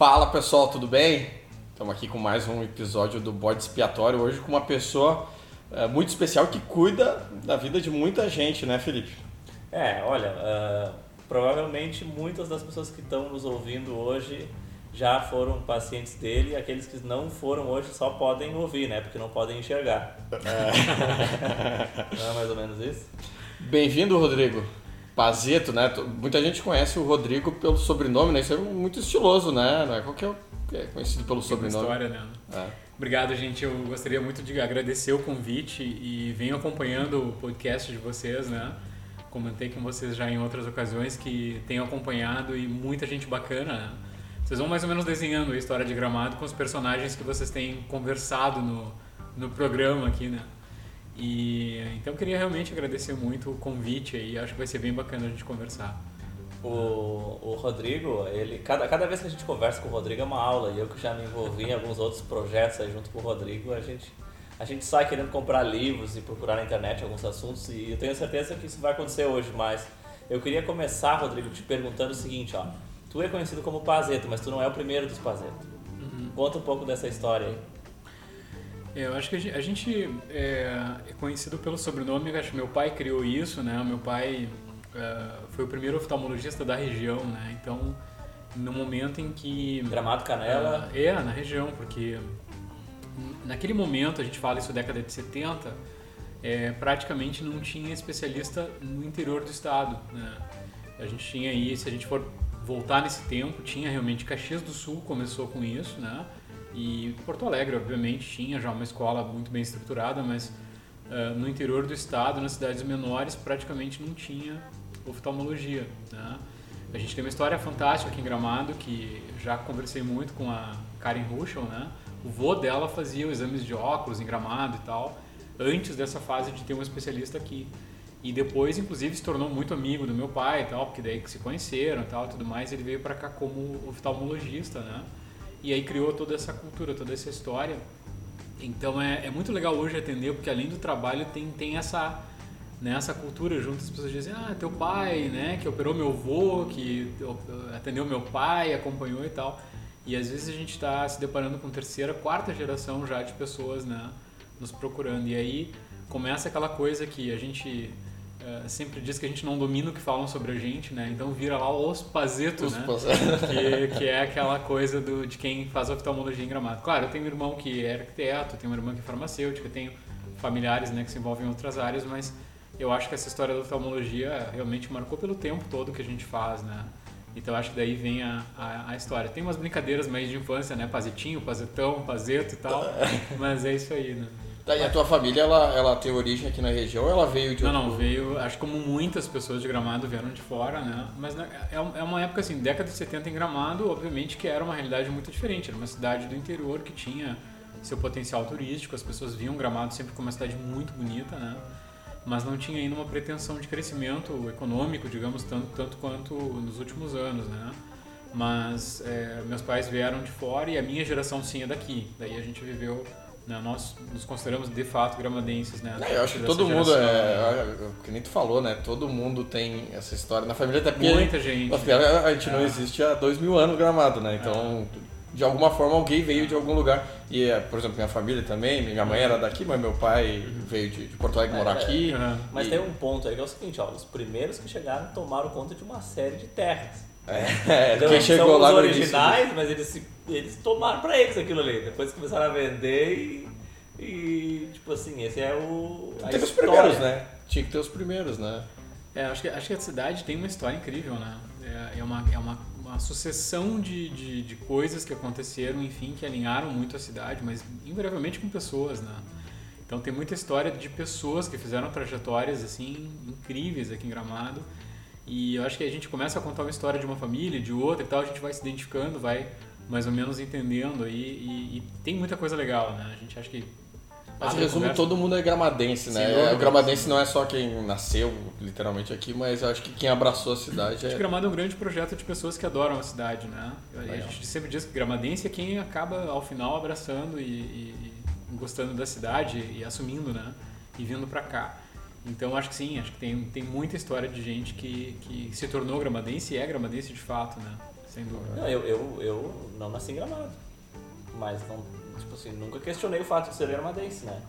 Fala pessoal, tudo bem? Estamos aqui com mais um episódio do Bode Expiatório, hoje com uma pessoa é, muito especial que cuida da vida de muita gente, né Felipe? É, olha, uh, provavelmente muitas das pessoas que estão nos ouvindo hoje já foram pacientes dele, e aqueles que não foram hoje só podem ouvir, né? Porque não podem enxergar. É. não é mais ou menos isso? Bem-vindo, Rodrigo. Pazeto, né? Muita gente conhece o Rodrigo pelo sobrenome, né? Isso é muito estiloso, né? Não é qualquer é conhecido pelo sobrenome. história, né? É. Obrigado, gente. Eu gostaria muito de agradecer o convite e venho acompanhando o podcast de vocês, né? Comentei com vocês já em outras ocasiões que tenho acompanhado e muita gente bacana, né? Vocês vão mais ou menos desenhando a história de Gramado com os personagens que vocês têm conversado no, no programa aqui, né? E então queria realmente agradecer muito o convite aí, acho que vai ser bem bacana a gente conversar. O, o Rodrigo, ele cada, cada vez que a gente conversa com o Rodrigo é uma aula, e eu que já me envolvi em alguns outros projetos aí junto com o Rodrigo, a gente a gente sai querendo comprar livros e procurar na internet alguns assuntos e eu tenho certeza que isso vai acontecer hoje, mas eu queria começar, Rodrigo, te perguntando o seguinte, ó. Tu é conhecido como Pazeto, mas tu não é o primeiro dos Pazeto. Uhum. Conta um pouco dessa história aí. É, eu acho que a gente é, é, conhecido pelo sobrenome, acho que meu pai criou isso, né? Meu pai é, foi o primeiro oftalmologista da região, né? Então, no momento em que... Gramado Canela? É, é, na região, porque naquele momento, a gente fala isso década de 70, é, praticamente não tinha especialista no interior do estado, né? A gente tinha aí, se a gente for voltar nesse tempo, tinha realmente Caxias do Sul começou com isso, né? E Porto Alegre, obviamente, tinha já uma escola muito bem estruturada, mas uh, no interior do estado, nas cidades menores, praticamente não tinha oftalmologia. Né? A gente tem uma história fantástica aqui em Gramado, que já conversei muito com a Karen Ruschel, né? O vô dela fazia exames de óculos em Gramado e tal, antes dessa fase de ter um especialista aqui. E depois, inclusive, se tornou muito amigo do meu pai e tal, porque daí que se conheceram e tal, tudo mais, ele veio para cá como oftalmologista, né? E aí criou toda essa cultura, toda essa história. Então é, é muito legal hoje atender, porque além do trabalho tem, tem essa, né, essa cultura junto. As pessoas dizem, ah, teu pai, né, que operou meu avô, que atendeu meu pai, acompanhou e tal. E às vezes a gente está se deparando com terceira, quarta geração já de pessoas, né, nos procurando. E aí começa aquela coisa que a gente Uh, sempre diz que a gente não domina o que falam sobre a gente, né? Então vira lá os pazetos, né? que, que é aquela coisa do, de quem faz oftalmologia em gramado. Claro, eu tenho um irmão que é arquiteto, tenho uma irmã que é farmacêutica, tenho familiares né, que se envolvem em outras áreas, mas eu acho que essa história da oftalmologia realmente marcou pelo tempo todo que a gente faz, né? Então acho que daí vem a, a, a, história. Tem umas brincadeiras mais de infância, né? Pazetinho, pazetão, pazeto e tal, mas é isso aí, né? Tá, e a tua família, ela, ela tem origem aqui na região ou ela veio de Não, outro... não, veio, acho que como muitas pessoas de Gramado vieram de fora, né? Mas né, é, é uma época assim, década de 70 em Gramado, obviamente que era uma realidade muito diferente. Era uma cidade do interior que tinha seu potencial turístico, as pessoas viam Gramado sempre como uma cidade muito bonita, né? Mas não tinha ainda uma pretensão de crescimento econômico, digamos, tanto, tanto quanto nos últimos anos, né? Mas é, meus pais vieram de fora e a minha geração sim é daqui. Daí a gente viveu né? Nós nos consideramos de fato gramadenses, né? É, eu acho que todo mundo, é, é, que nem tu falou, né? Todo mundo tem essa história na família, até porque Muita gente. A gente é. não existe há dois mil anos gramado, né? Então, é. de alguma forma, alguém veio de algum lugar. E, é, por exemplo, minha família também, minha mãe era daqui, mas meu pai veio de, de Porto Alegre morar aqui. Mas e... tem um ponto aí que é o seguinte, ó, os primeiros que chegaram tomaram conta de uma série de terras. É, então, quem chegou lá os originais, mas eles, eles tomaram pra eles aquilo ali. Depois começaram a vender e, e tipo assim, esse é o. A Teve os primeiros, né? Tinha que ter os primeiros, né? É, acho que, acho que a cidade tem uma história incrível, né? É, é uma, é uma, uma sucessão de, de, de, coisas que aconteceram, enfim, que alinharam muito a cidade, mas invariavelmente com pessoas, né? Então tem muita história de pessoas que fizeram trajetórias assim incríveis aqui em Gramado e eu acho que a gente começa a contar uma história de uma família, de outra e tal, a gente vai se identificando, vai mais ou menos entendendo aí e, e tem muita coisa legal, né? A gente acha que mas em resumo, conversa... todo mundo é gramadense, né? Sim, é, o gramadense não é só quem nasceu literalmente aqui, mas acho que quem abraçou a cidade é. Gramado é um grande projeto de pessoas que adoram a cidade, né? A gente sempre diz que gramadense é quem acaba ao final abraçando e, e, e gostando da cidade e assumindo, né? E vindo para cá. Então acho que sim, acho que tem, tem muita história de gente que, que se tornou gramadense e é gramadense de fato, né? Sem dúvida. Não, eu, eu, eu não nasci em Gramado. Mas não, tipo assim, nunca questionei o fato de ser gramadense, né?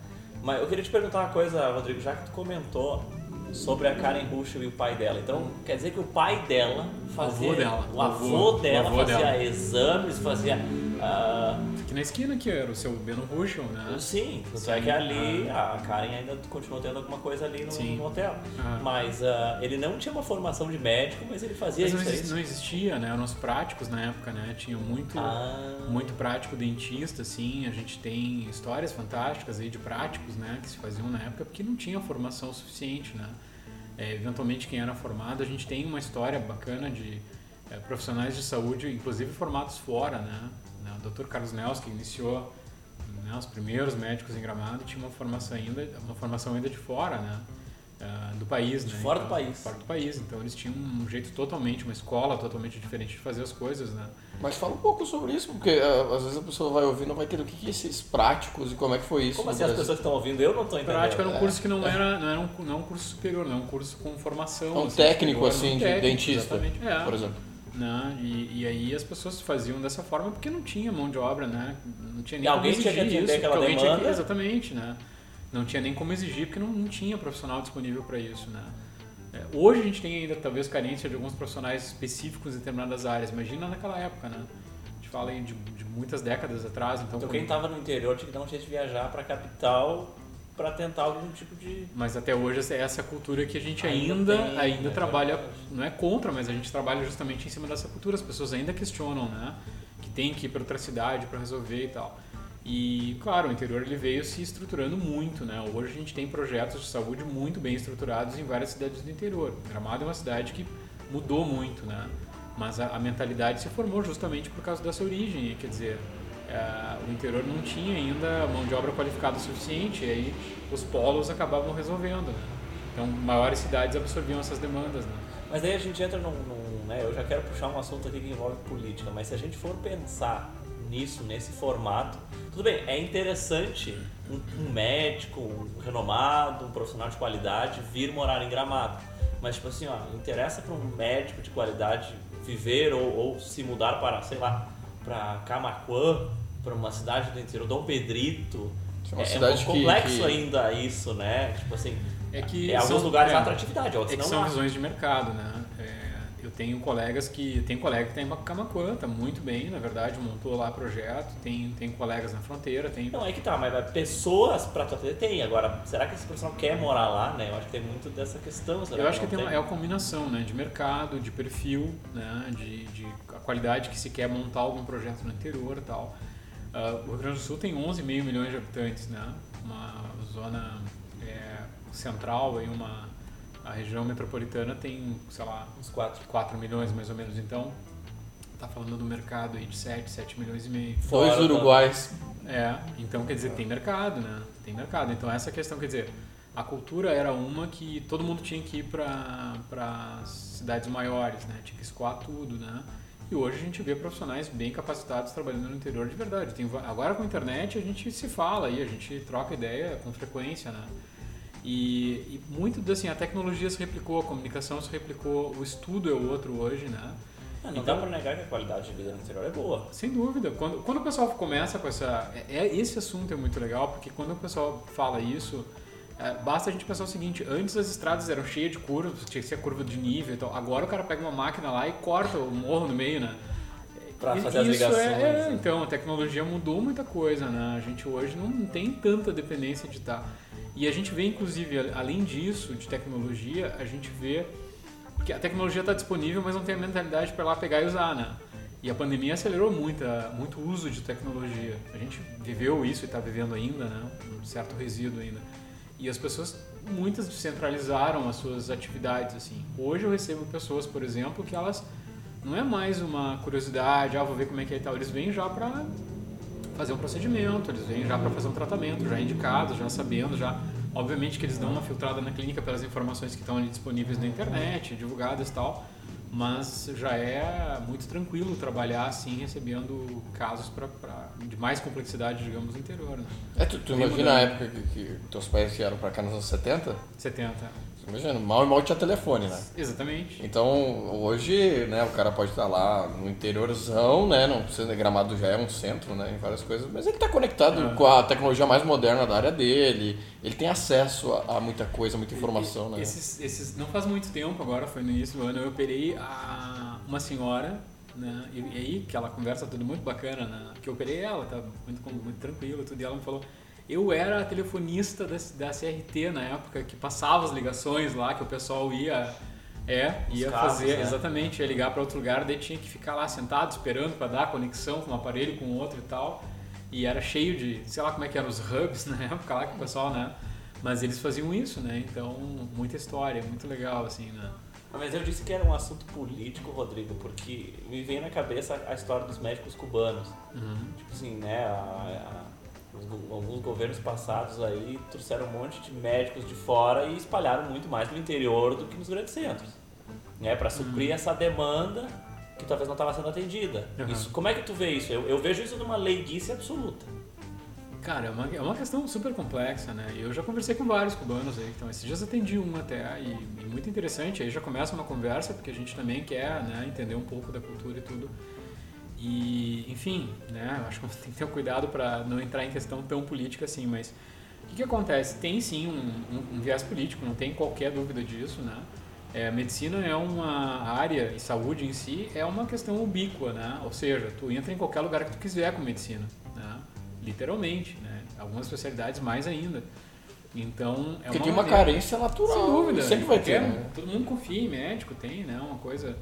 Mas eu queria te perguntar uma coisa, Rodrigo, já que tu comentou sobre a Karen Ruschel e o pai dela. Então, quer dizer que o pai dela fazia. avô dela. O O avô, avô- dela o avô fazia dela. exames, fazia. ah, Aqui na esquina que era o seu Beno Ruschel, né? sim, tanto Sim, é que ali a Karen ainda continuou tendo alguma coisa ali no, no hotel. Ah. Mas ah, ele não tinha uma formação de médico, mas ele fazia Mas isso? não existia, né? Eram os práticos na época, né? Tinha muito, Ah. muito prático dentista, assim. A gente tem histórias fantásticas aí de práticos, né? Que se faziam na época porque não tinha formação suficiente, né? É, eventualmente quem era formado, a gente tem uma história bacana de é, profissionais de saúde, inclusive formados fora, né? né, O Dr. Carlos Nelson, que iniciou né, os primeiros médicos em Gramado, tinha uma formação ainda, uma formação ainda de fora, né? Ah, do país, De né? fora do Então, país. Fora do país. Então eles tinham um jeito totalmente, uma escola totalmente diferente de fazer as coisas, né? Mas fala um pouco sobre isso, porque ah, às vezes a pessoa vai ouvir e não vai entender o que que é esses práticos e como é que foi isso. Como assim as pessoas que estão ouvindo? Eu não estou entendendo. Prática era um é. curso que não era, não era um, não é um curso superior, não é um curso com formação. É um assim, técnico, superior, assim, um de técnico, dentista, exatamente. É. por exemplo. Né? E, e aí as pessoas faziam dessa forma porque não tinha mão de obra, né? Não tinha nem E alguém tinha que atender isso, aquela tinha que- demanda. exatamente, né? Não tinha nem como exigir porque não, não tinha profissional disponível para isso, né? É, hoje a gente tem ainda talvez carência de alguns profissionais específicos em determinadas áreas. Imagina naquela época, né? A gente fala aí de, de muitas décadas atrás, então. Então quem estava no interior tinha que dar um jeito de viajar para a capital para tentar algum tipo de. Mas até hoje essa- essa cultura que a gente Ainda ainda, tem, ainda é trabalha, não é contra, mas a gente trabalha justamente em cima dessa cultura. As pessoas ainda questionam, né? Que tem que ir para outra cidade para resolver e tal. E, claro, o interior ele veio se estruturando muito, né? Hoje a gente tem projetos de saúde muito bem estruturados em várias cidades do interior. Gramado é uma cidade que mudou muito, né? Mas a, a mentalidade se formou justamente por causa dessa origem, quer dizer, é, o interior não tinha ainda mão de obra qualificada suficiente, e aí os polos acabavam resolvendo, né? Então, maiores cidades absorviam essas demandas, né? Mas daí a gente entra num, num, né, eu já quero puxar um assunto aqui que envolve política, mas se a gente for pensar nisso, nesse formato, tudo bem, é interessante um, um médico, um renomado, um profissional de qualidade vir morar em Gramado. Mas tipo assim, ó, interessa para um médico de qualidade viver ou, ou se mudar para, sei lá, para Camaquã, para uma cidade do interior, Dom Pedrito. Que é uma é, cidade um que- complexo que- ainda isso, né? Tipo assim, É que em alguns são- lugares é, há atratividade, outros É que não são há. visões de mercado, né? Eu tenho colegas que. Tem colega que tem em Camacuã, tá muito bem, na verdade, montou lá projeto, tem, tem colegas na fronteira, tem. Não, é que tá, mas pessoas pra tu atender tem. Agora, será que esse profissional quer morar lá, né? Eu acho que tem muito dessa questão. será Eu acho que não tem uma, é uma combinação né, de mercado, de perfil, né, de, de a qualidade que se quer montar algum projeto no interior e tal. Ah, o Rio Grande do Sul tem 11,5 milhões de habitantes, né? Uma zona é, central, aí uma, a região metropolitana tem, sei lá, Uns quatro. 4 milhões mais ou menos. Então, tá falando do mercado aí de 7, 7 milhões e meio. Dois uruguais. É, então quer dizer, tem mercado, né? Tem mercado. Então essa questão, quer dizer, a cultura era uma que todo mundo tinha que ir para cidades maiores, né? Tinha que escoar tudo, né? E hoje a gente vê profissionais bem capacitados trabalhando no interior de verdade. Tem, agora com a internet a gente se fala aí, a gente troca ideia com frequência, né? E, e muito assim, a tecnologia se replicou, a comunicação se replicou, o estudo é outro hoje, né? Ah, não dá pra negar que a qualidade de vida no interior é boa. Sem dúvida. Quando, quando o pessoal começa com essa. É, é- esse assunto é muito legal, porque quando o pessoal fala isso, é, basta a gente pensar o seguinte: antes as estradas eram cheias de curvas, tinha que ser curva de nível e tal. Agora o cara pega uma máquina lá e corta o morro no meio, né? Pra E- fazer as isso ligações. É, é, né? então, a tecnologia mudou muita coisa, né? A gente hoje não tem tanta dependência de estar. E a gente vê, inclusive, além disso, de tecnologia, a gente vê que a tecnologia está disponível, mas não tem a mentalidade para lá pegar e usar, né? E a pandemia acelerou muita, muito o uso de tecnologia. A gente viveu isso e está vivendo ainda, né? Um certo resíduo ainda. E as pessoas, muitas descentralizaram as suas atividades, assim. Hoje eu recebo pessoas, por exemplo, que elas não é mais uma curiosidade, ah, vou ver como é que é e tal. Eles vêm já para fazer um procedimento, eles vêm já para fazer um tratamento, já indicados, já sabendo, já. Obviamente que eles dão uma filtrada na clínica pelas informações que estão ali disponíveis na internet, divulgadas e tal, mas já é muito tranquilo trabalhar assim, recebendo casos pra, pra- de mais complexidade, digamos, no interior. Né? É, tu, tu imagina a época que, que teus pais vieram pra cá nos anos 70? 70. Imagina, mal e mal tinha telefone, né? Exatamente. Então, hoje, né, o cara pode estar lá no interiorzão, né, não precisa, Gramado já é um centro, né, em várias coisas, mas ele está conectado É. com a tecnologia mais moderna da área dele, ele tem acesso a, a muita coisa, muita informação, né? Esses, esses, não faz muito tempo agora, foi no início do ano, eu operei a uma senhora, né? E, e aí, aquela conversa tudo muito bacana, né? Que eu operei ela, tá muito, muito tranquilo, tudo, e ela me falou. Eu era a telefonista da, da CRT na época, que passava as ligações lá, que o pessoal ia. É, Os ia cabos, fazer, né? exatamente, ia ligar para outro lugar, daí tinha que ficar lá sentado esperando para dar conexão com um aparelho com o outro e tal. E era cheio de, sei lá como é que eram os hubs na época lá que o pessoal, né? Mas eles faziam isso, né? Então, muita história, muito legal, assim, né? Mas eu disse que era um assunto político, Rodrigo, porque me vem na cabeça a história dos médicos cubanos. Tipo assim, né? a- a- os alguns governos passados aí trouxeram um monte de médicos de fora e espalharam muito mais no interior do que nos grandes centros. Né? Para suprir essa demanda que talvez não estava sendo atendida. Uhum. Isso, como é que tu vê isso? Eu, eu vejo isso numa leiguice absoluta. Cara, é uma, é uma questão super complexa, né? Eu já conversei com vários cubanos aí, então esses dias atendi um até, e, e muito interessante, aí já começa uma conversa, porque a gente também quer né, entender um pouco da cultura e tudo. E, enfim, né, acho que tem que ter um cuidado para não entrar em questão tão política assim, mas o que, que acontece? Tem sim um, um- um viés político, não tem qualquer dúvida disso, né? É, a medicina é uma área, e saúde em si, é uma questão ubíqua, né? Ou seja, tu entra em qualquer lugar que tu quiser com medicina, né? Literalmente, né? Algumas especialidades mais ainda. Então, é Porque uma, tem uma carência natural, sem dúvida. sempre vai ter, né? Todo mundo confia em médico, tem, né? Uma coisa,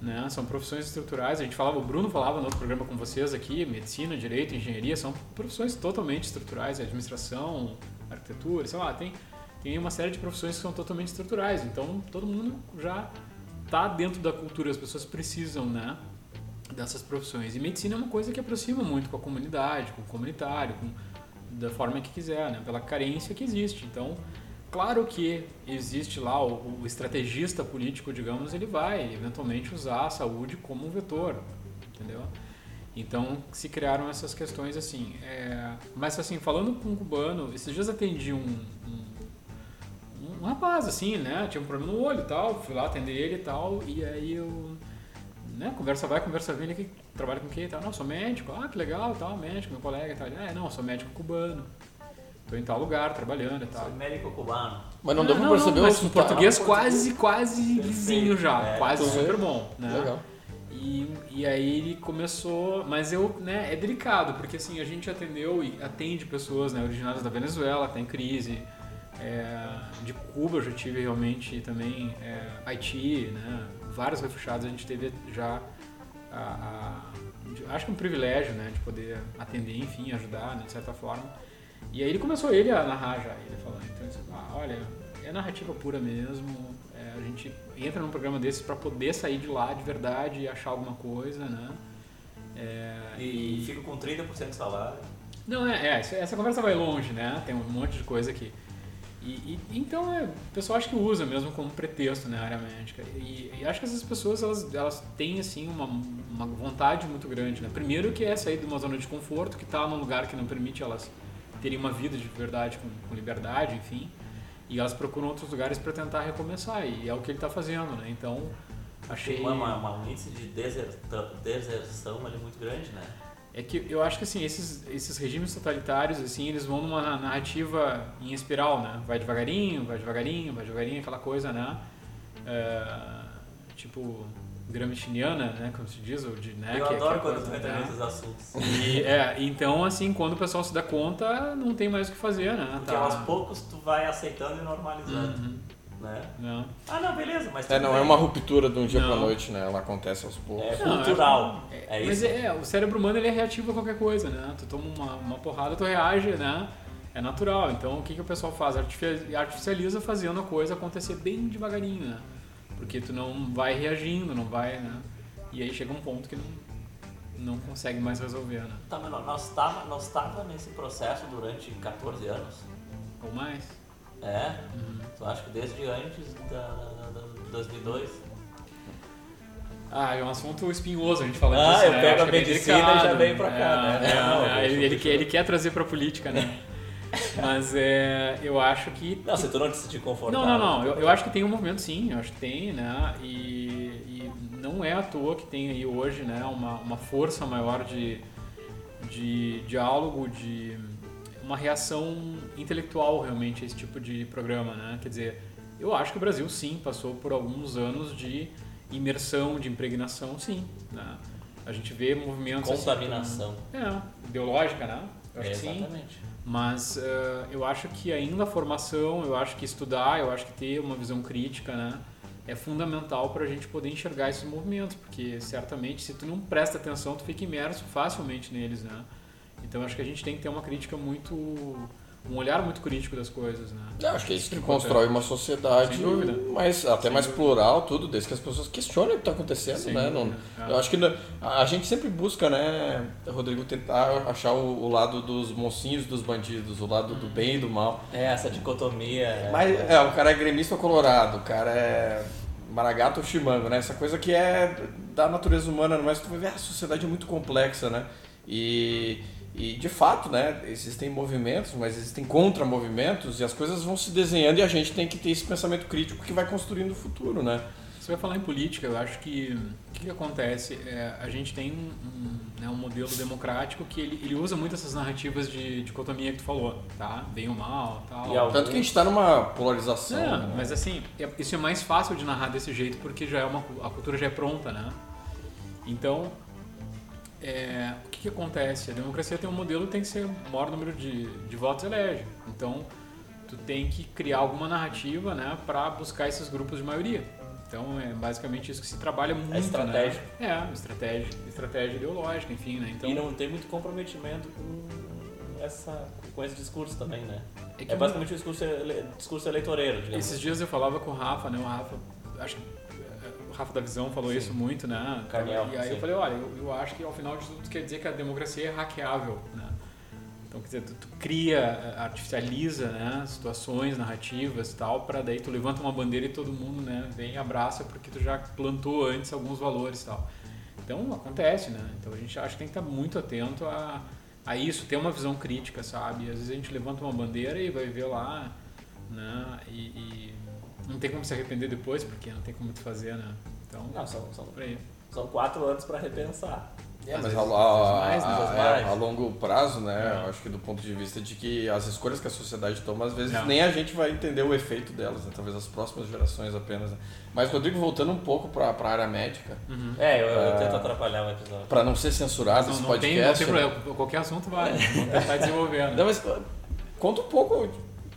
né? São profissões estruturais. A gente falava, o Bruno falava no outro programa com vocês aqui, medicina, direito, engenharia, são profissões totalmente estruturais, administração, arquitetura, sei lá, tem tem uma série de profissões que são totalmente estruturais. Então, todo mundo já tá dentro da cultura, as pessoas precisam, né? dessas profissões. E medicina é uma coisa que aproxima muito com a comunidade, com o comunitário, com, da forma que quiser, né? pela carência que existe. Então, claro que existe lá o, o estrategista político, digamos, ele vai eventualmente usar a saúde como um vetor, entendeu? Então se criaram essas questões assim. É, mas assim, falando com um cubano, esses dias atendi um, um, um rapaz assim, né? Tinha um problema no olho e tal, fui lá atender ele e tal, e aí eu né, conversa vai, conversa vem, que trabalha com quem e tal, não, sou médico, ah, que legal, tal, médico, meu colega e tal, ah, não, sou médico cubano, tô em tal lugar, trabalhando e tal. Sou médico cubano. Mas não Ah, deu pra perceber mas o português Ah, quase, quase Perfeito. vizinho já, É, quase super bom, né? Legal. E, e aí ele começou, mas eu, né, é delicado, porque assim, a gente atendeu e atende pessoas, né, originárias da Venezuela, tem crise, é, de Cuba eu já tive realmente também, é, Haiti, né, vários refugiados a gente teve já, a, a- acho que um privilégio, né, de poder atender, enfim, ajudar, né, de certa forma. E aí ele começou ele a narrar já, ele falando, então, assim, ah, olha, é narrativa pura mesmo, é, a gente entra num programa desses para poder sair de lá de verdade e achar alguma coisa, né? É, E fico com 30% de salário. não, é, é, essa conversa vai longe, né? Tem um monte de coisa aqui. E, e- então é, o pessoal acho que usa mesmo como pretexto na área médica. E, e acho que essas pessoas elas, elas têm assim uma, uma vontade muito grande, né? Primeiro que é sair de uma zona de conforto, que está num lugar que não permite elas terem uma vida de verdade com, com liberdade, enfim. E elas procuram outros lugares para tentar recomeçar. E é o que ele está fazendo, né? Então achei Tem uma, uma, um índice de deserta- deserção ali muito grande, né? É que eu acho que assim, esses, esses regimes totalitários, assim, eles vão numa narrativa em espiral, né? Vai devagarinho, vai devagarinho, vai devagarinho, aquela coisa, né? É, tipo, gramsciana, né? Como se diz, ou de, né? Eu que- que é adoro quando coisa, tu entra nesses assuntos. E, é, então, assim, quando o pessoal se dá conta, não tem mais o que fazer, né? Porque Tá- aos poucos tu vai aceitando e normalizando, Uhum, né? não. Ah, não, beleza, mas É, não é bem. uma ruptura de um dia Não. pra noite, né? Ela acontece aos poucos. É Não, cultural. é- É Mas isso. é, o cérebro humano ele é reativo a qualquer coisa, né? Tu toma uma, uma porrada, tu reage, né? É natural. Então o que, que o pessoal faz? Artifi- Artificializa fazendo a coisa acontecer bem devagarinho, né? Porque tu não vai reagindo, não vai, né? E aí chega um ponto que não, não consegue mais resolver, né? Tá, mas nós estava nós tava nesse processo durante 14 anos. Ou mais. É? Uhum. Tu acha que desde antes da, da, da- de 2002? Ah, é um assunto espinhoso a gente fala Ah, disso, eu né? pego acho a é medicina e já venho pra cá, É, né? é, Não, ele, ele quer, eu- ele quer trazer pra política, né? Mas é, eu acho que. Não, tu não te confortável. Não, não, não. Eu, eu acho que tem um movimento sim, eu acho que tem, né? E, e não é à toa que tem aí hoje, né, uma, uma força maior de, de diálogo, de uma reação intelectual realmente a esse tipo de programa, né? Quer dizer, eu acho que o Brasil sim passou por alguns anos de imersão, de impregnação, sim. Né? A gente vê movimentos. Contaminação. Assim, é, ideológica, né? Eu acho é, que sim. Exatamente. Mas uh, eu acho que ainda a formação, eu acho que estudar, eu acho que ter uma visão crítica, né? É fundamental para a gente poder enxergar esses movimentos, porque certamente se tu não presta atenção, tu fica imerso facilmente neles, né? Então acho que a gente tem que ter uma crítica muito um olhar muito crítico das coisas, né? Eu acho que é isso que constrói uma sociedade mais, até Sem mais dúvida. plural, tudo, desde que as pessoas questionem o que está acontecendo, Sem né? Não, é. Eu acho que a gente sempre busca, né, Rodrigo, tentar achar o, o lado dos mocinhos dos bandidos, o lado do bem e do mal. É, essa dicotomia. É. Mas, é, o cara é gremista ou colorado, o cara é maragato ou chimango, né? Essa coisa que é da natureza humana, mas tu vai ver, a sociedade é muito complexa, né? E e de fato, né, existem movimentos, mas existem contramovimentos e as coisas vão se desenhando e a gente tem que ter esse pensamento crítico que vai construindo o futuro, né? Você vai falar em política, eu acho que o que, que, acontece? É, a gente tem um, um, né, um, modelo democrático que ele, ele usa muito essas narrativas de dicotomia que tu falou, tá? Bem ou mal, tal. E. Tanto que a gente está numa polarização. É, né? Mas assim, é, isso é mais fácil de narrar desse jeito porque já é uma, a cultura já é pronta, né? Então, é, o que, que, acontece? A democracia tem um modelo tem que ser o maior número de, de votos elege. Então, tu tem que criar alguma narrativa né, para buscar esses grupos de maioria. Então, é basicamente isso que se trabalha muito. É estratégia. Né? É, estratégia, estratégia ideológica, enfim. Né? Então, e não tem muito comprometimento com, essa, com esse discurso também, né? É, é basicamente um discurso, discurso eleitoreiro, digamos. Esses dias eu falava com o Rafa, né? O Rafa, acho que Rafa da Visão falou Sim. isso muito, né? Carniel, e aí sim. eu falei, olha, eu, eu, acho que ao final de tudo quer dizer que a democracia é hackeável, né? Então, quer dizer, tu, tu cria, eh, artificializa né, situações, narrativas e tal, para daí tu levanta uma bandeira e todo mundo né, vem e abraça porque tu já plantou antes alguns valores e tal. Então, acontece, né? Então, a gente acha que tem que estar muito atento a, a isso, ter uma visão crítica, sabe? Às vezes a gente levanta uma bandeira e vai ver lá, né? E, e não tem como se arrepender depois, porque não tem como tu fazer, né? Então, não, são, são, são quatro anos para repensar. É, mas a, a, mais, a, a, longo prazo, né? É. Acho que do ponto de vista de que as escolhas que a sociedade toma, às vezes não. nem a gente vai entender o efeito delas, né? talvez as próximas gerações apenas. Né? Mas, Rodrigo, voltando um pouco para a área médica. Uhum. É, eu, eu, tento atrapalhar o episódio. Para não ser censurado não, esse não podcast. Tem, não tem problema, qualquer assunto vai, vamos tentar desenvolvendo. Não, mas conta um pouco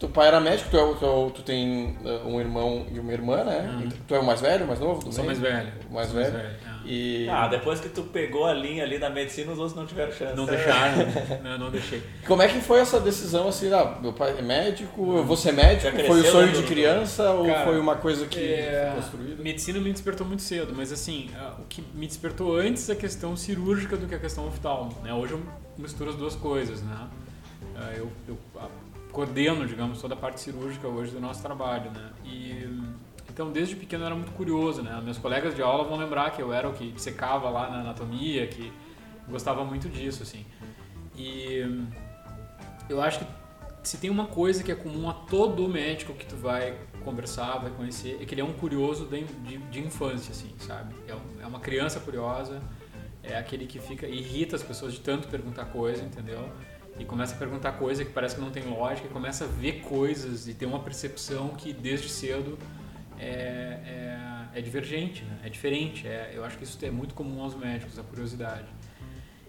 Teu pai era médico, tu, é, tu, é tu tem uh, um irmão e uma irmã, né? Uhum. Tu é o mais velho, o mais novo? Sou mais velho. O mais velho. Mais velho é. E... Ah, depois que tu pegou a linha ali da medicina, os outros não tiveram chance. Não deixaram, não, não deixei. Como é que foi essa decisão assim, ah, meu pai é médico, eu vou ser médico? Foi o sonho de criança ou Cara, foi uma coisa que é... foi construída? Medicina me despertou muito cedo, mas assim, o que me despertou antes é a questão cirúrgica do que a questão oftalmo, né? Hoje eu misturo as duas coisas, né? Ah, eu, eu coordeno, digamos, toda a parte cirúrgica hoje do nosso trabalho, né? E então desde pequeno eu era muito curioso, né? Meus colegas de aula vão lembrar que eu era o que secava lá na anatomia, que gostava muito disso, assim. E eu acho que se tem uma coisa que é comum a todo médico que tu vai conversar, vai conhecer, é que ele é um curioso de, de, de infância, assim, sabe? É, um, é uma criança curiosa, é aquele que fica irrita as pessoas de tanto perguntar coisa, entendeu? E começa a perguntar coisa que parece que não tem lógica, e começa a ver coisas e ter uma percepção que desde cedo é, é, é divergente, né? é diferente. É, eu acho que isso é muito comum aos médicos, a curiosidade.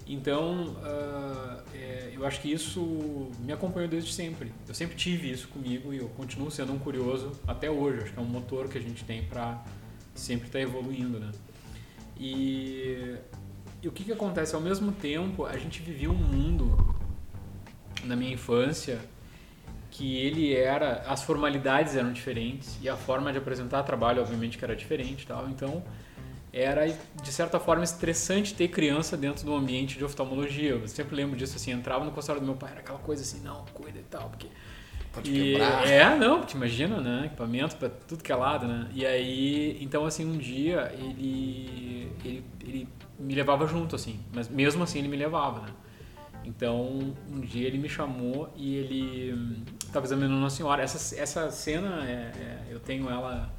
Então, uh, é, eu acho que isso me acompanhou desde sempre. Eu sempre tive isso comigo e eu continuo sendo um curioso até hoje. Acho que é um motor que a gente tem para sempre estar tá evoluindo, né? E, e o que, que acontece? Ao mesmo tempo, a gente vivia um mundo na minha infância que ele era as formalidades eram diferentes e a forma de apresentar trabalho obviamente que era diferente tal então era de certa forma estressante ter criança dentro do ambiente de oftalmologia eu sempre lembro disso assim entrava no consultório do meu pai era aquela coisa assim não cuida e tal porque Pode e, quebrar. É, não, porque imagina, né? Equipamento para tudo que é lado, né? E aí, então assim, um dia ele, ele, ele me levava junto, assim, mas mesmo assim ele me levava, né? Então, um dia ele me chamou e ele estava examinando uma senhora. Essa, essa cena, é, é, eu tenho ela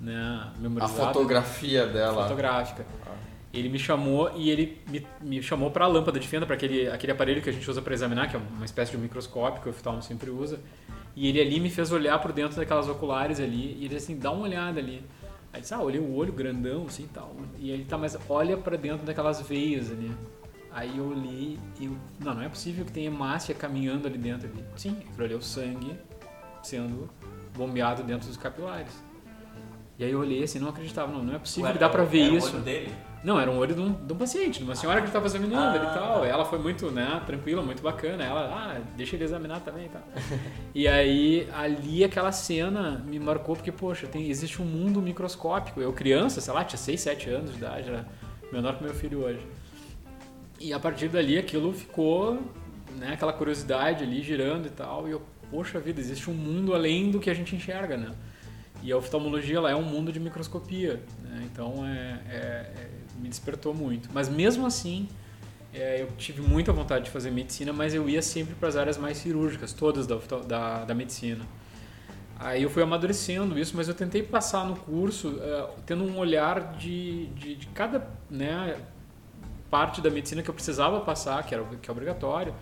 né, memorizada. A fotografia dela. Fotográfica. Ah. Ele me chamou e ele me, me chamou para a lâmpada de fenda, para aquele, aquele aparelho que a gente usa para examinar, que é uma espécie de um microscópio que o oftalmo sempre usa. E ele ali me fez olhar por dentro daquelas oculares ali e ele assim, dá uma olhada ali. Aí disse, ah, olhei o olho grandão assim e tal. E ele tá, mas olha para dentro daquelas veias ali. Aí eu li e eu, não, não é possível que tenha hemácia caminhando ali dentro. Ali. Sim, eu olhei o sangue sendo bombeado dentro dos capilares. E aí eu olhei assim, não acreditava, não, não é possível Ué, que dá pra ver era isso. O olho dele? Não, era um olho de um, de um paciente, de uma senhora que estava examinando ah, e tal. Ela foi muito, né, tranquila, muito bacana. Ela, ah, deixa ele examinar também e tal. e aí, ali, aquela cena me marcou porque, poxa, tem, existe um mundo microscópico. Eu, criança, sei lá, tinha 6, 7 anos de idade, era menor que meu filho hoje. E a partir dali aquilo ficou, né, aquela curiosidade ali girando e tal. E eu, poxa vida, existe um mundo além do que a gente enxerga, né? E a oftalmologia ela é um mundo de microscopia, né? Então é, é, é, me despertou muito. Mas mesmo assim, é, eu tive muita vontade de fazer medicina, mas eu ia sempre para as áreas mais cirúrgicas, todas da, da, da, medicina. Aí eu fui amadurecendo isso, mas eu tentei passar no curso uh, tendo um olhar de, de, de cada né, parte da medicina que eu precisava passar, que era que é obrigatório.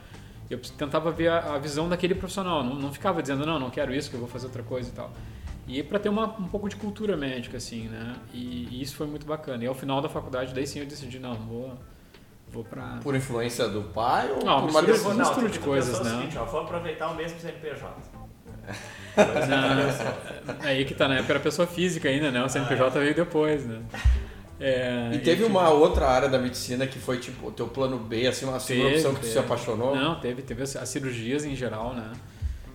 Eu tentava ver a, a visão daquele profissional, não, não, ficava dizendo não, não quero isso, que eu vou fazer outra coisa e tal. E para ter uma, um pouco de cultura médica, assim, né? E, e, isso foi muito bacana. E ao final da faculdade, daí sim eu decidi, não, vou, vou para... Por influência do pai ou não, por uma decisão? Não, mistura de coisas, né? Seguinte, ó, vou aproveitar o mesmo CNPJ. Não, aí que tá, né? Porque era pessoa física ainda, né? O CNPJ ah, é. veio depois, né? É, e teve e, uma tipo, outra área da medicina que foi tipo o teu plano B, assim, uma segunda opção que teve. tu se apaixonou? Não, teve, teve as cirurgias em geral, né?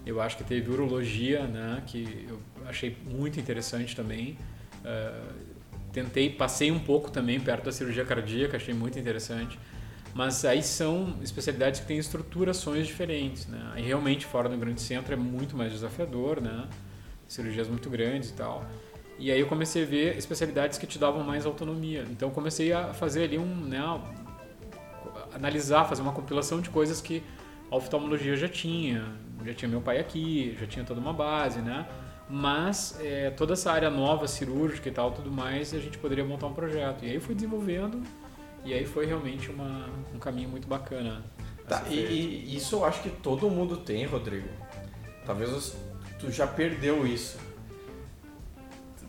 Eu acho que teve urologia, né? Que eu achei muito interessante também. Uh, tentei, passei um pouco também perto da cirurgia cardíaca, achei muito interessante. Mas aí são especialidades que têm estruturações diferentes, né? Aí realmente fora do grande centro é muito mais desafiador, né? Cirurgias muito grandes e tal. E aí eu comecei a ver especialidades que te davam mais autonomia. Então comecei a fazer ali um, né, analisar, fazer uma compilação de coisas que a oftalmologia já tinha. Já tinha meu pai aqui, já tinha toda uma base, né? Mas é, toda essa área nova, cirúrgica e tal, tudo mais, a gente poderia montar um projeto. E aí fui desenvolvendo e aí foi realmente uma, um caminho muito bacana. Tá, e, e, isso eu acho que todo mundo tem, Rodrigo. Talvez tu já perdeu isso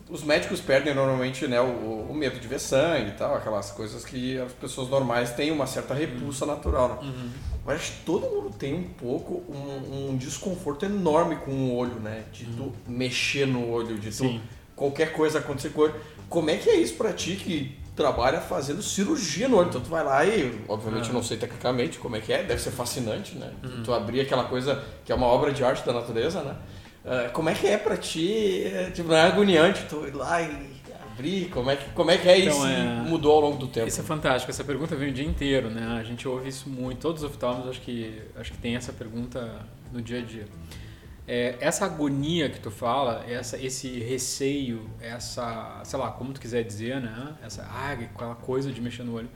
os médicos perdem normalmente né, o, o, medo de ver sangue e tal, aquelas coisas que as pessoas normais têm uma certa repulsa uhum. natural. Né? Uhum. Mas todo mundo tem um pouco um, um, desconforto enorme com o olho, né? De uhum. tu mexer no olho, de tu Sim. qualquer coisa acontecer com o olho. Como é que é isso pra ti que trabalha fazendo cirurgia no olho? Então tu vai lá e, obviamente, eu não sei tecnicamente como é que é, deve ser fascinante, né? Uhum. Tu abrir aquela coisa que é uma obra de arte da natureza, né? Uh, como é que é pra ti? É, tipo, não é agoniante tu ir lá e abrir? Como é que, como é, que é então, isso é... mudou ao longo do tempo? Isso é fantástico. Essa pergunta vem o dia inteiro, né? A gente ouve isso muito. Todos os oftalmos acho que, acho que tem essa pergunta no dia a dia. É, essa agonia que tu fala, essa, esse receio, essa, sei lá, como tu quiser dizer, né? Essa ah, aquela coisa de mexer no olho.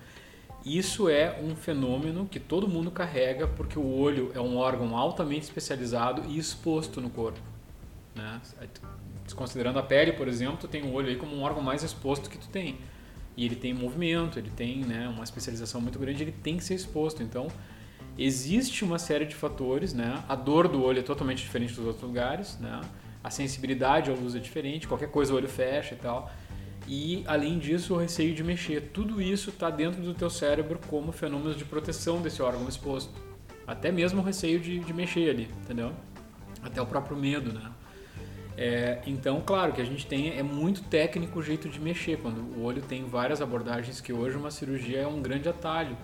Isso é um fenômeno que todo mundo carrega porque o olho é um órgão altamente especializado e exposto no corpo. Né? A pele, por exemplo, tu tem o olho aí como um órgão mais exposto que tu tem. E ele tem movimento, ele tem né, uma especialização muito grande, ele tem que ser exposto. Então, existe uma série de fatores, né? A dor do olho é totalmente diferente dos outros lugares, né? A sensibilidade à luz é diferente, qualquer coisa o olho fecha e tal. E, além disso, o receio de mexer. Tudo isso está dentro do teu cérebro como fenômenos de proteção desse órgão exposto. Até mesmo o receio de, de mexer ali, entendeu? Até o próprio medo, né? É, então, claro que a gente tem é muito técnico o jeito de mexer. Quando o olho tem várias abordagens que hoje uma cirurgia é um grande atalho.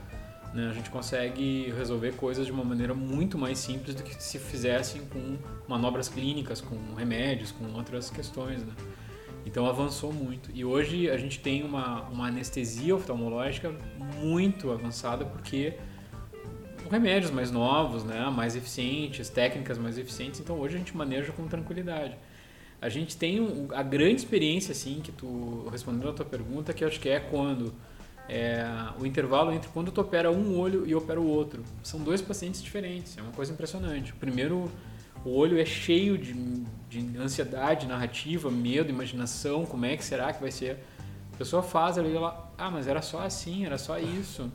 Né? A gente consegue resolver coisas de uma maneira muito mais simples do que se fizessem com manobras clínicas, com remédios, com outras questões. Né? Então avançou muito. E hoje a gente tem uma, uma anestesia oftalmológica muito avançada porque remédios mais novos, né, mais eficientes, técnicas mais eficientes. Então hoje a gente maneja com tranquilidade. A gente tem um, a grande experiência, assim, que tu respondendo a tua pergunta, que eu acho que é quando é o intervalo entre quando tu opera um olho e opera o outro. São dois pacientes diferentes, é uma coisa impressionante. O primeiro, o olho é cheio de, de ansiedade narrativa, medo, imaginação, como é que será que vai ser. A pessoa faz ali, ela, ah, mas era só assim, era só isso.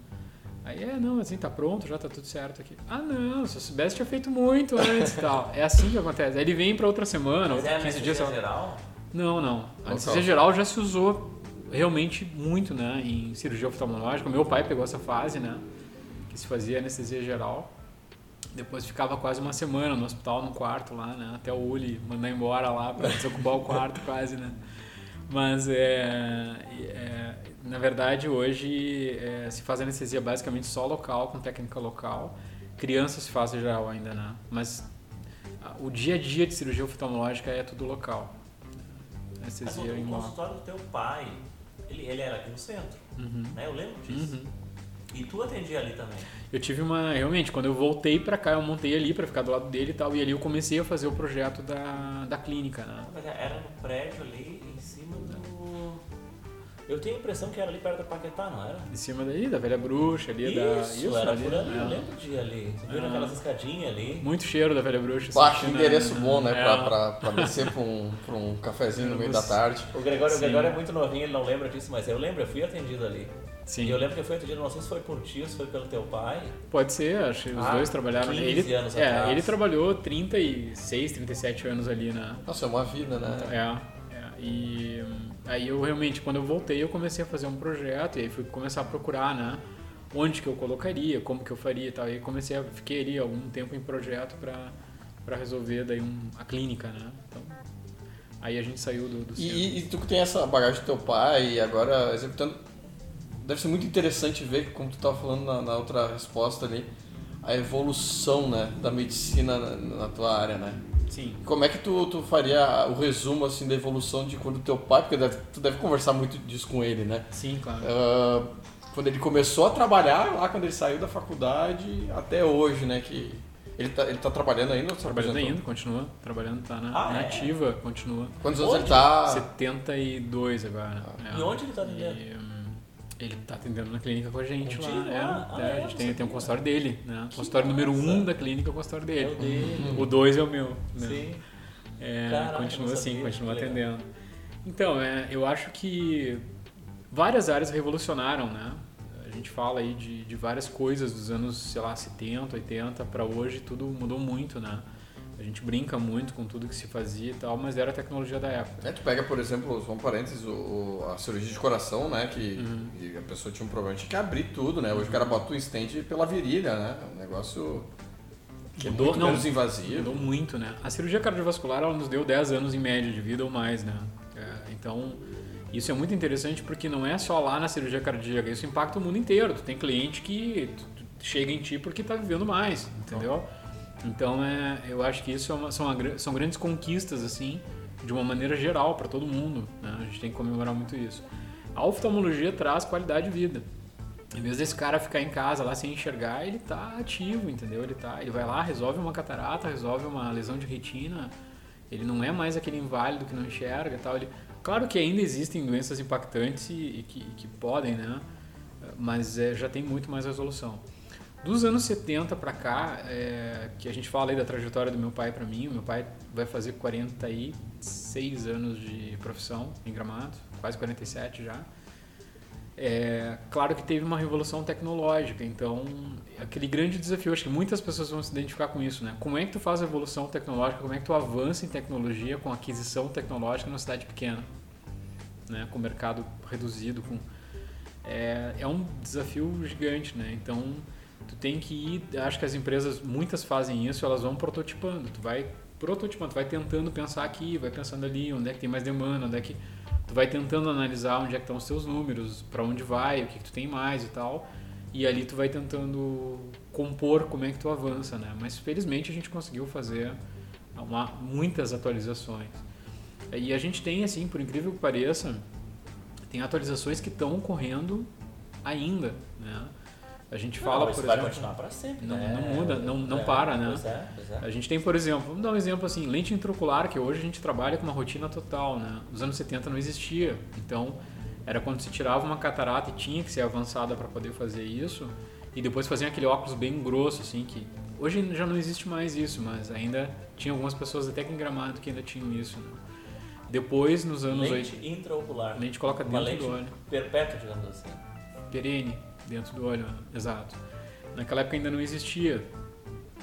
Aí é, não, assim, tá pronto, já tá tudo certo aqui. Ah, não, se eu soubesse, tinha feito muito antes e tal. É assim que acontece. Aí ele vem pra outra semana, Mas outra é 15 dias. anestesia geral? Não, não. A anestesia geral já se usou realmente muito, né, em cirurgia oftalmológica. Meu pai pegou essa fase, né, que se fazia anestesia geral. Depois ficava quase uma semana no hospital, no quarto lá, né, até o Uli mandar embora lá para desocupar o quarto quase, né. Mas é, é, na verdade hoje é, se faz anestesia basicamente só local, com técnica local. Criança se faz geral ainda, né? Mas o dia a dia de cirurgia oftalmológica é tudo local. Mas o, Anestesia o em loco. consultório do teu pai, ele, ele era aqui no centro, Uhum. né? Eu lembro disso. Uhum. E tu atendia ali também. Eu tive uma. Realmente, quando eu voltei pra cá, eu montei ali pra ficar do lado dele e tal. E ali eu comecei a fazer o projeto da, da clínica, né? Mas era no prédio ali, em. Eu tenho a impressão que era ali perto da Paquetá, não era? Em cima daí, da velha bruxa ali, da. Isso, era por ali, eu é. lembro de ir ali. Você viu É. naquelas escadinhas ali. Muito cheiro da velha bruxa. Baixo sentindo, endereço bom, né? É. Pra, pra, pra descer pra um, pra um cafezinho no meio da tarde. O Gregório, o. Gregório é muito novinho, ele não lembra disso, mas eu lembro, eu fui atendido ali. Sim. E eu lembro que eu fui atendido, não sei se foi por ti ou se foi pelo teu pai. Pode ser, acho que os Ah, dois trabalharam. 15 ele, anos é, atrás. ele trabalhou 36, 37 anos ali na. Nossa, é uma vida, né? É, é. E hum, aí eu realmente, quando eu voltei, eu comecei a fazer um projeto e aí fui começar a procurar, né? Onde que eu colocaria, como que eu faria e tal. E aí comecei a fiquei ali algum tempo em projeto para para resolver daí um, a clínica, né? Então, aí a gente saiu do, do. E, e tu que tem essa bagagem do teu pai e agora executando, deve ser muito interessante ver, como tu estava falando na, na outra resposta ali, a evolução né, da medicina na, na tua área, né? Sim. Como é que tu, tu faria o resumo assim da evolução de quando teu pai, porque deve- tu deve conversar muito disso com ele, né? Sim, claro. Ah, quando ele começou a trabalhar lá, quando ele saiu da faculdade, até hoje, né? Que ele tá, ele tá trabalhando ainda? ou se Trabalhando ainda, continua. Trabalhando, tá na, Ah, na é? ativa, continua. Quantos anos ele Onde? tá? 72 agora. é. E onde ele tá atendendo? Ele tá atendendo na clínica com a gente Contigo? lá. É, Ah, é, ah, é? a gente tem, tem um consultório dele, né? O consultório massa. número 1 um da clínica é o consultório É dele. o dele. O 2 é o meu. Né? Sim. É, Caraca, continua assim, continua legal. atendendo. Então, é, eu acho que várias áreas revolucionaram, né? A gente fala aí de, de várias coisas dos anos, sei lá, 70, 80 para hoje, tudo mudou muito, né? A gente brinca muito com tudo que se fazia e tal, mas era a tecnologia da época. É, tu pega, por exemplo, só um parênteses, o, a cirurgia de coração, né? Que, Uhum. a pessoa tinha um problema, tinha que abrir tudo, né? Hoje o cara bota o stent pela virilha, né? É um negócio que é Mudou- muito não, menos invasivo. Mudou muito, né? A cirurgia cardiovascular ela nos deu 10 anos em média de vida ou mais, né? É, então, isso é muito interessante porque não é só lá na cirurgia cardíaca, isso impacta o mundo inteiro. Tu tem cliente que chega em ti porque tá vivendo mais, entendeu? Então, é, eu acho que isso é uma- são, uma são grandes conquistas, assim, de uma maneira geral para todo mundo, né? A gente tem que comemorar muito isso. A oftalmologia traz qualidade de vida. Em vez desse cara ficar em casa lá sem enxergar, ele tá ativo, entendeu? Ele tá, ele vai lá, resolve uma catarata, resolve uma lesão de retina. Ele não é mais aquele inválido que não enxerga, tal. Ele, claro que ainda existem doenças impactantes e, e que, que podem, né? Mas é, já tem muito mais resolução. Dos anos 70 para cá, é, que a gente fala aí da trajetória do meu pai para mim, o meu pai vai fazer 46 anos de profissão em Gramado, quase 47 já. É, claro que teve uma revolução tecnológica, então aquele grande desafio, acho que muitas pessoas vão se identificar com isso, né? Como é que tu faz a evolução tecnológica, como é que tu avança em tecnologia com aquisição tecnológica numa cidade pequena, né? Com mercado reduzido, com é, é um desafio gigante, né? Então tu tem que ir, acho que as empresas muitas fazem isso, elas vão prototipando, tu vai prototipando, tu vai tentando pensar aqui, vai pensando ali, onde é que tem mais demanda, onde é que tu vai tentando analisar onde é que estão os teus números, para onde vai, o que, que tu tem mais e tal. E ali tu vai tentando compor como é que tu avança, né? Mas felizmente a gente conseguiu fazer uma, muitas atualizações. E a gente tem, assim, por incrível que pareça, tem atualizações que estão ocorrendo ainda, né? A gente fala, não, isso por vai exemplo... continuar para sempre, Não- né? não muda, não- não É, para, né? Pois é, pois é. A gente tem, por exemplo, vamos dar um exemplo assim, lente intraocular, que hoje a gente trabalha com uma rotina total, né? Nos anos 70 não existia. Então, era quando se tirava uma catarata e tinha que ser avançada para poder fazer isso, e depois faziam aquele óculos bem grosso, assim, que hoje já não existe mais isso, mas ainda tinha algumas pessoas até que em Gramado que ainda tinham isso. Né? Depois, nos anos lente 80... intraocular. Lente coloca dentro lente do olho. perpétua, digamos assim. Perene, dentro do olho, exato. Naquela época ainda não existia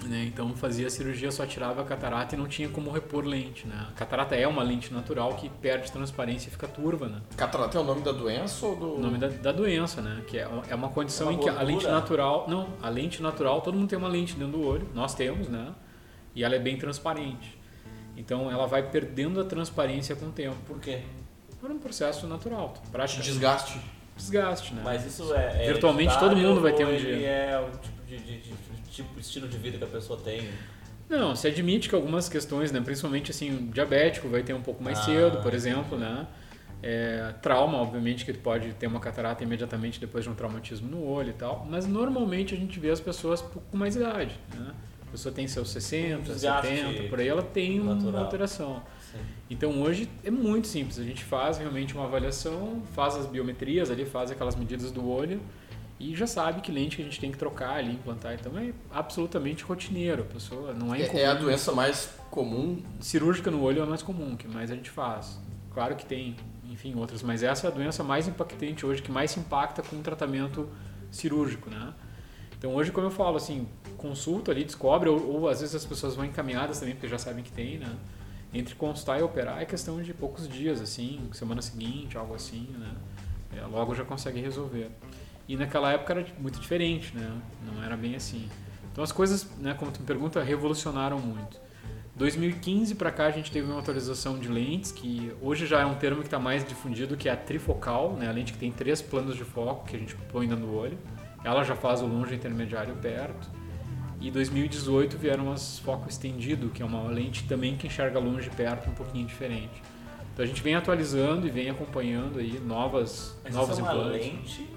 né? Então fazia a cirurgia, só tirava a catarata e não tinha como repor lente. Né? A catarata é uma lente natural que perde transparência e fica turva. Né? Catarata é o nome da doença ou do. O nome da, da doença, né? Que é, é uma condição é uma em que a lente natural. Não, a lente natural, todo mundo tem uma lente dentro do olho, nós temos, né? E ela é bem transparente. Então ela vai perdendo a transparência com o tempo. Por quê? Por um processo natural. Prática. Desgaste. Desgaste, né? Mas isso é. é Virtualmente todo mundo vai ter um dia. É o tipo de, de, de tipo estilo de vida que a pessoa tem? Não, se admite que algumas questões, né, principalmente assim, diabético vai ter um pouco mais ah, cedo, por exemplo, né? É, trauma, obviamente, que pode ter uma catarata imediatamente depois de um traumatismo no olho e tal, mas normalmente a gente vê as pessoas com mais idade, né? A pessoa tem seus 60, um 70, por aí ela tem natural. uma alteração. Então hoje é muito simples, a gente faz realmente uma avaliação, faz as biometrias ali, faz aquelas medidas do olho, e já sabe que lente que a gente tem que trocar ali, implantar. Então é absolutamente rotineiro. A pessoa não é, é, é a doença mais comum? Cirúrgica no olho é a mais comum, que mais a gente faz. Claro que tem, enfim, outras, mas essa é a doença mais impactante hoje, que mais se impacta com o tratamento cirúrgico, né? Então hoje, como eu falo, assim, consulta ali, descobre, ou, ou às vezes as pessoas vão encaminhadas também, porque já sabem que tem, né? Entre consultar e operar é questão de poucos dias, assim, semana seguinte, algo assim, né? É, logo já consegue resolver. E naquela época era muito diferente, né? Não era bem assim. Então as coisas, né, como tu me pergunta, revolucionaram muito. 2015 para cá a gente teve uma atualização de lentes que hoje já é um termo que está mais difundido, que é a trifocal, né? A lente que tem três planos de foco que a gente põe dentro do olho. Ela já faz o longe, intermediário e perto. E 2018 vieram as foco estendido, que é uma lente também que enxerga longe e perto um pouquinho diferente. Então a gente vem atualizando e vem acompanhando aí novas Mas novos é uma implantes. lente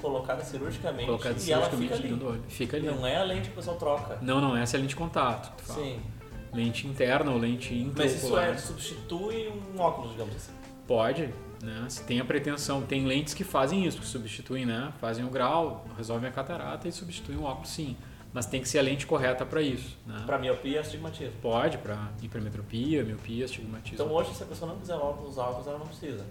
colocada cirurgicamente colocada e cirurgicamente ela fica ali. olho. Fica ali. Não é a lente que o pessoal troca. Não, não, essa é a lente de contato. Sim. Lente interna ou lente intraocular. Mas isso é, substitui um óculos, digamos assim. Pode, né? Se tem a pretensão, tem lentes que fazem isso, que substituem, né? Fazem o grau, resolvem a catarata e substituem o óculos, sim. Mas tem que ser a lente correta para isso. Né? Para miopia astigmatismo. Pode, para hipermetropia, miopia, astigmatismo. Então hoje, se a pessoa não quiser óculos óculos, ela não precisa.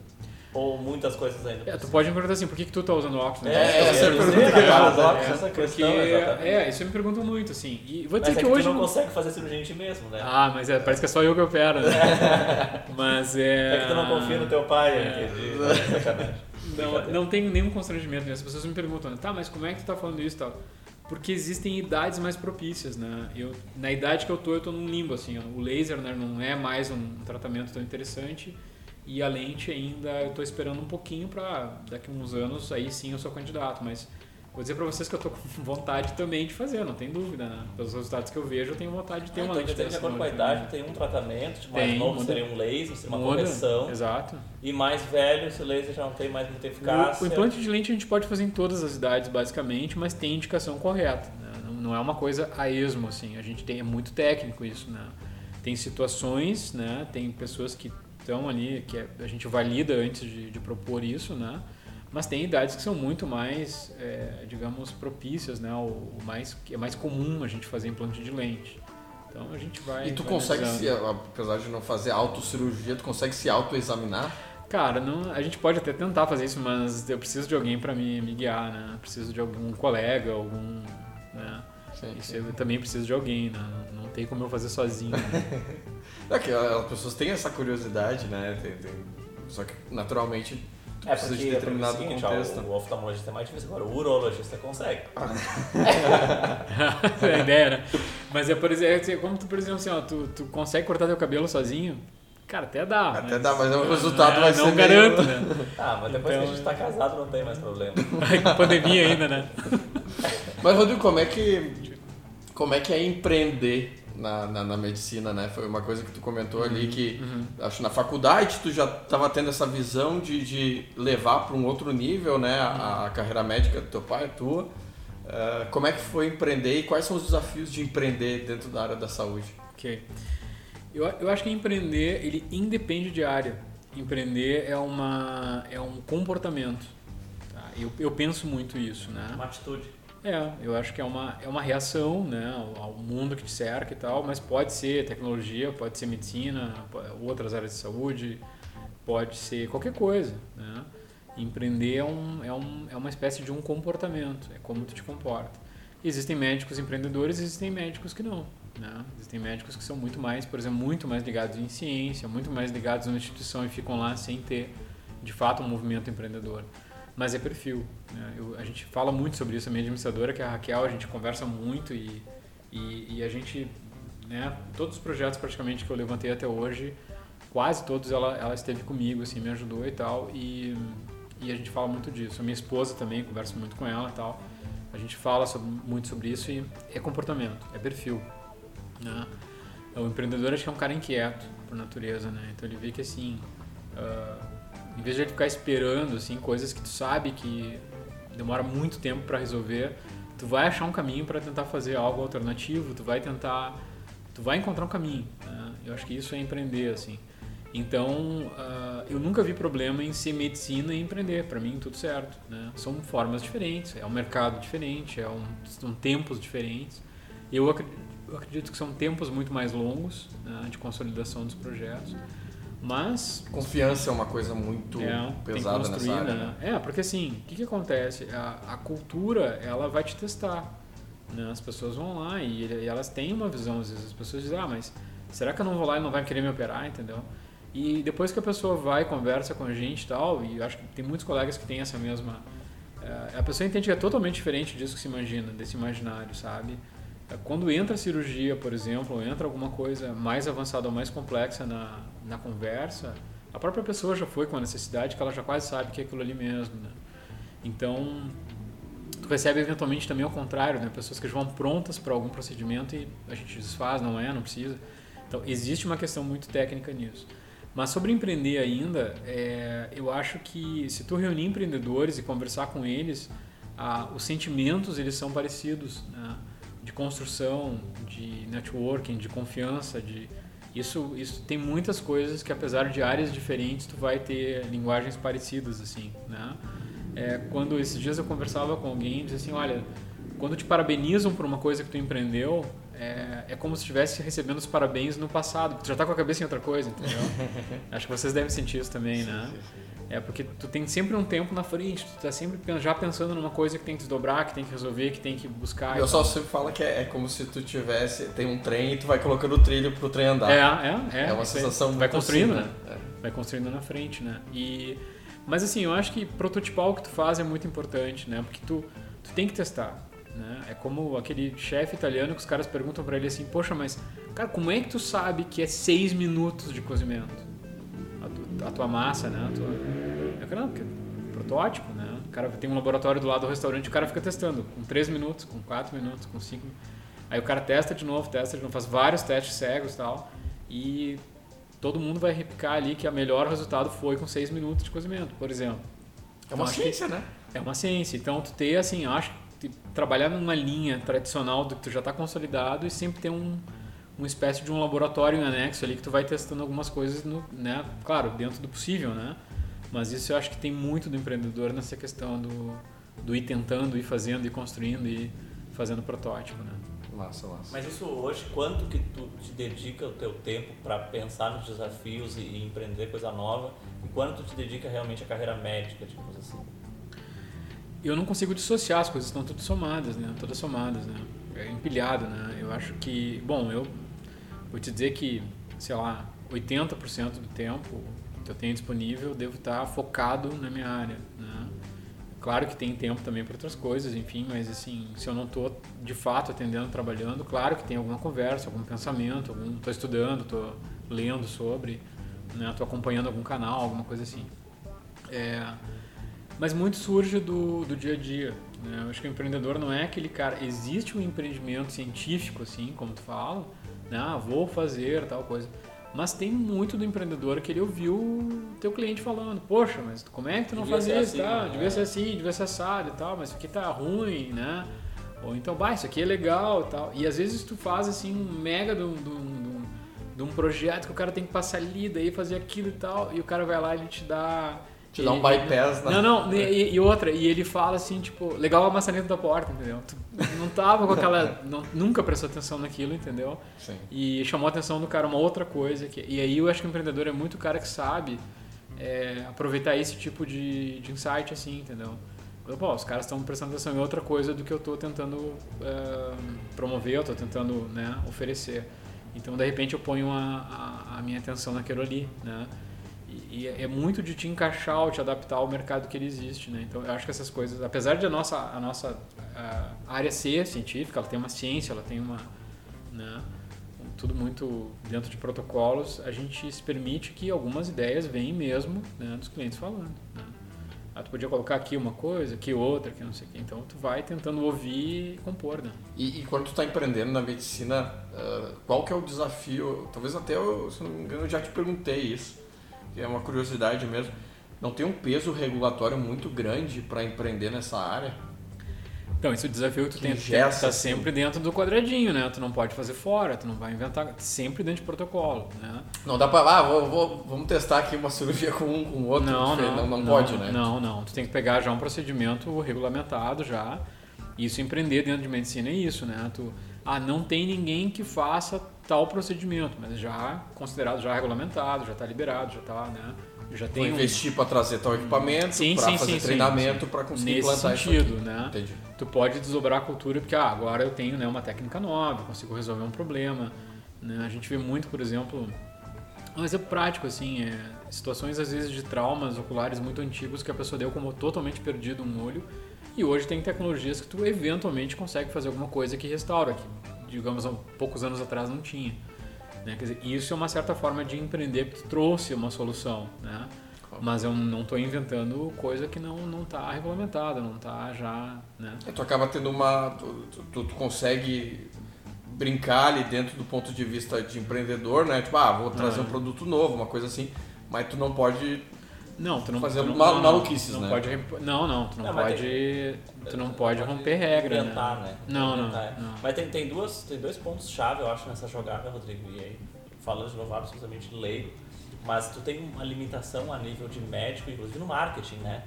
Ou muitas coisas ainda. É, tu pode me perguntar assim, por que, que tu tá usando óculos? Né? É, é, essa é, pergunta que eu óculos, essa questão, porque, É, isso me perguntam muito, assim. E vou dizer mas que, é que hoje. Tu não consegue fazer cirurgia em ti mesmo, né? Ah, mas é, parece que é só eu que opero, né? mas é. É que tu não confia no teu pai, é... entendi. Sacanagem. Não, não tenho nenhum constrangimento, né? As pessoas me perguntam, tá, mas como é que tu tá falando isso e tal? Porque existem idades mais propícias, né? Eu, na idade que eu tô, eu tô num limbo, assim. O laser né, não é mais um tratamento tão interessante e a lente ainda eu estou esperando um pouquinho para daqui a uns anos aí sim eu sou candidato, mas vou dizer para vocês que eu estou com vontade também de fazer, não tem dúvida, né? Pelos resultados que eu vejo, eu tenho vontade de ter ah, uma então, lente dessa. De acordo com a idade, tem um tratamento, tipo, mais novo muda, seria um laser, seria uma muda, correção. Exato. E mais velho, esse laser já não tem mais muita eficácia. O, o, implante de lente a gente pode fazer em todas as idades, basicamente, mas tem indicação correta. Né? Não, não, é uma coisa a esmo, assim. A gente tem, é muito técnico isso, né? Tem situações, né? Tem pessoas que estão ali, que a gente valida antes de, de, propor isso, né? Mas tem idades que são muito mais, é, digamos, propícias, né? O, mais, é mais comum a gente fazer implante de lente. Então a gente vai. E tu vai consegue, se, apesar de não fazer autocirurgia, tu consegue se autoexaminar? Cara, não, a gente pode até tentar fazer isso, mas eu preciso de alguém para me, me guiar, né? Preciso de algum colega, algum. Né? Sim, isso sim. eu também preciso de alguém, né? Não tem como eu fazer sozinho. Né? É que as pessoas têm essa curiosidade, né? Tem, tem... Só que naturalmente é precisa de determinado seguinte, contexto. Ó, o oftalmologista é mais difícil, agora o urologista consegue. é a ideia, né? Mas é, por exemplo, é como tu, por exemplo, assim, ó, tu, tu consegue cortar teu cabelo sozinho? Cara, até dá. Até mas... dá, mas o resultado é, vai não ser. Não garanto, meio... né? Ah, mas depois então... que a gente tá casado não tem mais problema. Com pandemia ainda, né? Mas, Rodrigo, como é que. Como é que é empreender na, na, na, medicina, né? Foi uma coisa que tu comentou uhum, ali que uhum. acho na faculdade tu já estava tendo essa visão de, de levar para um outro nível, né? A, a, carreira médica do teu pai, a tua. Uh, como é que foi empreender e quais são os desafios de empreender dentro da área da saúde? Ok. Eu, eu acho que empreender, ele independe de área. empreender é, uma, é um comportamento. Tá? Eu, eu penso muito isso, né? Uma atitude. É, eu acho que é uma, é uma reação né, ao, mundo que te cerca e tal, mas pode ser tecnologia, pode ser medicina, outras áreas de saúde, pode ser qualquer coisa. Né? Empreender é, um, é, um, é uma espécie de um comportamento, é como tu te comporta. Existem médicos empreendedores, existem médicos que não. Né? Existem médicos que são muito mais, por exemplo, muito mais ligados em ciência, muito mais ligados na instituição e ficam lá sem ter, de fato, um movimento empreendedor. Mas é perfil. Né? Eu, a gente fala muito sobre isso. A minha administradora, que é a Raquel, a gente conversa muito e, e, e a gente, né, todos os projetos praticamente que eu levantei até hoje, quase todos ela, ela esteve comigo, assim, me ajudou e tal. E, e a gente fala muito disso. A minha esposa também, converso muito com ela e tal. A gente fala sobre, muito sobre isso e é comportamento, é perfil. Né? O empreendedor acho que é um cara inquieto por natureza, né? Então ele vê que assim, uh, em vez de ficar esperando assim coisas que tu sabe que demora muito tempo para resolver, tu vai achar um caminho para tentar fazer algo alternativo, tu vai tentar, tu vai encontrar um caminho. Né? Eu acho que isso é empreender assim. Então, uh, eu nunca vi problema em ser medicina e empreender. Para mim, tudo certo. Né? São formas diferentes, é um mercado diferente, é um, são tempos diferentes. Eu acredito eu acredito que são tempos muito mais longos né, de consolidação dos projetos. Mas. Confiança é uma coisa muito é, pesada nessa área. Né? né? É, porque assim, o que, que acontece? A, a, cultura, ela vai te testar. Né? As pessoas vão lá e, e, elas têm uma visão, às vezes. As pessoas dizem, ah, mas será que eu não vou lá e não vai querer me operar, entendeu? E depois que a pessoa vai conversa com a gente e tal, e acho que tem muitos colegas que têm essa mesma. É, a pessoa entende que é totalmente diferente disso que se imagina, desse imaginário, sabe? Quando entra a cirurgia, por exemplo, ou entra alguma coisa mais avançada ou mais complexa na, na conversa, a própria pessoa já foi com a necessidade que ela já quase sabe que é aquilo ali mesmo, né? Então, tu recebe eventualmente também ao contrário, né? Pessoas que vão prontas para algum procedimento e a gente desfaz, não é, não precisa. Então, existe uma questão muito técnica nisso. Mas sobre empreender ainda, é, eu acho que se tu reunir empreendedores e conversar com eles, os sentimentos eles são parecidos, né? de construção, de networking, de confiança, de isso, isso tem muitas coisas que apesar de áreas diferentes tu vai ter linguagens parecidas assim, né? É, quando esses dias eu conversava com alguém, dizia assim, olha, quando te parabenizam por uma coisa que tu empreendeu, é, é como se estivesse recebendo os parabéns no passado, tu já está com a cabeça em outra coisa, entendeu? Acho que vocês devem sentir isso também, sim, né? Sim, sim. É porque tu tem sempre um tempo na frente, tu tá sempre já pensando numa coisa que tem que desdobrar, que tem que resolver, que tem que buscar. Eu só sempre falo que é, é, como se tu tivesse, tem um trem e tu vai colocando o trilho pro trem andar. É, é, é. É uma sensação muito Vai construindo, assim, né? né? É. Vai construindo na frente, né? E, mas assim, eu acho que prototipar o que tu faz é muito importante, né? Porque tu, tu tem que testar. Né? É como aquele chefe italiano que os caras perguntam para ele assim, poxa, mas cara, como é que tu sabe que é seis minutos de cozimento? a tua massa, né? A tua... Eu não, porque é protótipo, né? O cara tem um laboratório do lado do restaurante, o cara fica testando com 3 minutos, com 4 minutos, com 5 Aí o cara testa de novo, testa de novo, faz vários testes cegos e tal. E todo mundo vai replicar ali que o melhor resultado foi com 6 minutos de cozimento, por exemplo. É uma então, ciência, né? É uma ciência. Então tu ter, assim, acho que trabalhar numa linha tradicional do que tu já está consolidado e sempre ter um uma espécie de um laboratório em anexo ali que tu vai testando algumas coisas, no, né? Claro, dentro do possível, né? Mas isso eu acho que tem muito do empreendedor nessa questão do, do ir tentando, ir fazendo, ir construindo e fazendo protótipo, né? Massa, massa. Mas isso hoje, quanto que tu te dedica o teu tempo para pensar nos desafios e, e, empreender coisa nova? E quanto tu te dedica realmente à carreira médica, tipo assim? Eu não consigo dissociar, as coisas estão todas somadas, né? Todas somadas, né? É empilhado, né? Eu acho que, bom, eu vou te dizer que, sei lá, 80% do tempo que eu tenho disponível eu devo estar focado na minha área, né? Claro que tem tempo também para outras coisas, enfim, mas assim, se eu não estou de fato atendendo, trabalhando, claro que tem alguma conversa, algum pensamento, estou estudando, estou lendo sobre, né? Estou acompanhando algum canal, alguma coisa assim. É, mas muito surge do, do dia a dia. Né? Eu acho que o empreendedor não é aquele cara. Existe um empreendimento científico, assim, como tu fala, né? Ah, vou fazer tal coisa. Mas tem muito do empreendedor que ele ouviu teu cliente falando, poxa, mas como é que tu não devia fazia isso? Assim, tá? Né? Devia ser assim, devia ser assado e tal, mas isso aqui tá ruim, né? Ou então, bah, isso aqui é legal e tal. E às vezes tu faz assim um mega de um, de um projeto que o cara tem que passar ali, daí fazer aquilo e tal, e o cara vai lá e ele te dá. Te dá um bypass, né? Não, não, e, e, outra, e ele fala assim, tipo, legal a maçaneta da porta, entendeu? Tu não tava com aquela. não, nunca prestou atenção naquilo, entendeu? Sim. E chamou a atenção do cara uma outra coisa. Que, e aí eu acho que o empreendedor é muito o cara que sabe é, aproveitar esse tipo de, de insight, assim, entendeu? Pô, os caras estão prestando atenção em outra coisa do que eu estou tentando uh, promover, eu estou tentando né, oferecer. Então, de repente, eu ponho a, a, a minha atenção naquilo ali, né? E, e, é muito de te encaixar ou te adaptar ao mercado que ele existe, né? Então, eu acho que essas coisas, apesar de a nossa, a nossa uh, área ser científica, ela tem uma ciência, ela tem uma... Né, tudo muito dentro de protocolos, a gente se permite que algumas ideias venham mesmo né, dos clientes falando. Né? Ah, tu podia colocar aqui uma coisa, aqui outra, aqui não sei o quê. Então tu vai tentando ouvir e compor, né? E, e quando tu está empreendendo na medicina, uh, qual que é o desafio? Talvez até, eu, se não me engano, eu já te perguntei isso, que é uma curiosidade mesmo. Não tem um peso regulatório muito grande para empreender nessa área? Então, esse é o desafio que tu que tem que estar tá sempre dentro do quadradinho, né? Tu não pode fazer fora, tu não vai inventar, sempre dentro de protocolo, né? Não dá pra, ah, vou, vou, vamos testar aqui uma cirurgia com um, com outro. Não, não, não, não, pode, né? Não, não. Tu tem que pegar já um procedimento regulamentado já. Isso empreender dentro de medicina é isso, né? Tu, ah, não tem ninguém que faça tal procedimento, mas já considerado já regulamentado, já está liberado, já está, né? já tem Vou investir um... para trazer tal equipamento, para fazer sim, treinamento, para conseguir Nesse implantar sentido, isso né? Entendi. Tu pode desdobrar a cultura porque ah, agora eu tenho né, uma técnica nova, consigo resolver um problema. Né? A gente vê muito, por exemplo, um exemplo prático assim, é situações às vezes de traumas oculares muito antigos que a pessoa deu como totalmente perdido um olho e hoje tem tecnologias que tu eventualmente consegue fazer alguma coisa que restaura, que digamos há poucos anos atrás não tinha. Né? Quer dizer, isso é uma certa forma de empreender que trouxe uma solução, né? Mas eu não estou inventando coisa que não está regulamentada, não está já. Né? É, tu acaba tendo uma. Tu, tu, tu, consegue brincar ali dentro do ponto de vista de empreendedor, né? Tipo, ah, vou trazer um produto novo, uma coisa assim, mas tu não pode não, tu não fazer tu não, mal, maluquices, não né? Pode, não, não, tu não, não pode, tem, tu não pode, romper regra, inventar, né? né? Não, não, não, Mas tem, tem, duas, tem dois pontos chave, eu acho, nessa jogada, Rodrigo. E aí, falando de novo absolutamente leigo, mas tu tem uma limitação a nível de médico, inclusive no marketing, né?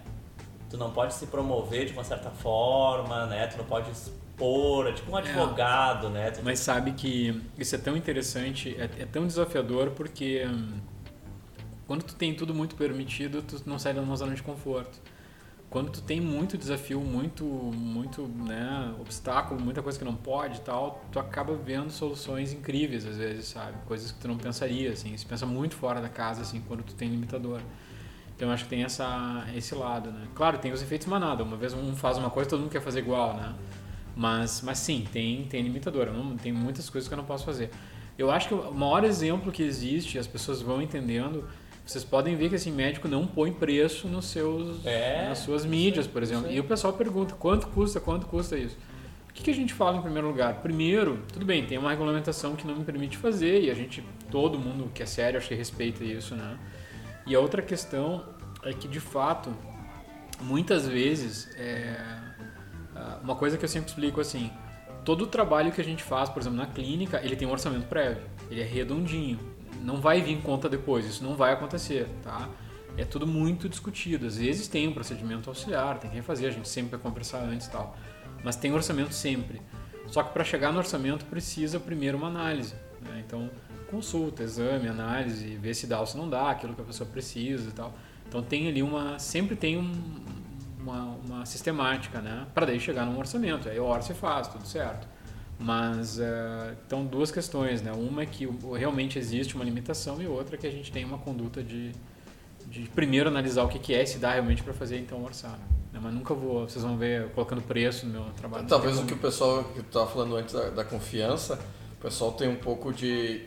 Tu não pode se promover de uma certa forma, né? Tu não pode expor, é tipo um é. advogado, é. né? Tu mas sabe que isso é tão interessante, é, é tão desafiador porque... Hum, quando tu tem tudo muito permitido, tu não sai da zona de conforto. Quando tu tem muito desafio, muito, muito, né, obstáculo, muita coisa que não pode e tal, tu acaba vendo soluções incríveis às vezes, sabe? Coisas que tu não pensaria, assim. Você pensa muito fora da casa, assim, quando tu tem limitador. Então acho que tem essa, esse lado, né? Claro, tem os efeitos manada. Uma vez um faz uma coisa, todo mundo quer fazer igual, né? Mas, mas sim, tem, tem limitador. Não, tem muitas coisas que eu não posso fazer. Eu acho que o maior exemplo que existe, as pessoas vão entendendo, vocês podem ver que assim, médico não põe preço nos seus, é, nas suas mídias, por exemplo. E o pessoal pergunta quanto custa, quanto custa isso. O que, que a gente fala em primeiro lugar? Primeiro, tudo bem, tem uma regulamentação que não me permite fazer e a gente, todo mundo que é sério, acho que respeita isso, né? E a outra questão é que, de fato, muitas vezes, é, uma coisa que eu sempre explico assim, todo o trabalho que a gente faz, por exemplo, na clínica, ele tem um orçamento prévio, ele é redondinho não vai vir conta depois, isso não vai acontecer, tá? É tudo muito discutido. Às vezes tem um procedimento auxiliar, tem que fazer, a gente sempre vai conversar antes e tal. Mas tem orçamento sempre. Só que para chegar no orçamento precisa primeiro uma análise. Né? Então, consulta, exame, análise, ver se dá ou se não dá, aquilo que a pessoa precisa e tal. Então tem ali uma. Sempre tem um, uma, uma sistemática, né? Para daí chegar num orçamento. Aí orça e faz, tudo certo. Mas uh, então duas questões, né? Uma é que realmente existe uma limitação e outra é que a gente tem uma conduta de, de primeiro analisar o que, que é, se dá realmente para fazer então orçar. Né? Mas nunca vou, vocês vão ver colocando preço no meu trabalho. Talvez o que o pessoal que estava falando antes da, da, confiança, o pessoal tem um pouco de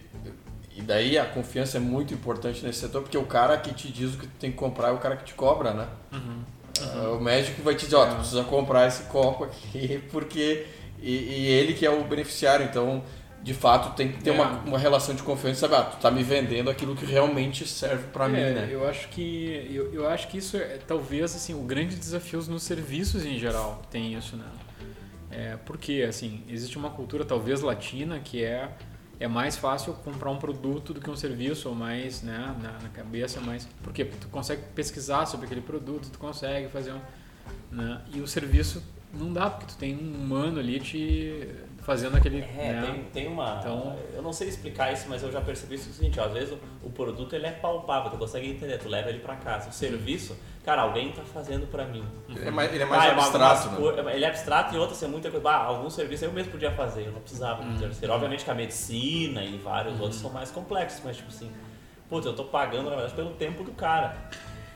e daí a confiança é muito importante nesse setor porque o cara que te diz o que tu tem que comprar é o cara que te cobra, né? Uhum. Uhum. Uh, o médico vai te dizer, ó, oh, tu é. precisa comprar esse copo aqui porque e, e, ele que é o beneficiário. Então, de fato, tem que ter é. uma, uma relação de confiança, sabe? Ah, tu tá me vendendo aquilo que realmente serve para é, mim, né? Eu acho que eu, eu acho que isso é talvez assim o grande desafio nos serviços em geral tem isso, né? É, porque assim existe uma cultura talvez latina que é é mais fácil comprar um produto do que um serviço, ou mais né, na, na cabeça, mais. Por quê? Porque tu consegue pesquisar sobre aquele produto, tu consegue fazer um. Né, e o serviço não dá, porque tu tem um humano ali te fazendo aquele. É, né, tem, tem uma. Então- eu não sei explicar isso, mas eu já percebi isso o seguinte: ó, às vezes o, o produto ele é palpável, tu consegue entender, tu leva ele pra casa. O serviço, cara, alguém tá fazendo pra mim. Ele é mais, ele é mais Ah, é uma- abstrato, algumas né? Ele é abstrato e outra, assim, é muita coisa. Ah, alguns serviços eu mesmo podia fazer, eu não precisava Hum. de um terceiro. Obviamente que a medicina e vários outros são mais complexos, mas tipo assim, putz, eu tô pagando, na verdade, pelo tempo do cara.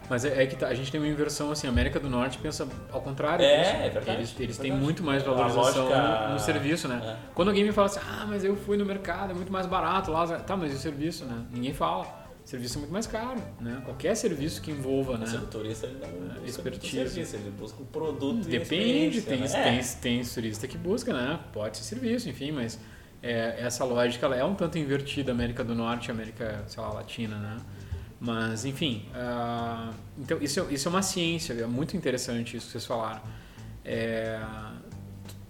Mas é, é que tá, a gente tem uma inversão assim, a América do Norte pensa ao contrário. É, disso. é verdade, Eles, eles é têm muito mais valorização lógica- no, no serviço, né? É. Quando alguém me fala assim, ah, mas eu fui no mercado, é muito mais barato lá. Tá, mas e o serviço, né? Ninguém fala. O serviço é muito mais caro, né? Qualquer serviço que envolva, né? O turista ele não expertise. serviço, ele busca o produto a Depende, tem, né? tem, tem turista que busca, né? Pode ser serviço, enfim, mas é, essa lógica ela é um tanto invertida América do Norte América, sei lá, Latina, né? Mas, enfim, ah, então isso, é- isso é uma ciência, é muito interessante isso que vocês falaram. É,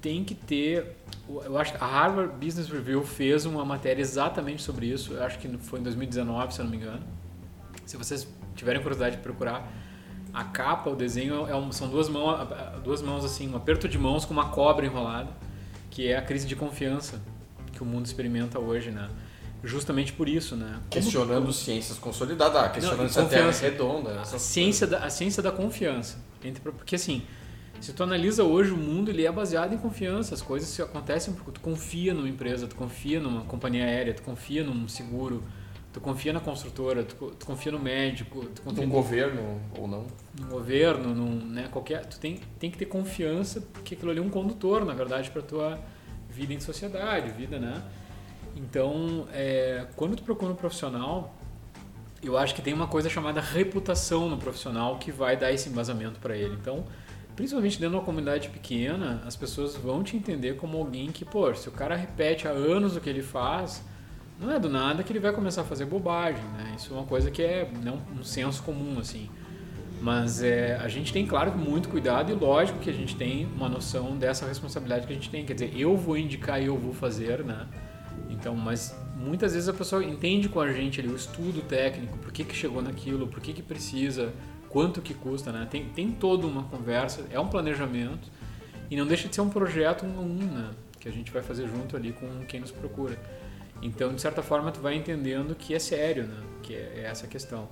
tem que ter. Eu acho que a Harvard Business Review fez uma matéria exatamente sobre isso. Eu acho que foi em 2019, se eu não me engano. Se vocês tiverem curiosidade de procurar, a capa, o desenho é um- são duas mãos, duas mãos assim, um aperto de mãos com uma cobra enrolada, que é a crise de confiança que o mundo experimenta hoje, né? Justamente por isso, né? Como- Questionando ciências consolidadas, ah, questionando Não, se a Terra é redonda. a essas ciência da, a ciência da confiança. Entre, porque assim, se tu analisa hoje o mundo, ele é baseado em confiança. As coisas se acontecem porque tu confia numa empresa, tu confia numa companhia aérea, tu confia num seguro, tu confia na construtora, tu, tu confia no médico, tu confia Num no, governo ou não. no governo, num, né, qualquer, tu tem, tem que ter confiança porque aquilo ali é um condutor, na verdade, para tua vida em sociedade, vida, né? Então, é, quando tu procura um profissional, eu acho que tem uma coisa chamada reputação no profissional que vai dar esse embasamento para ele. Então, principalmente dentro de uma comunidade pequena, as pessoas vão te entender como alguém que, pô, se o cara repete há anos o que ele faz, não é do nada que ele vai começar a fazer bobagem, né? Isso é uma coisa que é não um senso comum assim. Mas é, a gente tem, claro, muito cuidado e lógico que a gente tem uma noção dessa responsabilidade que a gente tem. Quer dizer, eu vou indicar e eu vou fazer, né? Então, mas muitas vezes a pessoa entende com a gente ali o estudo técnico, por que, que chegou naquilo, por que, que precisa, quanto que custa, né? Tem, tem toda uma conversa, é um planejamento e não deixa de ser um projeto um a um, né? Que a gente vai fazer junto ali com quem nos procura. Então, de certa forma, tu vai entendendo que é sério, né? Que é, é essa questão.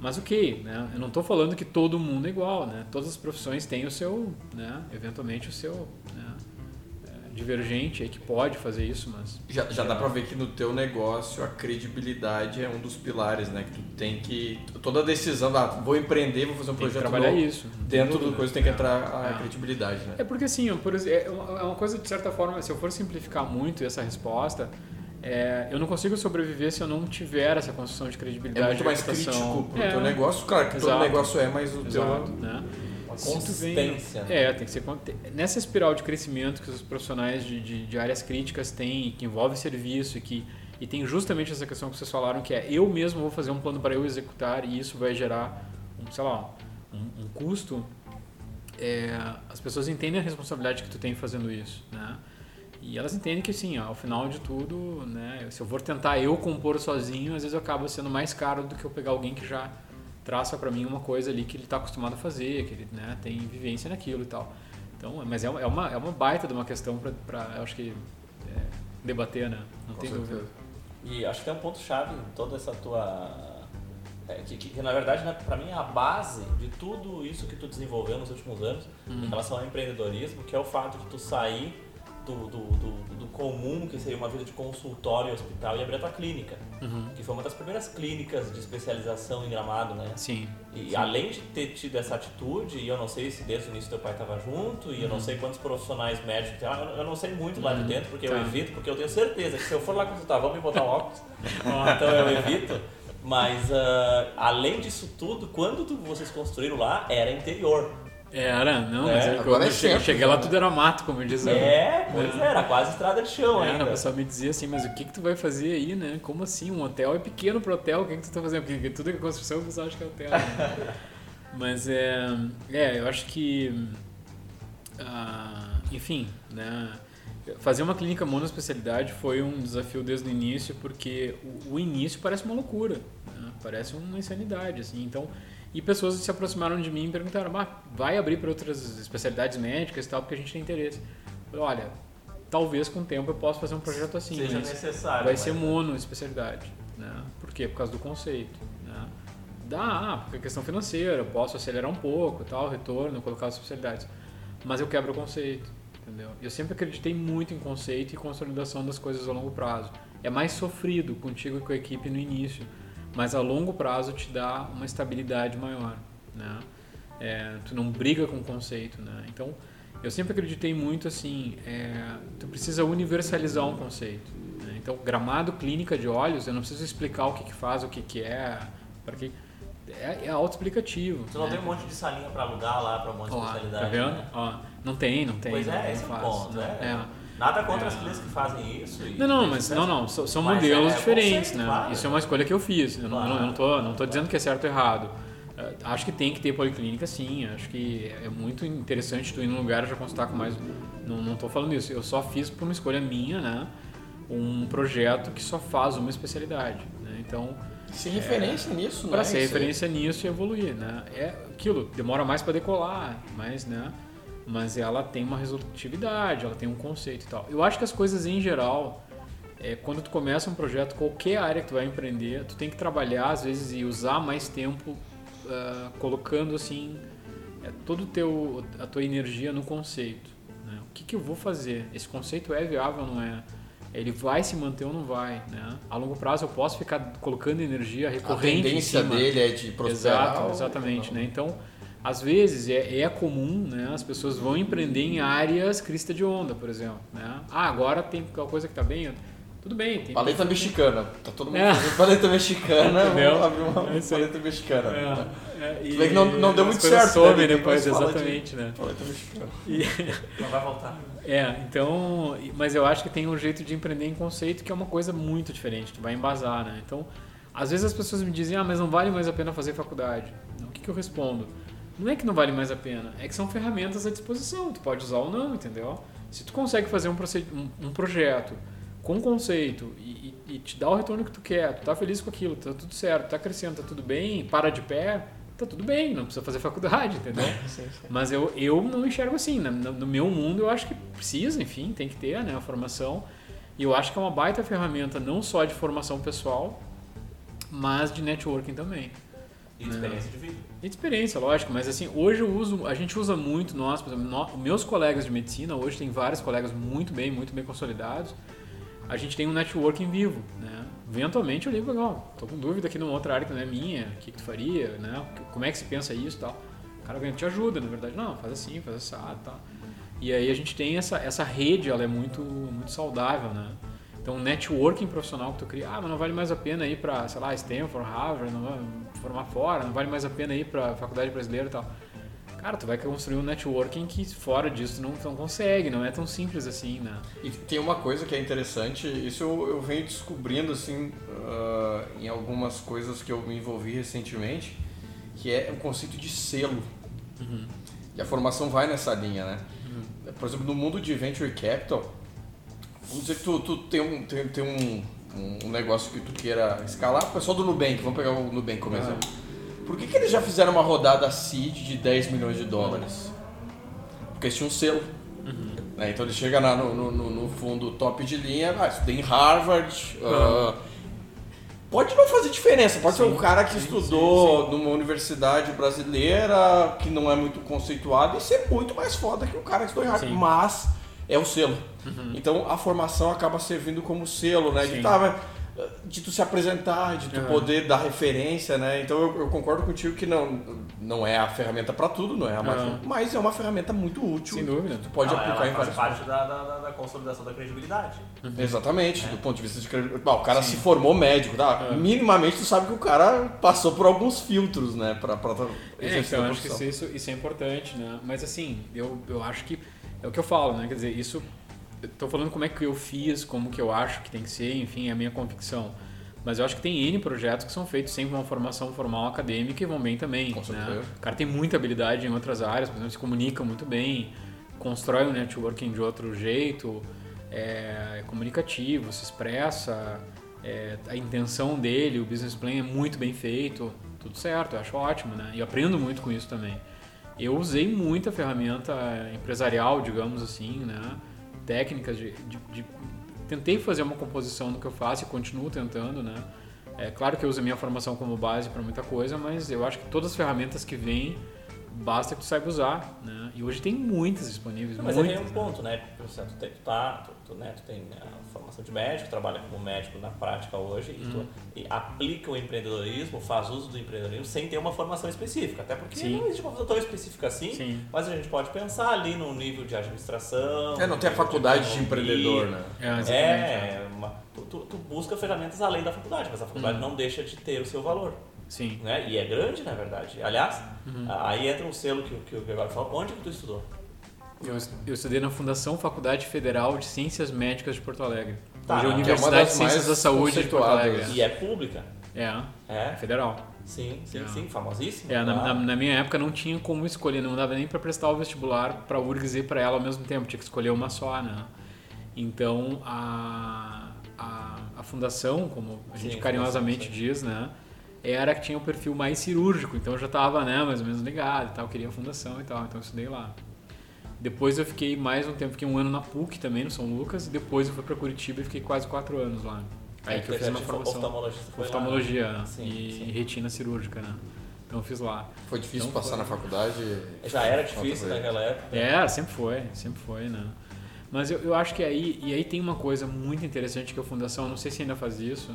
Mas ok, né? Eu não estou falando que todo mundo é igual, né? Todas as profissões têm o seu, né? Eventualmente o seu divergente aí que pode fazer isso, mas Já, já dá pra ver que no teu negócio a credibilidade é um dos pilares, né? Que tu tem que. Toda decisão, ah, vou empreender, vou fazer um tem projeto trabalhar novo. isso. Dentro do coisa tem que É. entrar a É. credibilidade, né? É porque assim, por exemplo, é uma- é uma coisa de certa forma, se eu for simplificar muito essa resposta, é, eu não consigo sobreviver se eu não tiver essa construção de É credibilidade. muito mais crítico pro É, teu negócio. Claro que todo Exato. negócio é, mas o Exato, teu. né? Uma tu vem- consistência. né? É, tem que ser. Nessa espiral de crescimento que os profissionais de, de, de áreas críticas têm, que envolve serviço e que e tem justamente essa questão que vocês falaram, que é eu mesmo vou fazer um plano para eu executar e isso vai gerar, um, sei lá, um, um custo. é, as pessoas entendem a responsabilidade que tu tem fazendo isso, né? E elas entendem que, sim, ao final de tudo, né, se eu for tentar eu compor sozinho, às vezes eu acabo sendo mais caro do que eu pegar alguém que já traça para mim uma coisa ali que ele está acostumado a fazer, que ele né, tem vivência naquilo e tal. Então, mas é, uma- é uma, é uma baita de uma questão para, eu acho que, é, debater, né? Não Com tem certeza. dúvida. E acho que tem um ponto chave em toda essa tua. é, que, que, que, na verdade, né, pra mim, é a base de tudo isso que tu desenvolveu nos últimos anos Uhum. em relação ao empreendedorismo, que é o fato de tu sair do, do, do, do comum, que seria uma vida de consultório hospital, e abrir a tua clínica, Uhum. que foi uma das primeiras clínicas de especialização em gramado, né? Sim. E Sim. além de ter tido essa atitude, e eu não sei se desde o início teu pai estava junto, e eu não sei quantos profissionais médicos tem lá, eu- eu não sei muito lá de Uhum. dentro, porque eu Tá. evito, porque eu tenho certeza que se eu for lá consultar, vão me botar um óculos, então eu evito. Mas ah, além disso tudo, quando tu- vocês construíram lá, era interior. Era, não, É, mas eu, agora quando é eu cheguei, cheguei lá tudo era mato, como diz. É, pois é, era quase estrada de chão É, ainda. a pessoa me dizia assim, mas o que que tu vai fazer aí, né? Como assim? Um hotel é pequeno pro hotel, o que que tu tá fazendo? Porque tudo que é construção, o pessoal acha que é hotel. né? mas é, é, eu acho que, ah, enfim, né? Fazer uma clínica monoespecialidade foi um desafio desde o início, porque o, o início parece uma loucura, né? parece uma insanidade, assim. Então, e pessoas se aproximaram de mim e perguntaram: ah, vai abrir para outras especialidades médicas e tal, porque a gente tem interesse. Eu falei, olha, talvez com o tempo eu possa fazer um projeto assim. Seja necessário. Vai ser mono especialidade. Né? Por quê? Por causa do conceito. Né? Dá, ah, porque é questão financeira, eu posso acelerar um pouco, tal, retorno, colocar as especialidades. Mas eu quebro o conceito. Entendeu? Eu sempre acreditei muito em conceito e consolidação das coisas a longo prazo. É mais sofrido contigo e com a equipe no início mas a longo prazo te dá uma estabilidade maior, né? É, tu não briga com o conceito, né? Então, eu sempre acreditei muito assim, é, tu precisa universalizar um conceito. Né? Então, gramado clínica de olhos, eu não preciso explicar o que, que faz, o que, que é, para que é, é autoexplicativo. Tu não né? tem um monte de salinha para alugar lá para um monte de especialidade, tá vendo? Né? Ó, não tem, não tem. Pois é, esse é o ponto, né? É. Nada contra é. as clínicas que fazem isso. não, não, mas não, não, são, são modelos é, diferentes, conceito, né? Claro. Isso é uma escolha que eu fiz. Eu claro. não, não, tô, não tô dizendo que é certo ou errado. Uh, acho que tem que ter policlínica, sim. Acho que é muito interessante tu ir num lugar e já consultar com mais. Não, não tô falando isso. Eu só fiz por uma escolha minha, né? Um projeto que só faz uma especialidade. Né? Então. Ser referência é, nisso, né? Para ser referência nisso e evoluir, né? É aquilo, demora mais para decolar, mas, né? Mas ela tem uma resolutividade, ela tem um conceito e tal. Eu acho que as coisas em geral, é, quando tu começa um projeto, qualquer área que tu vai empreender, tu tem que trabalhar às vezes e usar mais tempo uh, colocando assim é, todo teu a tua energia no conceito. Né? O que, que eu vou fazer? Esse conceito é viável ou não é? Ele vai se manter ou não vai, né? A longo prazo eu posso ficar colocando energia recorrente A tendência dele é de prosperar. Exato, exatamente, né? Então às vezes é, é, comum, né? As pessoas vão empreender em áreas crista de onda, por exemplo. Né? Ah, agora tem alguma coisa que está bem. Tudo bem. Tem paleta mexicana. Tá todo mundo é. fazendo paleta mexicana. Entendeu? Vamos abrir uma é paleta mexicana. É. É, e, que não, não deu muito certo. Some né? depois, exatamente, de né? Paleta mexicana. E... Não vai voltar. É, então. Mas eu acho que tem um jeito de empreender em conceito que é uma coisa muito diferente. Tu vai embasar, né? Então, às vezes as pessoas me dizem, ah, mas não vale mais a pena fazer faculdade. O que, que eu respondo? Não é que não vale mais a pena, é que são ferramentas à disposição, tu pode usar ou não, entendeu? Se tu consegue fazer um, um, um projeto com conceito e, e, e, te dá o retorno que tu quer, tu tá feliz com aquilo, tá tudo certo, tá crescendo, tá tudo bem, para de pé, tá tudo bem, não precisa fazer faculdade, entendeu? sim, sim. Mas eu, eu não enxergo assim, no, no, meu mundo eu acho que precisa, enfim, tem que ter né, a formação, e eu acho que é uma baita ferramenta não só de formação pessoal, mas de networking também. E de experiência de vida. E de experiência, lógico, mas assim, hoje eu uso, a gente usa muito, nós, por exemplo, nós, meus colegas de medicina, hoje tem vários colegas muito bem, muito bem consolidados, a gente tem um networking vivo, né? Eventualmente eu ligo, legal, tô com dúvida aqui numa outra área que não é minha, o que, que tu faria, né? Como é que se pensa isso e tal. O cara te ajuda, na verdade, não, faz assim, faz assim, tal. E aí a gente tem essa, essa rede, ela é muito, muito saudável, né? Então, networking profissional que tu cria, ah, mas não vale mais a pena ir para, sei lá, Stanford, Harvard, não, formar fora, não vale mais a pena ir para faculdade brasileira e tal. Cara, tu vai construir um networking que fora disso não, não consegue, não é tão simples assim, né? E tem uma coisa que é interessante, isso eu, eu venho descobrindo assim uh, em algumas coisas que eu me envolvi recentemente, que é o conceito de selo. Uhum. E a formação vai nessa linha, né? Uhum. Por exemplo, no mundo de venture capital, Vamos dizer que tu, tu tem, um, tem, tem um, um negócio que tu queira escalar. O pessoal do Nubank, vamos pegar o Nubank como ah. exemplo. Por que, que eles já fizeram uma rodada seed de 10 milhões de dólares? Porque eles tinham um selo. Uhum. Né? Então ele chega na, no, no, no, fundo top de linha, ah, estudei em Harvard. Uhum. Uh, pode não fazer diferença, pode sim, ser um cara que sim, estudou sim, numa universidade brasileira, que não é muito conceituado, e ser muito mais foda que o cara que estudou em Harvard. Mas é o selo. Uhum. Então a formação acaba servindo como selo, né? De, tá, de tu se apresentar, de tu uhum. poder dar referência, né? Então eu, eu, concordo contigo que não, não é a ferramenta para tudo, não é a uhum. mas é uma ferramenta muito útil. Sem dúvida. Tu pode não, aplicar ela em várias parte da, da, da, consolidação da credibilidade. Uhum. Exatamente, é. do ponto de vista de credibilidade. o cara Sim. se formou médico, tá? É. Minimamente tu sabe que o cara passou por alguns filtros, né? Pra, pra é, então, eu acho que isso, isso é importante, né? Mas assim, eu, eu acho que é o que eu falo, né? Quer dizer, isso. Estou falando como é que eu fiz, como que eu acho que tem que ser, enfim, é a minha convicção. Mas eu acho que tem N projetos que são feitos sem uma formação formal acadêmica e vão bem também. Com né? O cara tem muita habilidade em outras áreas, por exemplo, se comunica muito bem, constrói um networking de outro jeito, é, é comunicativo, se expressa, é, a intenção dele, o business plan é muito bem feito, tudo certo, eu acho ótimo, né? E aprendo muito com isso também. Eu usei muita ferramenta empresarial, digamos assim, né? Técnicas de, de, de tentei fazer uma composição do que eu faço e continuo tentando, né? É claro que eu uso minha formação como base para muita coisa, mas eu acho que todas as ferramentas que vêm basta que tu saiba usar, né? E hoje tem muitas disponíveis, Não, mas muitas, aí tem um né? ponto, né? Por exemplo, tu, tem, tu, tá, tu, tu, né, tu tem a formação de médico, trabalha como médico na prática hoje e tu Uhum. e aplica o empreendedorismo, faz uso do empreendedorismo sem ter uma formação específica. Até porque Sim. não existe uma formação tão específica assim, Sim. mas a gente pode pensar ali no nível de administração. É, não tem a faculdade de economia. empreendedor, né? É, exatamente, É, uma- tu, tu, busca ferramentas além da faculdade, mas a faculdade Uhum. não deixa de ter o seu valor. Sim. Né? E é grande, na verdade. Aliás, Uhum. aí entra um selo que, o- que o Gregório falou. Onde que tu estudou? Eu, eu estudei na Fundação Faculdade Federal de Ciências Médicas de Porto Alegre. Tá, Hoje é a que é Universidade das de Ciências da Saúde de Porto. Alegre. E é pública? É, é É, federal. sim, sim, É. sim, famosíssima. É, na, na- na minha época não tinha como escolher, não dava nem para prestar o vestibular para URGS e para ela ao mesmo tempo, tinha que escolher uma só, né? Então a, a, a fundação, como a gente Sim, carinhosamente fundação, diz, né? Era que tinha o perfil mais cirúrgico, então eu já estava né, mais ou menos ligado e tal, queria a fundação e tal, então eu estudei lá. Depois eu fiquei mais um tempo, fiquei um ano na PUC também, no São Lucas, e depois eu fui para Curitiba e fiquei quase quatro anos lá. Aí É, que eu fiz uma a formação. Oftalmologista foi lá, né? Oftalmologia Sim, e sim. retina cirúrgica, né? Então eu fiz lá. Foi difícil Então passar foi. na faculdade? Já era difícil naquela época. É, sempre foi, sempre foi, né? Mas eu, eu acho que aí, e aí tem uma coisa muito interessante que a Fundação, não sei se ainda faz isso,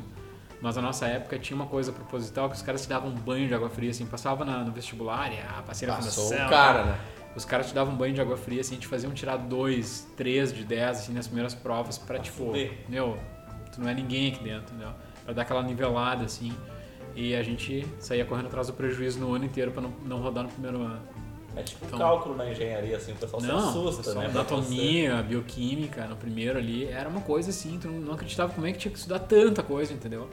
mas na nossa época tinha uma coisa proposital que os caras te davam um banho de água fria, assim, passava na- no vestibular, e ah, passei na Passou Fundação. o cara, né? Os caras te davam um banho de água fria, assim, te faziam tirar dois, três de dez, assim, nas primeiras provas pra, Pra tipo, fuder. meu, tu não é ninguém aqui dentro, entendeu? Pra dar aquela nivelada, assim. E a gente saía correndo atrás do prejuízo no ano inteiro pra não, não rodar no primeiro ano. É tipo Então- cálculo na engenharia, assim, o pessoal Não, se assusta, pessoal, né? anatomia, bioquímica, no primeiro ali, era uma coisa assim, tu não acreditava como é que tinha que estudar tanta coisa, entendeu?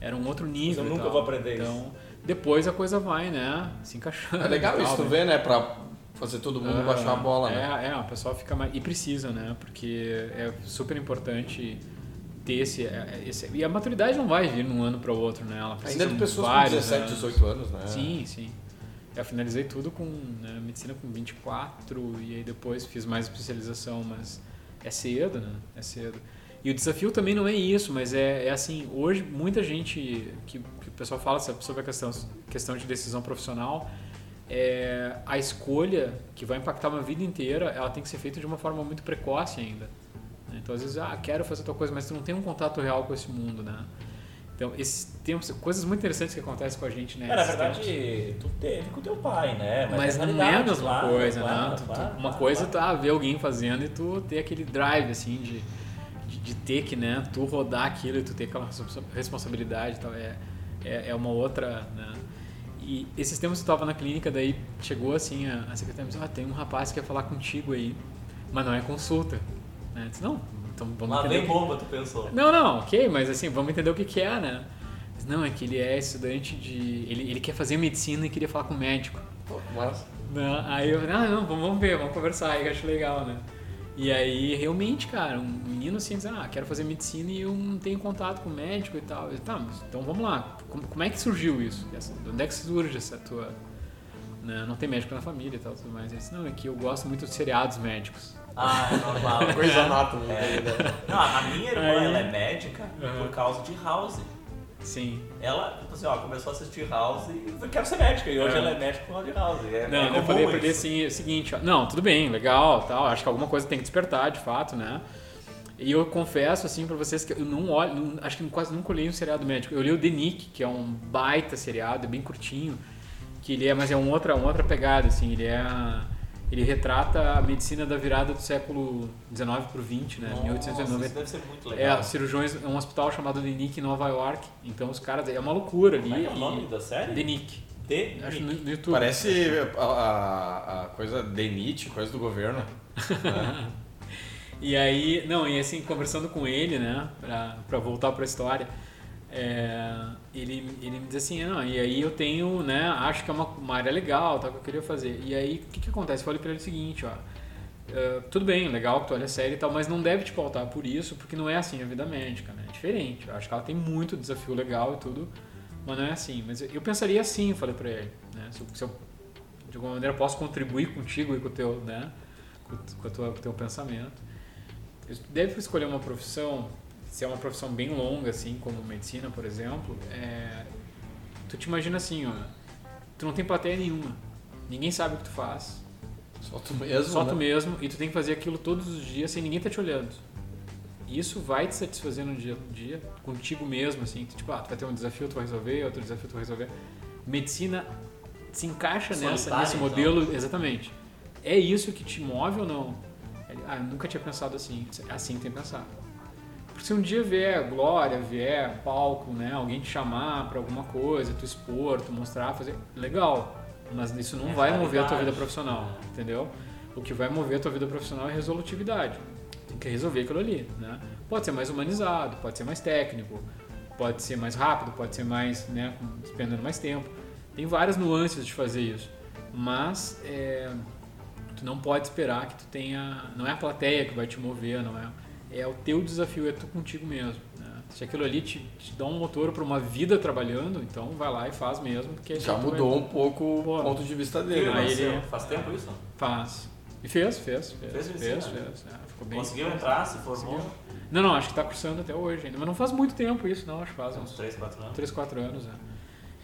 Era um outro nível. eu e nunca tal. vou aprender isso. Então, depois a coisa vai, né? Se encaixando. É legal e isso, tal, tu né? vê, né? Pra fazer todo mundo Ah, baixar a bola, né? é, É, o pessoal fica mais. E precisa, né? Porque é super importante ter esse, é, esse. E a maturidade não vai vir de um ano para o outro, né? Ela precisa Ainda de pessoas com vários 17, anos. 18 anos, né? Sim, sim. Eu finalizei tudo com né, medicina com 24 e aí depois fiz mais especialização, mas é cedo, né? É cedo. E o desafio também não é isso, mas é, é assim, hoje muita gente que, que o pessoal fala sobre a questão, questão de decisão profissional, é, a escolha que vai impactar uma vida inteira, ela tem que ser feita de uma forma muito precoce ainda. né? Então às vezes, ah, quero fazer tal coisa, mas tu não tem um contato real com esse mundo, né? Então, esses tempos, coisas muito interessantes que acontecem com a gente, né? É, na esses tempos. verdade, tu teve com teu pai, né? Mas, na não é a mesma claro, coisa, claro, né? Tu- tu- claro, uma claro, coisa claro. tá ver alguém fazendo e tu ter aquele drive, assim, de, de, ter que, né? Tu rodar aquilo e tu ter aquela responsa- responsabilidade e tal. É, é, é uma outra, né? E esses tempos eu tava na clínica, daí chegou assim, a, a secretária me disse, ah, tem um rapaz que quer falar contigo aí, mas não é consulta. Né? Eu disse, não, então vamos Lá entender. que- bomba, tu pensou. não, não, ok, mas assim, vamos entender o que, que é, né? Mas, Não, é que ele é estudante de. Ele, ele quer fazer medicina e queria falar com o médico. Pô, mas Né? Aí eu ah, não, vamos, vamos ver, vamos conversar, aí eu acho legal, né? E aí, realmente, cara, um menino assim diz, ah, quero fazer medicina e eu não tenho contato com o médico e tal. Eu, tá, mas então vamos lá, como, como é que surgiu isso? Essa- de onde é que surge essa tua. Né? Não tem médico na família e tal, tudo mais. Ele disse, não, é que eu gosto muito de seriados médicos. Ah, é normal. coisa anátoma. É. Não, a minha irmã, Aí- ela é médica por causa de House. Sim. Ela, tipo assim, ó, começou a assistir House e eu quero ser médica. E hoje É. ela é médica por causa de House. É, Não, é eu falei pra ele assim, o seguinte, ó, não, tudo bem, legal, tal, acho que alguma coisa tem que despertar, de fato, né? E eu confesso, assim, pra vocês que eu não olho, não- acho que quase nunca olhei um seriado médico. Eu li o The Nick, que é um baita seriado, é bem curtinho, que ele é, mas é uma outra, uma outra pegada, assim, ele é... Ele retrata a medicina da virada do século XIX pro XX, né? Nossa, 1890. isso deve ser muito É, legal. cirurgiões, é um hospital chamado The Nick em Nova York. Então os caras, é uma loucura ali. Como é que é o nome da série? The Nick. The Acho no, Nick. no YouTube. Parece a, a, a coisa DENIT, coisa do governo. E aí, não, e assim, conversando com ele, né, pra voltar pra história, é, ele, ele me diz assim, não, e aí eu tenho, né, acho que é uma, uma área legal, tal, que eu queria fazer. E aí, o que que acontece? Eu falei pra ele o seguinte, ó, Uh, tudo bem, legal que tu olha a série e tal, mas não deve te pautar por isso, porque não é assim a vida médica, né? É diferente. Eu acho que ela tem muito desafio legal e tudo, mas não é assim. Mas eu pensaria assim, falei pra ele, né? Se eu, se eu de alguma maneira posso contribuir contigo e com o teu, né? Com, com, tua, com o teu pensamento. Deve escolher uma profissão, se é uma profissão bem longa, assim, como medicina, por exemplo, é, tu te imagina assim, ó, tu não tem plateia nenhuma, ninguém sabe o que tu faz, só tu mesmo. Só né? tu mesmo, e tu tem que fazer aquilo todos os dias sem ninguém tá te olhando. E isso vai te satisfazer no dia, no dia contigo mesmo, assim. Tipo, ah, tu vai ter um desafio, tu vai resolver, outro desafio, tu vai resolver. Medicina se encaixa nessa, nesse então. modelo, então. exatamente. É isso que te move ou não? Ah, eu nunca tinha pensado assim. É assim tem que pensar. Porque se um dia vier glória, vier palco, né, alguém te chamar para alguma coisa, tu expor, tu mostrar, fazer, legal. Mas isso não é vai mover a tua vida profissional, entendeu? O que vai mover a tua vida profissional é resolutividade. Tem que resolver aquilo ali, né? Pode ser mais humanizado, pode ser mais técnico, pode ser mais rápido, pode ser mais, né, despendendo mais tempo. Tem várias nuances de fazer isso, mas é, tu não pode esperar que tu tenha, não é a plateia que vai te mover, não é, é o teu desafio, é tu contigo mesmo. Se aquilo ali te, te dá um motor para uma vida trabalhando, então vai lá e faz mesmo. Porque Já mudou um pouco o ponto de vista dele. Aí ele... Faz tempo isso? Faz. E fez, fez. Fez, fez, fez. fez é, ficou bem, Conseguiu entrar, se formou? Não, não, acho que está cursando até hoje ainda. Mas não faz muito tempo isso, não. Acho que faz uns 3, 4 anos. 3, 4 anos, é.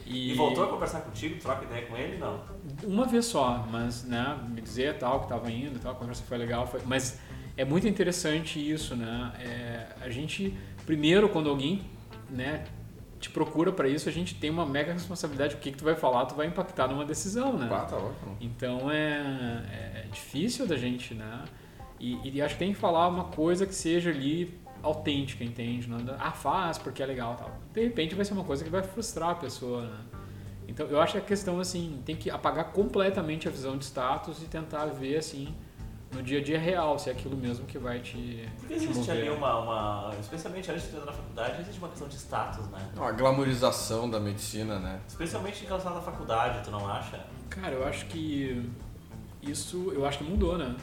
E... e... voltou a conversar contigo, troca ideia com ele, não? Uma vez só, mas né, me dizer tal, que estava indo, tal, a conversa foi legal, foi... mas é muito interessante isso, né? É, a gente, primeiro, quando alguém né, te procura para isso, a gente tem uma mega responsabilidade. O que, que tu vai falar, tu vai impactar numa decisão, né? Ah, tá louco. Então é, é difícil da gente, né? E, e, acho que tem que falar uma coisa que seja ali autêntica, entende? Não, ah, faz porque é legal tal. De repente vai ser uma coisa que vai frustrar a pessoa, né? Então eu acho que a questão assim, tem que apagar completamente a visão de status e tentar ver assim no dia a dia real, se é aquilo mesmo que vai te. Porque existe ali uma, uma. Especialmente antes de entrar na faculdade, existe uma questão de status, né? Uma glamorização da medicina, né? Especialmente em relação à faculdade, tu não acha? Cara, eu acho que isso. Eu acho que mudou, né?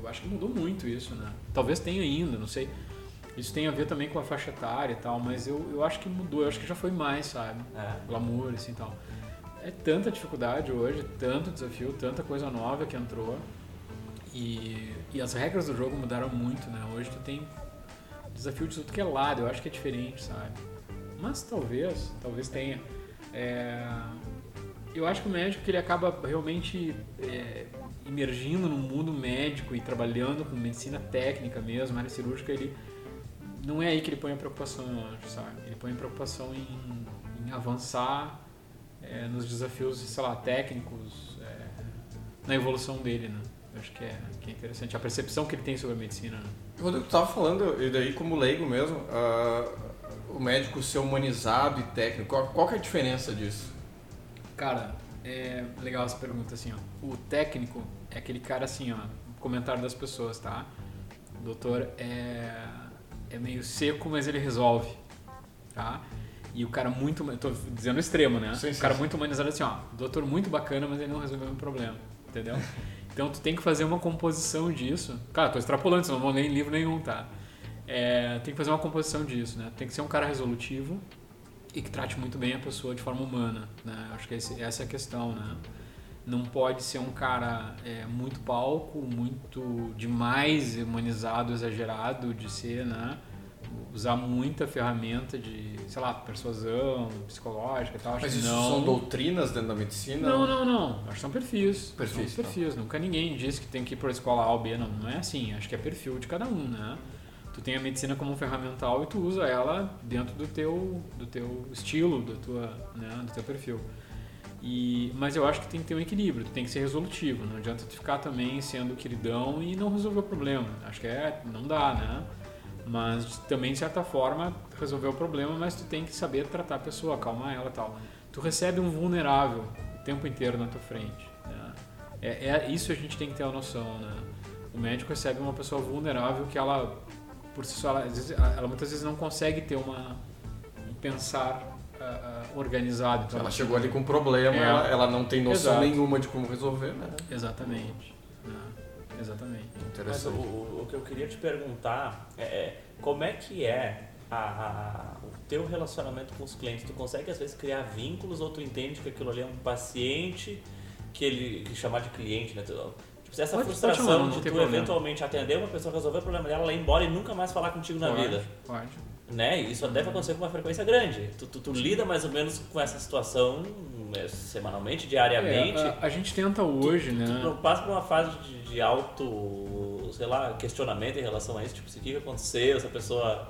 Eu acho que mudou muito isso, né? Talvez tenha ainda, não sei. Isso tem a ver também com a faixa etária e tal, mas eu, eu acho que mudou, eu acho que já foi mais, sabe? É. Glamour, assim e tal. É tanta dificuldade hoje, tanto desafio, tanta coisa nova que entrou e, e as regras do jogo mudaram muito, né? Hoje tu tem desafio de tudo que é lado, eu acho que é diferente, sabe? Mas talvez, talvez tenha. É, eu acho que o médico ele acaba realmente é, emergindo no mundo médico e trabalhando com medicina técnica mesmo, área cirúrgica, ele não é aí que ele põe a preocupação, eu acho, sabe? Ele põe a preocupação em, em avançar é, nos desafios, sei lá, técnicos, é, na evolução dele, né? Acho que é, que é interessante. A percepção que ele tem sobre a medicina. Né? Rodrigo, tu estava falando, e daí como leigo mesmo, uh, o médico ser humanizado e técnico, qual, qual que é a diferença disso? Cara, é legal essa pergunta assim, ó. O técnico é aquele cara assim, ó, comentário das pessoas, tá? O doutor é, é meio seco, mas ele resolve, tá? E o cara muito, tô dizendo extremo, né? Sim, o cara sim. muito humanizado assim, ó, doutor muito bacana, mas ele não resolveu o meu problema, entendeu? Então tu tem que fazer uma composição disso. Cara, tô extrapolando, senão não vou ler em livro nenhum, tá? É, tem que fazer uma composição disso, né? Tem que ser um cara resolutivo e que trate muito bem a pessoa de forma humana, né? Acho que esse, essa é a questão, né? Não pode ser um cara é, muito palco, muito demais humanizado, exagerado de ser, né? Usar muita ferramenta de, sei lá, persuasão psicológica e tal. Mas isso não... são doutrinas dentro da medicina? Não, não, não. Acho que são perfis. Perfis. São perfis. Nunca ninguém disse que tem que ir para a escola A ou B. Não, não é assim. Acho que é perfil de cada um, né? Tu tem a medicina como um ferramental e tu usa ela dentro do teu, do teu estilo, do, tua, né, do teu perfil. E, mas eu acho que tem que ter um equilíbrio, tem que ser resolutivo. Não adianta tu ficar também sendo queridão e não resolver o problema. Acho que é, não dá, né? Mas também, de certa forma, resolver o problema, mas tu tem que saber tratar a pessoa, acalmar ela tal. Tu recebe um vulnerável o tempo inteiro na tua frente. Né? É, é, isso a gente tem que ter a noção, né? O médico recebe uma pessoa vulnerável que ela, por si só, ela, ela muitas vezes não consegue ter uma, um pensar uh, organizado. Então, ela chegou ali com um problema, é, ela, ela, não tem noção exato. nenhuma de como resolver, né? Exatamente. Exatamente. Mas o, o, o que eu queria te perguntar é, é como é que é a, a, o teu relacionamento com os clientes? Tu consegue às vezes criar vínculos ou tu entende que aquilo ali é um paciente que ele que chamar de cliente, né? Tu, tipo, essa Pode- frustração pode chamar, de tu problema. eventualmente atender uma pessoa, resolver o problema dela, ela ir embora e nunca mais falar contigo na Pode, vida. Pode. Né? Isso deve acontecer com uma frequência grande. Tu, tu, tu lida mais ou menos com essa situação é, semanalmente, diariamente. É, a, a gente tenta hoje, Tu né? não passa por uma fase de, de auto, sei lá, questionamento em relação a isso, tipo, o que que aconteceu, essa pessoa.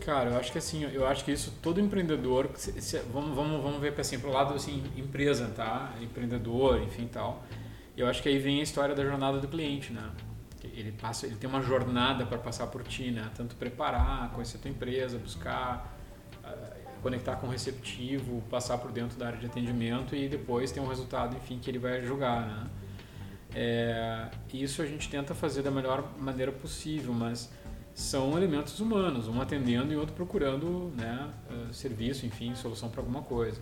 Cara, eu acho que assim, eu acho que isso todo empreendedor, se- se- vamos, vamos, vamos ver assim, pro lado assim, empresa, tá? Empreendedor, enfim, tal. Eu acho que aí vem a história da jornada do cliente, né? Ele passa, ele tem uma jornada para passar por ti, né? Tanto preparar, conhecer a tua empresa, buscar ah, conectar com o receptivo, passar por dentro da área de atendimento e depois ter um resultado, enfim, que ele vai julgar, né? É, isso a gente tenta fazer da melhor maneira possível, mas são elementos humanos, um atendendo e outro procurando né, eh, serviço, enfim, solução para alguma coisa.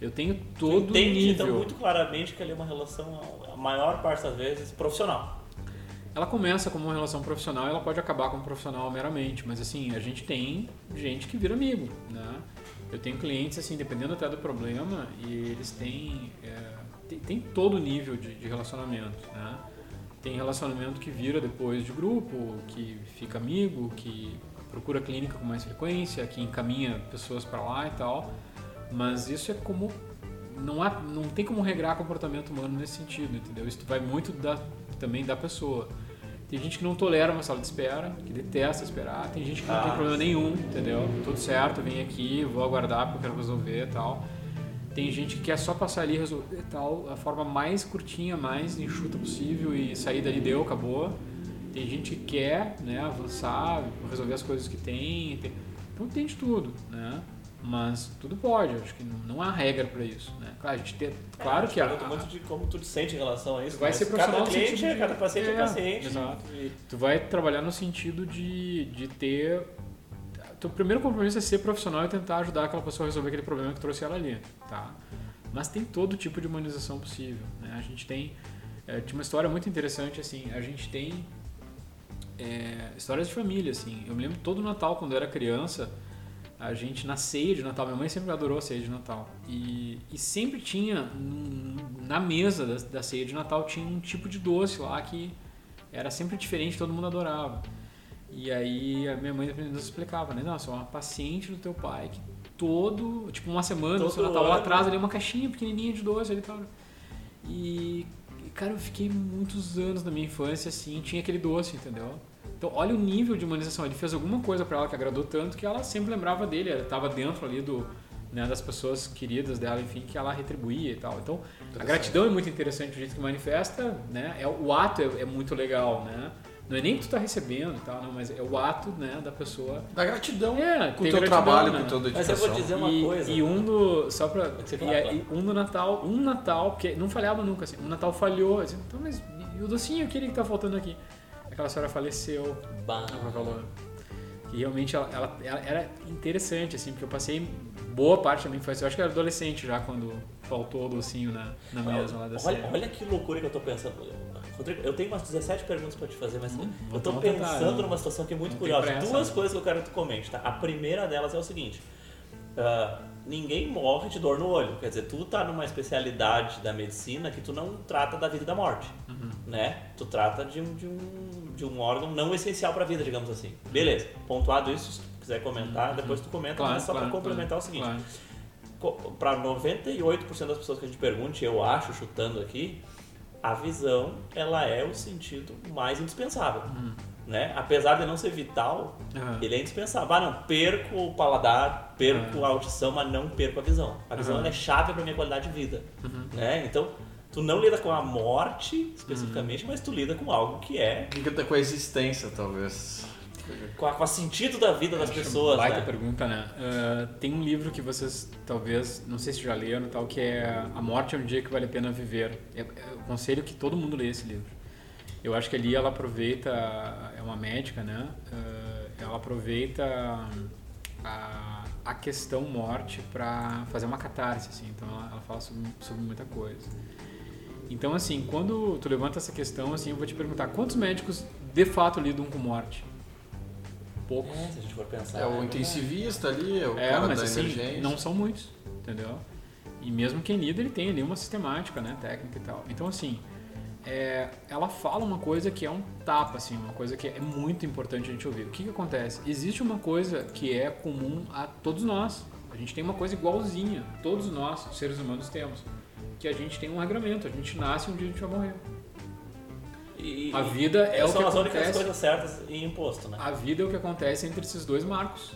Eu tenho todo o entende nível. então muito claramente que ali é uma relação, a maior parte das vezes, profissional. Ela começa como uma relação profissional e ela pode acabar como profissional meramente, mas assim, a gente tem gente que vira amigo, né? Eu tenho clientes, assim, dependendo até do problema, e eles têm, é, tem, tem todo nível de, de relacionamento, né? Tem relacionamento que vira depois de grupo, que fica amigo, que procura clínica com mais frequência, que encaminha pessoas para lá e tal, mas isso é como não há, não tem como regrar comportamento humano nesse sentido, entendeu? Isso vai muito da, também da pessoa. Tem gente que não tolera uma sala de espera, que detesta esperar. Tem gente que não Ah, tem problema nenhum, entendeu? Tudo certo, vem aqui, vou aguardar porque eu quero resolver e tal. Tem gente que quer só passar ali e resolver tal, a forma mais curtinha, mais enxuta possível e sair dali deu, acabou. Tem gente que quer né, avançar, resolver as coisas que tem. tem- Então tem de tudo, né? Mas tudo pode, acho que não, não há regra para isso, né? Claro, a gente tem, claro que a, Pergunta muito de como tu te sente em relação a isso. Tu vai mas ser cada profissional no cliente, é, de- cada paciente é, É, paciente. exato. E- tu vai trabalhar no sentido de, de ter. Teu primeiro compromisso é ser profissional e tentar ajudar aquela pessoa a resolver aquele problema que trouxe ela ali, tá? Mas tem todo tipo de humanização possível, né? A gente tem. É, tinha uma história muito interessante, assim, a gente tem é, histórias de família, assim. Eu me lembro todo Natal, quando eu era criança, a gente na ceia de Natal, minha mãe sempre adorou a ceia de Natal. E, e sempre tinha, na mesa da, da ceia de Natal, tinha um tipo de doce lá que era sempre diferente, todo mundo adorava. E aí a minha mãe nos explicava, né? Nossa, uma paciente do teu pai que todo, tipo uma semana, Todo o seu Natal lá ano. atrás ali uma caixinha pequenininha de doce ali tal. E, cara, eu fiquei muitos anos na minha infância assim, tinha aquele doce, entendeu? Então, olha o nível de humanização. Ele fez alguma coisa pra ela que agradou tanto que ela sempre lembrava dele. Ela estava dentro ali do, né, das pessoas queridas dela, enfim, que ela retribuía e tal. Então, a gratidão é muito interessante, o jeito que manifesta, né? É, o ato é, é muito legal, né? Não é nem que tu tá recebendo e tal, não, mas é o ato, né, da pessoa. Da gratidão É, com o teu gratidão, trabalho, né? com a tua Mas dedicação. eu vou dizer uma e, coisa. E um do. Só pra. E, é- e um do Natal, um Natal, porque não falhava nunca, assim. Um Natal falhou, assim, então, mas e o docinho aquele que tá faltando aqui? Aquela senhora faleceu, Bah. falou. Que realmente ela, ela- ela era interessante, assim, porque eu passei boa parte da minha infância. Eu acho que eu era adolescente já quando faltou o docinho na, na mesa lá da Olha, olha que loucura que eu tô pensando. Rodrigo, eu tenho umas 17 perguntas pra te fazer, mas Hum, eu tô vamos tentar, pensando né? numa situação que é muito curiosa. Duas coisas que eu quero que tu comente, tá? A primeira delas é o seguinte. ah, ninguém morre de dor no olho. Quer dizer, tu tá numa especialidade da medicina que tu não trata da vida e da morte, Uhum. né? Tu trata de um, de um, de um órgão não essencial pra vida, digamos assim. Beleza, pontuado isso, se tu quiser comentar, depois tu comenta, mas só pra complementar o seguinte. Claro. Para 98% das pessoas que a gente pergunte, eu acho, chutando aqui, a visão ela é o sentido mais indispensável. Né? Apesar de não ser vital, Aham. ele é indispensável. Ah, não, perco o paladar, perco a audição, mas não perco a visão. A visão ela é chave para minha qualidade de vida. Uhum. Né? Então, tu não lida com a morte especificamente, mas tu lida com algo que é Liga com a existência, talvez. com a, com a sentido da vida das pessoas. Baita Né? pergunta, né? Ah, tem um livro que vocês talvez, não sei se já leram, tal, que é A Morte é um Dia que Vale a Pena Viver. É, eu aconselho que todo mundo leia esse livro. Eu acho que ali ela aproveita, é uma médica, né? Ah, ela aproveita a, a questão morte para fazer uma catarse, assim. Então ela, ela fala sobre, sobre muita coisa. Então, assim, quando tu levanta essa questão, assim, eu vou te perguntar, quantos médicos de fato lidam com morte? Poucos. É, se a gente for pensar. É o verdade. intensivista ali, é o É, cara mas da assim, emergência. não são muitos, entendeu? E mesmo quem lida, ele tem ali uma sistemática, né, técnica e tal. Então, assim, é, ela fala uma coisa que é um tapa, assim, uma coisa que é muito importante a gente ouvir. O que que acontece? Existe uma coisa que é comum a todos nós. A gente tem uma coisa igualzinha, todos nós, seres humanos, temos. Que a gente tem um regramento, a gente nasce e um dia a gente vai morrer. E, A vida é o são que as únicas acontece. coisas certas e imposto, né? A vida é o que acontece entre esses dois marcos.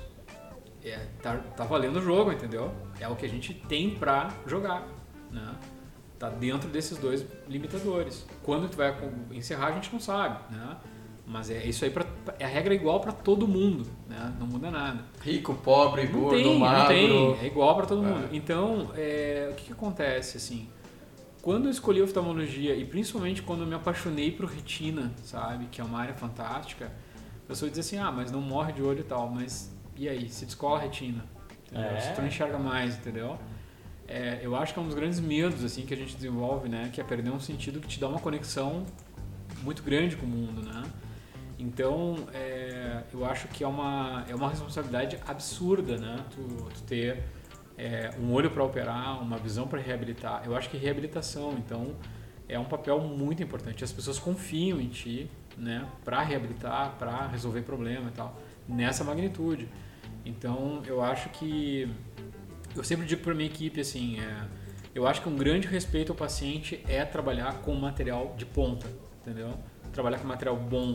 É, tá, tá valendo o jogo, entendeu? É o que a gente tem pra jogar, né? Tá dentro desses dois limitadores. Quando tu vai encerrar, a gente não sabe, né? Mas é isso aí, pra, é a regra igual pra todo mundo, né? Não muda nada. Rico, pobre, Não gordo, tem, magro. não tem. É igual pra todo É. mundo. Então, é, o que, que acontece, assim? Quando eu escolhi oftalmologia, e principalmente quando eu me apaixonei por retina, sabe? Que é uma área fantástica, a pessoa diz assim, ah, mas não morre de olho e tal. Mas e aí? Se descola a retina? Entendeu? É. Se tu não enxerga mais, entendeu? É, eu acho que é um dos grandes medos, assim, que a gente desenvolve, né? Que é perder um sentido que te dá uma conexão muito grande com o mundo, né? Então, é, eu acho que é uma, é uma responsabilidade absurda, né? Tu, tu ter é, um olho para operar, uma visão para reabilitar. Eu acho que reabilitação, então, é um papel muito importante. As pessoas confiam em ti, né? Para reabilitar, para resolver problema e tal, nessa magnitude. Então, eu acho que eu sempre digo para minha equipe assim, é, eu acho que um grande respeito ao paciente é trabalhar com material de ponta, entendeu? Trabalhar com material bom,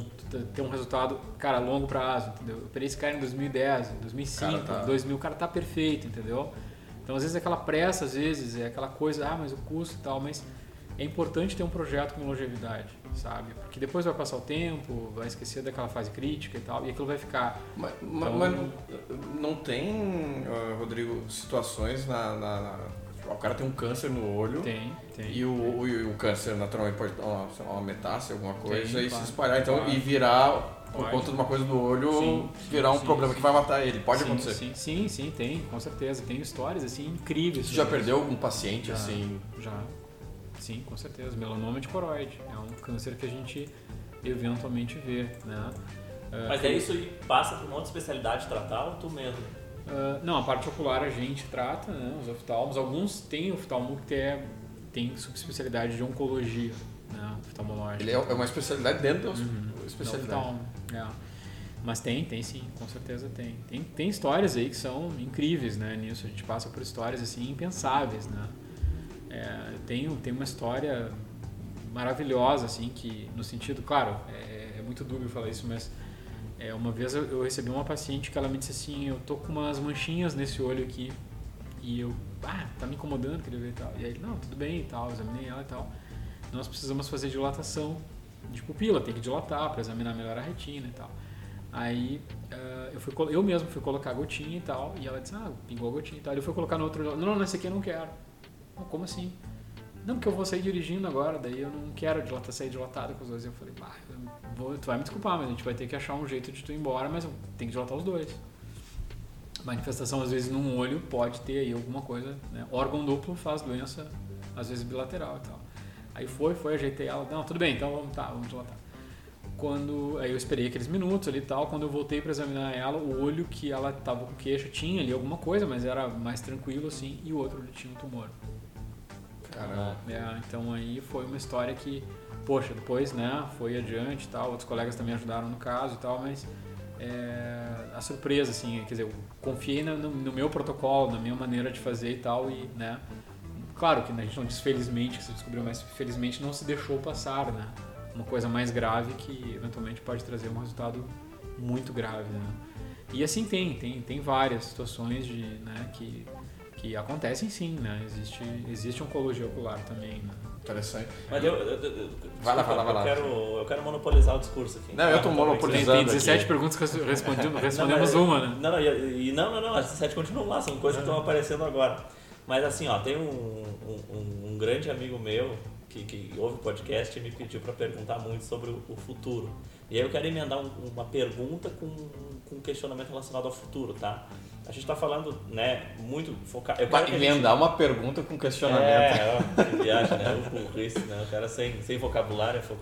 ter um resultado, cara, a longo prazo, entendeu? Eu operei esse cara em 2010, em 2005, Cara, tá- 2000, o cara tá perfeito, entendeu? Então, às vezes, é aquela pressa, às vezes, é aquela coisa, ah, mas o custo e tal, mas é importante ter um projeto com longevidade, sabe? Porque depois vai passar o tempo, vai esquecer daquela fase crítica e tal, e aquilo vai ficar Mas, ma- Então- mas não, não tem, ah, Rodrigo, situações na, na- na- O cara tem um câncer no olho. Tem, tem. E o, o, o câncer naturalmente pode dar uma, uma metástase, alguma coisa, Tem, e claro, se espalhar. Então, claro. e virar, por Pode. conta de uma coisa do olho, Sim, virar um sim, problema sim. que vai matar ele. Pode acontecer. Sim, sim, sim, tem, com certeza. Tem histórias assim incríveis. Você já perdeu algum paciente Já. assim? Já. Sim, com certeza. Melanoma de coroide. É um câncer que a gente eventualmente vê, né? Ah, Mas é isso e passa para uma outra especialidade tratar ou tu mesmo? ah, não, a parte ocular a gente trata, né? Os oftalmos. Alguns têm oftalmo que é, tem subespecialidade de oncologia, né? Oftalmológica. Ele é é uma especialidade dentro da Uhum. especialidade. Não, oftalmo, é. Mas tem, tem sim, com certeza tem. tem. Tem histórias aí que são incríveis, né, nisso. A gente passa por histórias, assim, impensáveis, né. É, tem, tem uma história maravilhosa, assim, que no sentido, claro, é, é muito dúbio falar isso, mas é, uma vez eu, eu recebi uma paciente que ela me disse assim, eu tô com umas manchinhas nesse olho aqui, e eu, ah, tá me incomodando, queria ver e tal. E aí, não, tudo bem e tal, examinei ela e tal. Nós precisamos fazer dilatação de pupila, tem que dilatar para examinar melhor a retina e tal. Aí eh, eu, fui, eu mesmo fui colocar a gotinha e tal, e ela disse, ah, pingou a gotinha e tal. Ele foi colocar no outro, não, não, nesse aqui eu não quero. Como assim? Não, porque eu vou sair dirigindo agora, daí eu não quero dilatar, sair dilatado com os dois. Eu falei, bah, eu vou, tu vai me desculpar, mas a gente vai ter que achar um jeito de tu ir embora, mas tem que dilatar os dois. Manifestação, às vezes, num olho pode ter aí alguma coisa, né? Órgão duplo faz doença, às vezes, bilateral e tal. Aí foi, foi, ajeitei ela, não, tudo bem, então vamos, tá, vamos dilatar. Quando, aí eu esperei aqueles minutos ali e tal, quando eu voltei para examinar ela, o olho que ela tava com queixa tinha ali alguma coisa, mas era mais tranquilo assim, e o outro tinha um tumor. Caramba. É, então aí foi uma história que, poxa, depois, né, foi adiante e tal, outros colegas também ajudaram no caso e tal, mas é, a surpresa, assim, quer dizer, eu confiei no, no- no meu protocolo, na minha maneira de fazer e tal, e, né, claro que né, a gente não diz felizmente que se descobriu, mas felizmente não se deixou passar, né, uma coisa mais grave que eventualmente pode trazer um resultado muito grave, né. E assim tem, tem, tem várias situações de, né, que, que acontecem sim, né, existe, existe oncologia ocular também, né. Interessante. Mas eu, eu, eu, Vai lá, vai lá, vai lá. Eu quero, eu quero monopolizar o discurso aqui. Não, eu tô Ah, monopolizando. Tem, tem 17 aqui. perguntas que respondi, Não, respondemos mas- uma, né? Não, não, e, não, não, não, as 17 continuam lá, são coisas que estão aparecendo agora. Mas assim, ó, tem um, um, um- um grande amigo meu que, que ouve o podcast e me pediu para perguntar muito sobre o, o futuro. E aí eu quero emendar um- uma pergunta com, com um questionamento relacionado ao futuro, tá? A gente está falando, né, muito focado. Eu quero que a gente- emendar uma pergunta com questionamento. É, ó, que viagem, né? O burrice, né? O cara sem, sem vocabulário é fogo.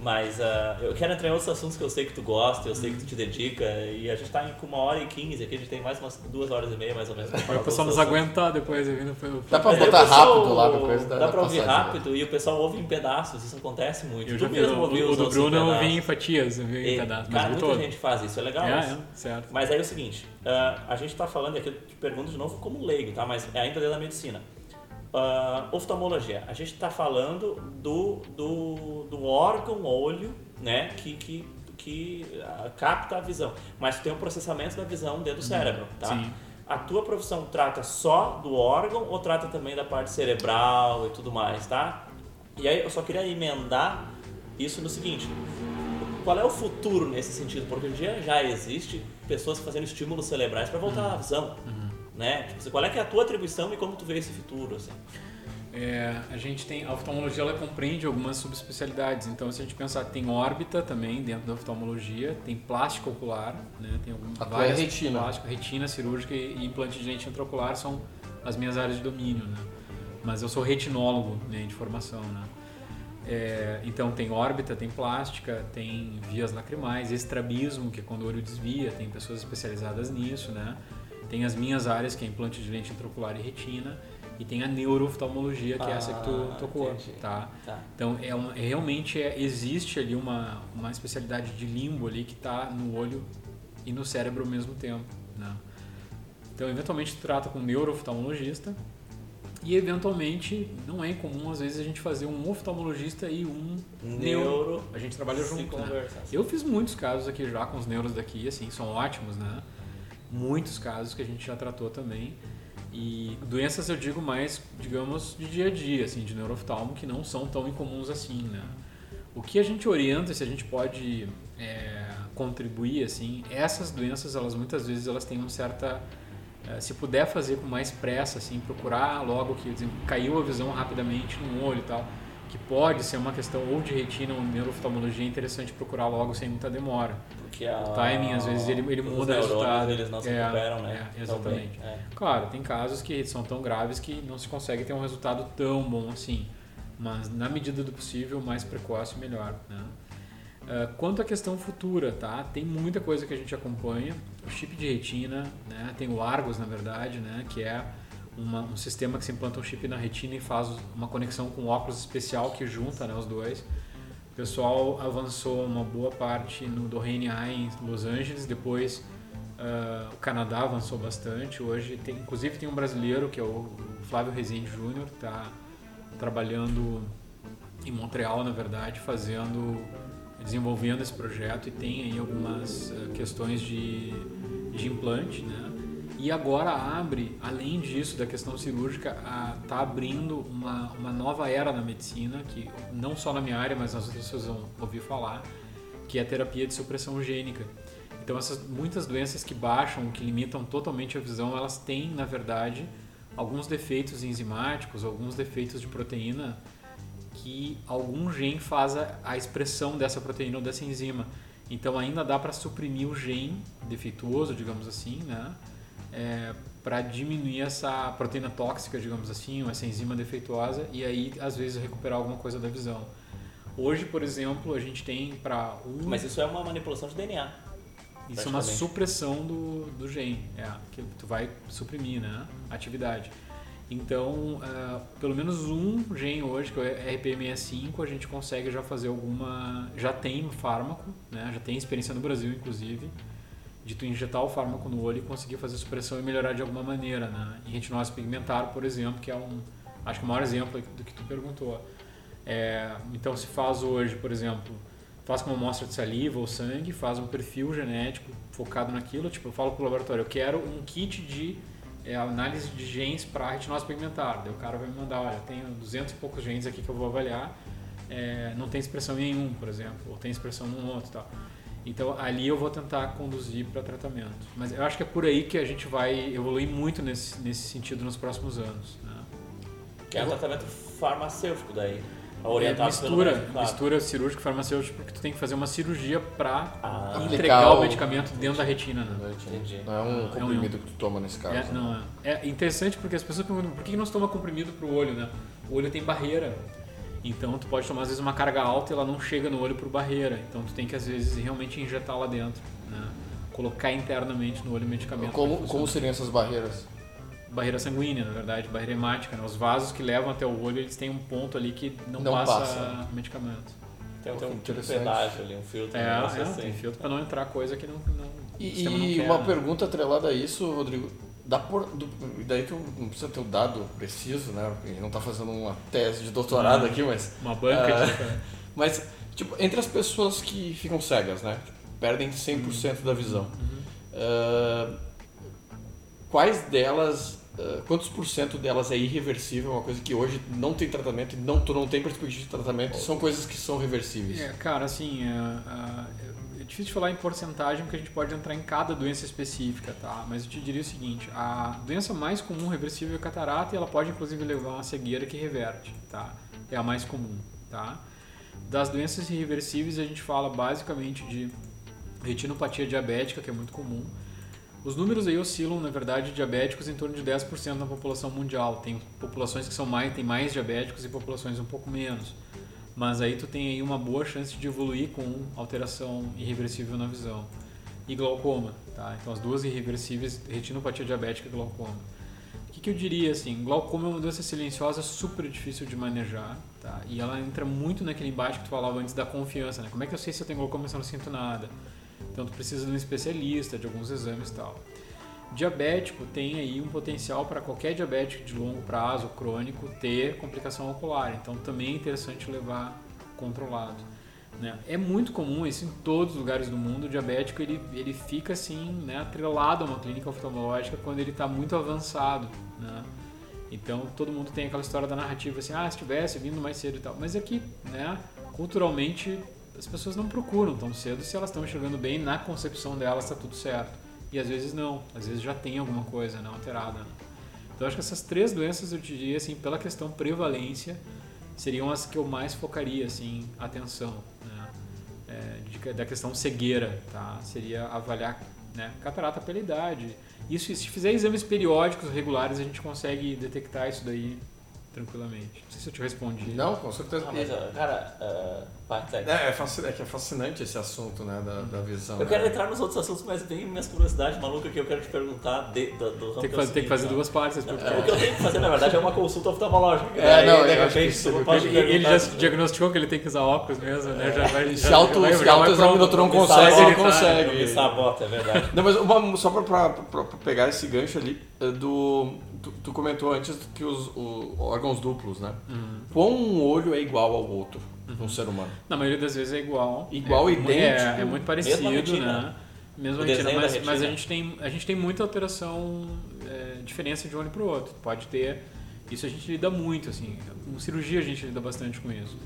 Mas ah, eu quero entrar em outros assuntos que eu sei que tu gosta, eu sei que tu te dedica, e a gente tá em- com uma hora e quinze, aqui a gente tem mais umas duas horas e meia, mais ou menos. pra Para falar o pessoal nos aguentar depois vindo pelo. Dá o botar pessoal- rápido lá pra coisa Dá da pra ouvir rápido e o pessoal ouve em pedaços, isso acontece muito. Eu Tu já mesmo o, ouviu o os do nossos Bruno eu pedaços. vi em fatias, eu vi em pedaços, mas cara, muita todo. gente faz isso, é legal É, isso. é, certo. Mas aí é o seguinte, ah, a gente está falando, e aqui eu te pergunto de novo como leigo, tá? Mas é ainda dentro da medicina. Ah, oftalmologia, a gente está falando do, do, do órgão olho, né? Que, que, que ah, capta a visão. Mas tem o processamento da visão dentro do cérebro, tá? Sim. A tua profissão trata só do órgão ou trata também da parte cerebral e tudo mais, tá? E aí eu só queria emendar isso no seguinte: qual é o futuro nesse sentido? Porque hoje em dia já existe pessoas fazendo estímulos cerebrais para voltar à visão, né? Tipo, qual é que é a tua atribuição e como tu vê esse futuro, assim? É, a gente tem a oftalmologia ela compreende algumas subespecialidades. Então, se a gente pensar, tem órbita também dentro da oftalmologia, tem plástico ocular, né? Tem algum, A tua é várias retina. plástica, retina cirúrgica e implante de lente intraocular são as minhas áreas de domínio, né? Mas eu sou retinólogo né, de formação, né? É, então tem órbita, tem plástica, tem vias lacrimais, estrabismo, que é quando o olho desvia, tem pessoas especializadas nisso, né? Tem as minhas áreas, que é implante de lente intraocular e retina, e tem a neurooftalmologia, que é essa que tu Ah, tocou, tá? Tá. Então é uma- é realmente é- existe ali uma, uma especialidade de limbo ali que está no olho e no cérebro ao mesmo tempo, né? Então eventualmente tu trata com um neurooftalmologista e eventualmente não é incomum às vezes a gente fazer um oftalmologista e um Neuro. A gente trabalha junto, né? Eu fiz muitos casos aqui já com os neuros daqui, assim, são ótimos, né? Muitos casos que a gente já tratou também. E doenças eu digo mais, digamos, de dia a dia, assim, de neurooftalmo, que não são tão incomuns assim, né? O que a gente orienta, se a gente pode é, contribuir, assim, essas doenças, elas muitas vezes elas têm uma certa... é, se puder fazer com mais pressa, assim, procurar logo que caiu a visão rapidamente no olho e tal, que pode ser uma questão ou de retina ou neurooftalmologia, é interessante procurar logo sem muita demora. Porque a, O timing, às vezes, ele- ele muda o resultado. eles não se É, recuperam, né? é, Tão bem. exatamente. É. Claro, tem casos que são tão graves que não se consegue ter um resultado tão bom assim, mas na medida do possível, mais precoce, melhor. Né? Ah, quanto à questão futura, tá? Tem muita coisa que a gente acompanha. O chip de retina, né? tem o Argos, na verdade, né? que é uma- um sistema que se implanta um chip na retina e faz uma conexão com um óculos especial que junta né, os dois. O pessoal avançou uma boa parte no do RNA em Los Angeles, depois ah, o Canadá avançou bastante. Hoje, tem, inclusive, tem um brasileiro que é o Flávio Rezende Júnior, está trabalhando em Montreal, na verdade, fazendo, desenvolvendo esse projeto e tem aí algumas ah, questões de, de implante, né? E agora abre, além disso, da questão cirúrgica, está abrindo uma, uma nova era na medicina, que não só na minha área, mas as outras pessoas vão ouvir falar, que é a terapia de supressão gênica. Então, essas muitas doenças que baixam, que limitam totalmente a visão, elas têm, na verdade, alguns defeitos enzimáticos, alguns defeitos de proteína que algum gene faz a, a expressão dessa proteína ou dessa enzima. Então, ainda dá para suprimir o gene defeituoso, digamos assim, né? para diminuir essa proteína tóxica, digamos assim, ou essa enzima defeituosa e aí às vezes recuperar alguma coisa da visão. Hoje, por exemplo, a gente tem para um Mas isso é uma manipulação de DNA. isso é uma supressão do, do gene, é, que tu vai suprimir, né, atividade. Então, ah, pelo menos um gene hoje, que é o RP65, a gente consegue já fazer alguma, já tem fármaco, né, já tem experiência no Brasil, inclusive, de tu injetar o fármaco no olho e conseguir fazer supressão e melhorar de alguma maneira, né? Em retinose pigmentar, por exemplo, que é um, acho que o maior exemplo do que tu perguntou. É, então se faz hoje, por exemplo, faz com uma amostra de saliva ou sangue, faz um perfil genético focado naquilo, tipo, eu falo pro laboratório, eu quero um kit de é, análise de genes para retinose pigmentar. Daí o cara vai me mandar, olha, tenho 200 e poucos genes aqui que eu vvou avaliar, é, não tem expressão em nenhum, por exemplo, ou tem expressão num outro e tal. Então ali eu vou tentar conduzir para tratamento. Mas eu acho que é por aí que a gente vai evoluir muito nesse, nesse sentido nos próximos anos. Né? Que é um tratamento farmacêutico daí. É Orientado pelo mistura, claro. mistura cirúrgico e farmacêutico, porque tu tem que fazer uma cirurgia para Ah, entregar o o- medicamento dentro da retina, né? entendi. Não é um É um- comprimido que tu toma nesse caso. É, né? não, é. é interessante porque as pessoas perguntam por que não se toma comprimido pro olho, né? O olho tem barreira. Então tu pode tomar às vezes uma carga alta e ela não chega no olho por barreira. Então tu tem que às vezes realmente injetar lá dentro, né? Colocar internamente no olho o medicamento. Como, como seriam essas barreiras? Barreira sanguínea, na verdade, barreira hemática. Né? Os vasos que levam até o olho, eles têm um ponto ali que não, Não passa, passa. medicamento. Tem, Pô, tem um tipo pedágio ali, um filtro, um É, negócio é assim. tem filtro para não entrar coisa que não, não E, e quer, uma né? pergunta atrelada a isso, Rodrigo. Dá por, do, daí tu não precisa ter o dado preciso, né? A gente não tá fazendo uma tese de doutorado Não. aqui, mas. Uma banca Ah. de... Mas, tipo, entre as pessoas que ficam cegas, né? Perdem 100% da visão. Uhum. ah, quais delas, ah, quantos por cento delas é irreversível? Uma coisa que hoje não tem tratamento e não, tu não tem perspectiva de tratamento. São coisas que são reversíveis. É, cara, assim, é, é, é difícil falar em porcentagem porque a gente pode entrar em cada doença específica, tá? Mas eu te diria o seguinte, a doença mais comum reversível é a catarata e ela pode inclusive levar a uma cegueira que reverte, tá? É a mais comum, tá? Das doenças irreversíveis a gente fala basicamente de retinopatia diabética, que é muito comum. Os números aí oscilam, na verdade, de diabéticos em torno de 10% da população mundial. Tem populações que são mais, tem mais diabéticos e populações um pouco menos. Mas aí tu tem aí uma boa chance de evoluir com alteração irreversível na visão. E glaucoma, tá? Então as duas irreversíveis, retinopatia diabética e glaucoma. O que, que eu diria assim? Glaucoma é uma doença silenciosa super difícil de manejar, tá? E ela entra muito naquele embate que tu falava antes da confiança, né? Como é que eu sei se eu tenho glaucoma se eu não sinto nada? Então tu precisa de um especialista, de alguns exames e tal. Diabético tem aí um potencial para qualquer diabético de longo prazo, crônico, ter complicação ocular. Então também é interessante levar controlado. Né? É muito comum isso em todos os lugares do mundo. O diabético ele, ele fica assim, né, atrelado a uma clínica oftalmológica quando ele está muito avançado. Né? Então todo mundo tem aquela história da narrativa assim, ah, se tivesse vindo mais cedo e tal. Mas aqui, né, culturalmente, as pessoas não procuram tão cedo se elas estão enxergando bem, na concepção delas está tudo certo. E às vezes não, às vezes já tem alguma coisa não alterada. né? Então acho que essas três doenças eu diria assim, pela questão prevalência, seriam as que eu mais focaria assim atenção, né? É, de- da questão cegueira, tá? Seria avaliar, né, catarata pela idade. Isso, se fizer exames periódicos regulares, a gente consegue detectar isso daí tranquilamente. Não sei se eu te respondi. Não, com certeza. Ah, mas, cara, segue. É, é, fascinante, é que é fascinante esse assunto, né, da, da visão. Eu né? quero entrar nos outros assuntos, mas vem minhas curiosidades malucas que eu quero te perguntar de, do, do ramo Tem que, é fazer, tem que fazer duas partes. esse ó. podcast. O que eu tenho que fazer, na verdade, é uma consulta oftalmológica. É, Daí, não, de repente, isso- tu pode Ele, ele já se diagnosticou que ele tem que usar óculos mesmo, né? Já vai, Se já, auto- se já vai autoexaminou, pronto. tu não consegue, ele consegue. Me sabota, é verdade. Não, mas só pra, pegar esse gancho ali, é do, tu, tu comentou antes que os o- órgãos duplos, né? Uhum. Quão um olho é igual ao outro num ser humano? Na maioria das vezes é igual. Igual, é, idêntico. É, é muito parecido, Mesma retina. né? Mesma O retina, mas, retina. mas a gente tem a gente tem muita alteração, é, diferença de um olho para o outro. Pode ter, isso a gente lida muito, assim. Com cirurgia a gente lida bastante com isso.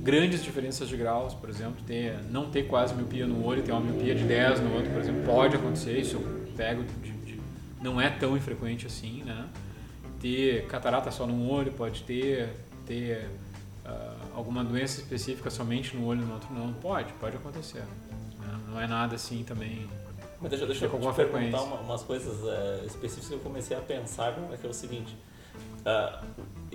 Grandes diferenças de graus, por exemplo, ter, não ter quase miopia no olho, ter uma miopia de 10 no outro, por exemplo, pode acontecer, isso eu pego de- não é tão infrequente assim, né? Ter catarata só num olho, pode ter, ter ah, alguma doença específica somente no olho e no outro não, pode, pode acontecer. né? Não é nada assim também. Mas deixa, deixa eu te perguntar uma- umas coisas eh, específicas que eu comecei a pensar agora, que é o seguinte. Ah,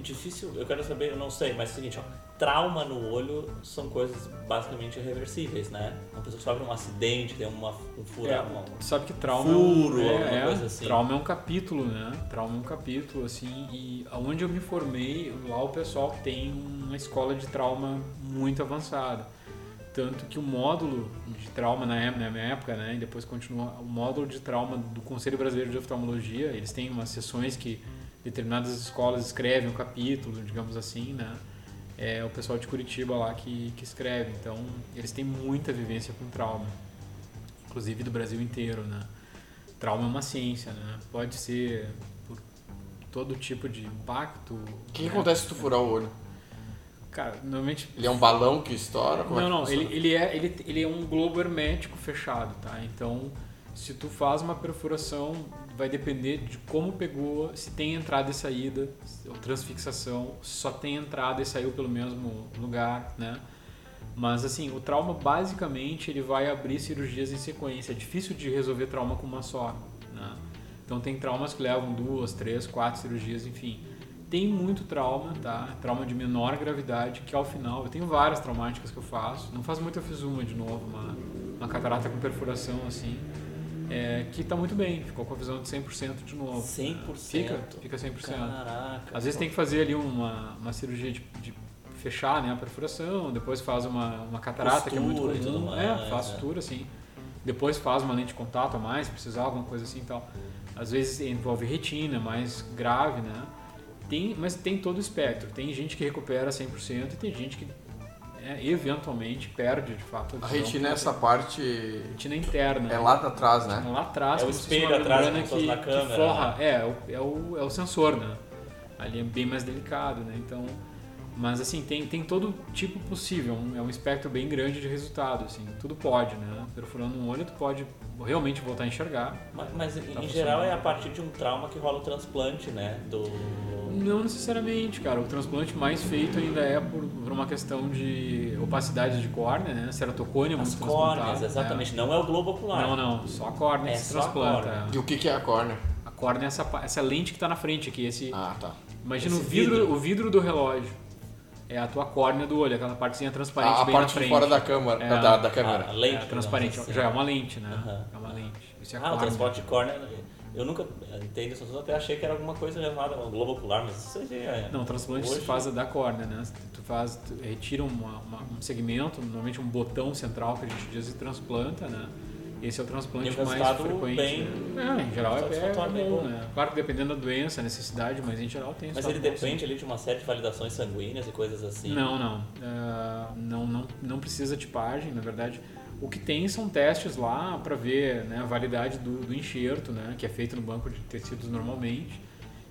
difícil, eu quero saber, eu não sei, mas é o seguinte, ó, trauma no olho são coisas basicamente irreversíveis, né? Uma pessoa que sofre um acidente, tem uma, um furo, É, uma- sabe que trauma Furo, é, alguma é, coisa assim. trauma é um capítulo, né? Trauma é um capítulo, assim, e aonde eu me formei, lá o pessoal tem uma escola de trauma muito avançada. Tanto que o módulo de trauma na minha época, né, e depois continua, o módulo de trauma do Conselho Brasileiro de Oftalmologia, eles têm umas sessões que determinadas escolas escrevem um capítulo, digamos assim, né? É o pessoal de Curitiba lá que, que escreve. Então, eles têm muita vivência com trauma inclusive do Brasil inteiro, né? Trauma é uma ciência, né? Pode ser por todo tipo de impacto. O que, que né? acontece se tu furar o olho? Cara, normalmente Ele é um balão que estoura? Como é não, que não, ele, ele, é, ele, ele é um globo hermético fechado, tá? Então, se tu faz uma perfuração, vai depender de como pegou, se tem entrada e saída, ou transfixação, só tem entrada e saiu pelo mesmo lugar, né? Mas assim, o trauma basicamente ele vai abrir cirurgias em sequência. É difícil de resolver trauma com uma só. Né? Então tem traumas que levam duas, três, quatro cirurgias, enfim. Tem muito trauma, tá? Trauma de menor gravidade, que ao final, eu tenho várias traumáticas que eu faço. Não faz muito, eu fiz uma de novo, uma, uma catarata com perfuração assim é, que está muito bem, ficou com a visão de 100% de novo. 100%? Fica, fica 100%. Caraca. Às vezes tem que fazer ali uma, uma cirurgia de, de fechar né, a perfuração, depois faz uma, uma catarata, que é muito comum. mais, é, faz é. sutura, assim. Depois faz uma lente de contato a mais, se precisar, alguma coisa assim e tal. Às vezes envolve retina, mais grave, né? Tem, mas tem todo o espectro. Tem gente que recupera 100% e tem gente que é, eventualmente perde, de fato, A visão. retina é essa parte. Retina interna. É lá atrás, né? Lá atrás, É o espelho atrás, fosse que, na câmera, que forra. É, é o, é, o, é o sensor, né? Ali é bem mais delicado, né? Então, mas assim, tem, tem todo tipo possível. um- É um espectro bem grande de resultado, assim. Tudo pode, né? Perfurando um olho, tu pode realmente voltar a enxergar. Mas, mas em funcionando. geral é a partir de um trauma que rola o transplante, né? Do. Não necessariamente, cara. O transplante mais feito ainda é por, por uma questão de opacidade de córnea, né? Ceratocônia As muito córneas, transplantada, exatamente. Não é o globo é. ocular. Não, não. Só a córnea É se só a transplanta. córnea. é. E o que, que é a córnea? A córnea é essa, essa lente que está na frente aqui, esse, Ah, tá. Imagina o Esse vidro, vidro. o vidro do relógio. É a tua córnea do olho, aquela partezinha transparente A, a bem parte na frente. de fora da câmera. É. Da, da câmera. A lente, é, transparente. assim. Já é uma lente, né? Aham. É uma lente. Isso é a Ah, o córnea. transporte de córnea. Eu nunca entendo isso, eu até achei que era alguma coisa relacionada ao globo ocular, mas isso aí é. Não, o transplante se faz da córnea, né? Tu faz, tu retira uma- uma- um segmento, normalmente um botão central que a gente diz e transplanta, né? Esse é o transplante E o mais frequente. bem É, em geral é, é, bem bom, né? Claro que dependendo da doença, necessidade, mas em geral tem Mas ele sim. depende ali de uma série de validações sanguíneas e coisas assim. Não, não. Ah, não, não. Não precisa tipagem, na verdade. O que tem são testes lá para ver né, a validade do, do enxerto, né, que é feito no banco de tecidos normalmente.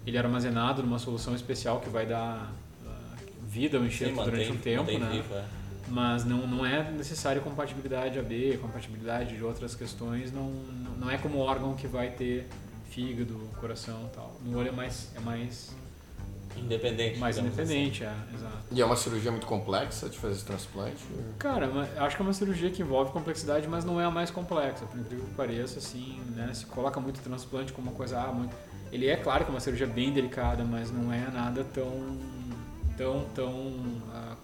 Ele é armazenado numa solução especial que vai dar ah, vida ao Sim, enxerto mantém, durante um tempo, mantém né? vivo, é. Mas não, não é necessário compatibilidade AB, compatibilidade de outras questões. Não, não é como órgão que vai ter fígado, coração e tal. No olho é mais, é mais, Independente. mais digamos assim. independente, é, exato. E é uma cirurgia muito complexa de fazer esse transplante? Cara, acho que é uma cirurgia que envolve complexidade, mas não é a mais complexa, por incrível que pareça, assim, né? Se coloca muito transplante como uma coisa, ah, muito... Ele é claro que é uma cirurgia bem delicada, mas não é nada tão, tão, tão, ah,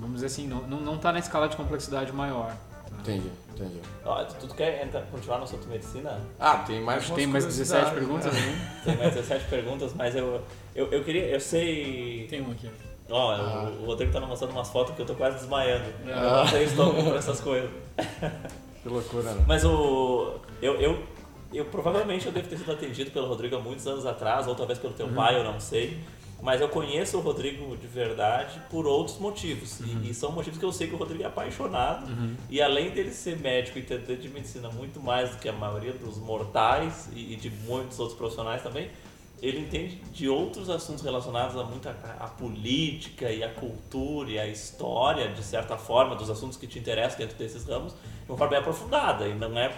vamos dizer assim, não, não, não tá na escala de complexidade maior. tá? Entendi, entendi. Ó, tu, tu quer entrar, continuar no assunto medicina? Ah, tem mais tem mais 17 curiosidades, perguntas, né? né? Tem mais 17 perguntas, mas eu, eu, eu queria. Eu sei. Tem um aqui. Ó, Ah. o, Rodrigo tá me mostrando umas fotos que eu tô quase desmaiando. Ah. Eu não tenho estômago pra essas coisas. Que loucura, né? Mas o. Eu, eu, eu provavelmente eu devo ter sido atendido pelo Rodrigo há muitos anos atrás, ou talvez pelo teu Uhum. pai, eu não sei. Mas eu conheço o Rodrigo de verdade por outros motivos. E- Uhum. E, são motivos que eu sei que o Rodrigo é apaixonado. E além dele ser médico e entender de medicina muito mais do que a maioria dos mortais e, e de muitos outros profissionais também, ele entende de outros assuntos relacionados a muito a, a política e a cultura e a história, de certa forma, dos assuntos que te interessam dentro desses ramos, de uma forma bem aprofundada. E não é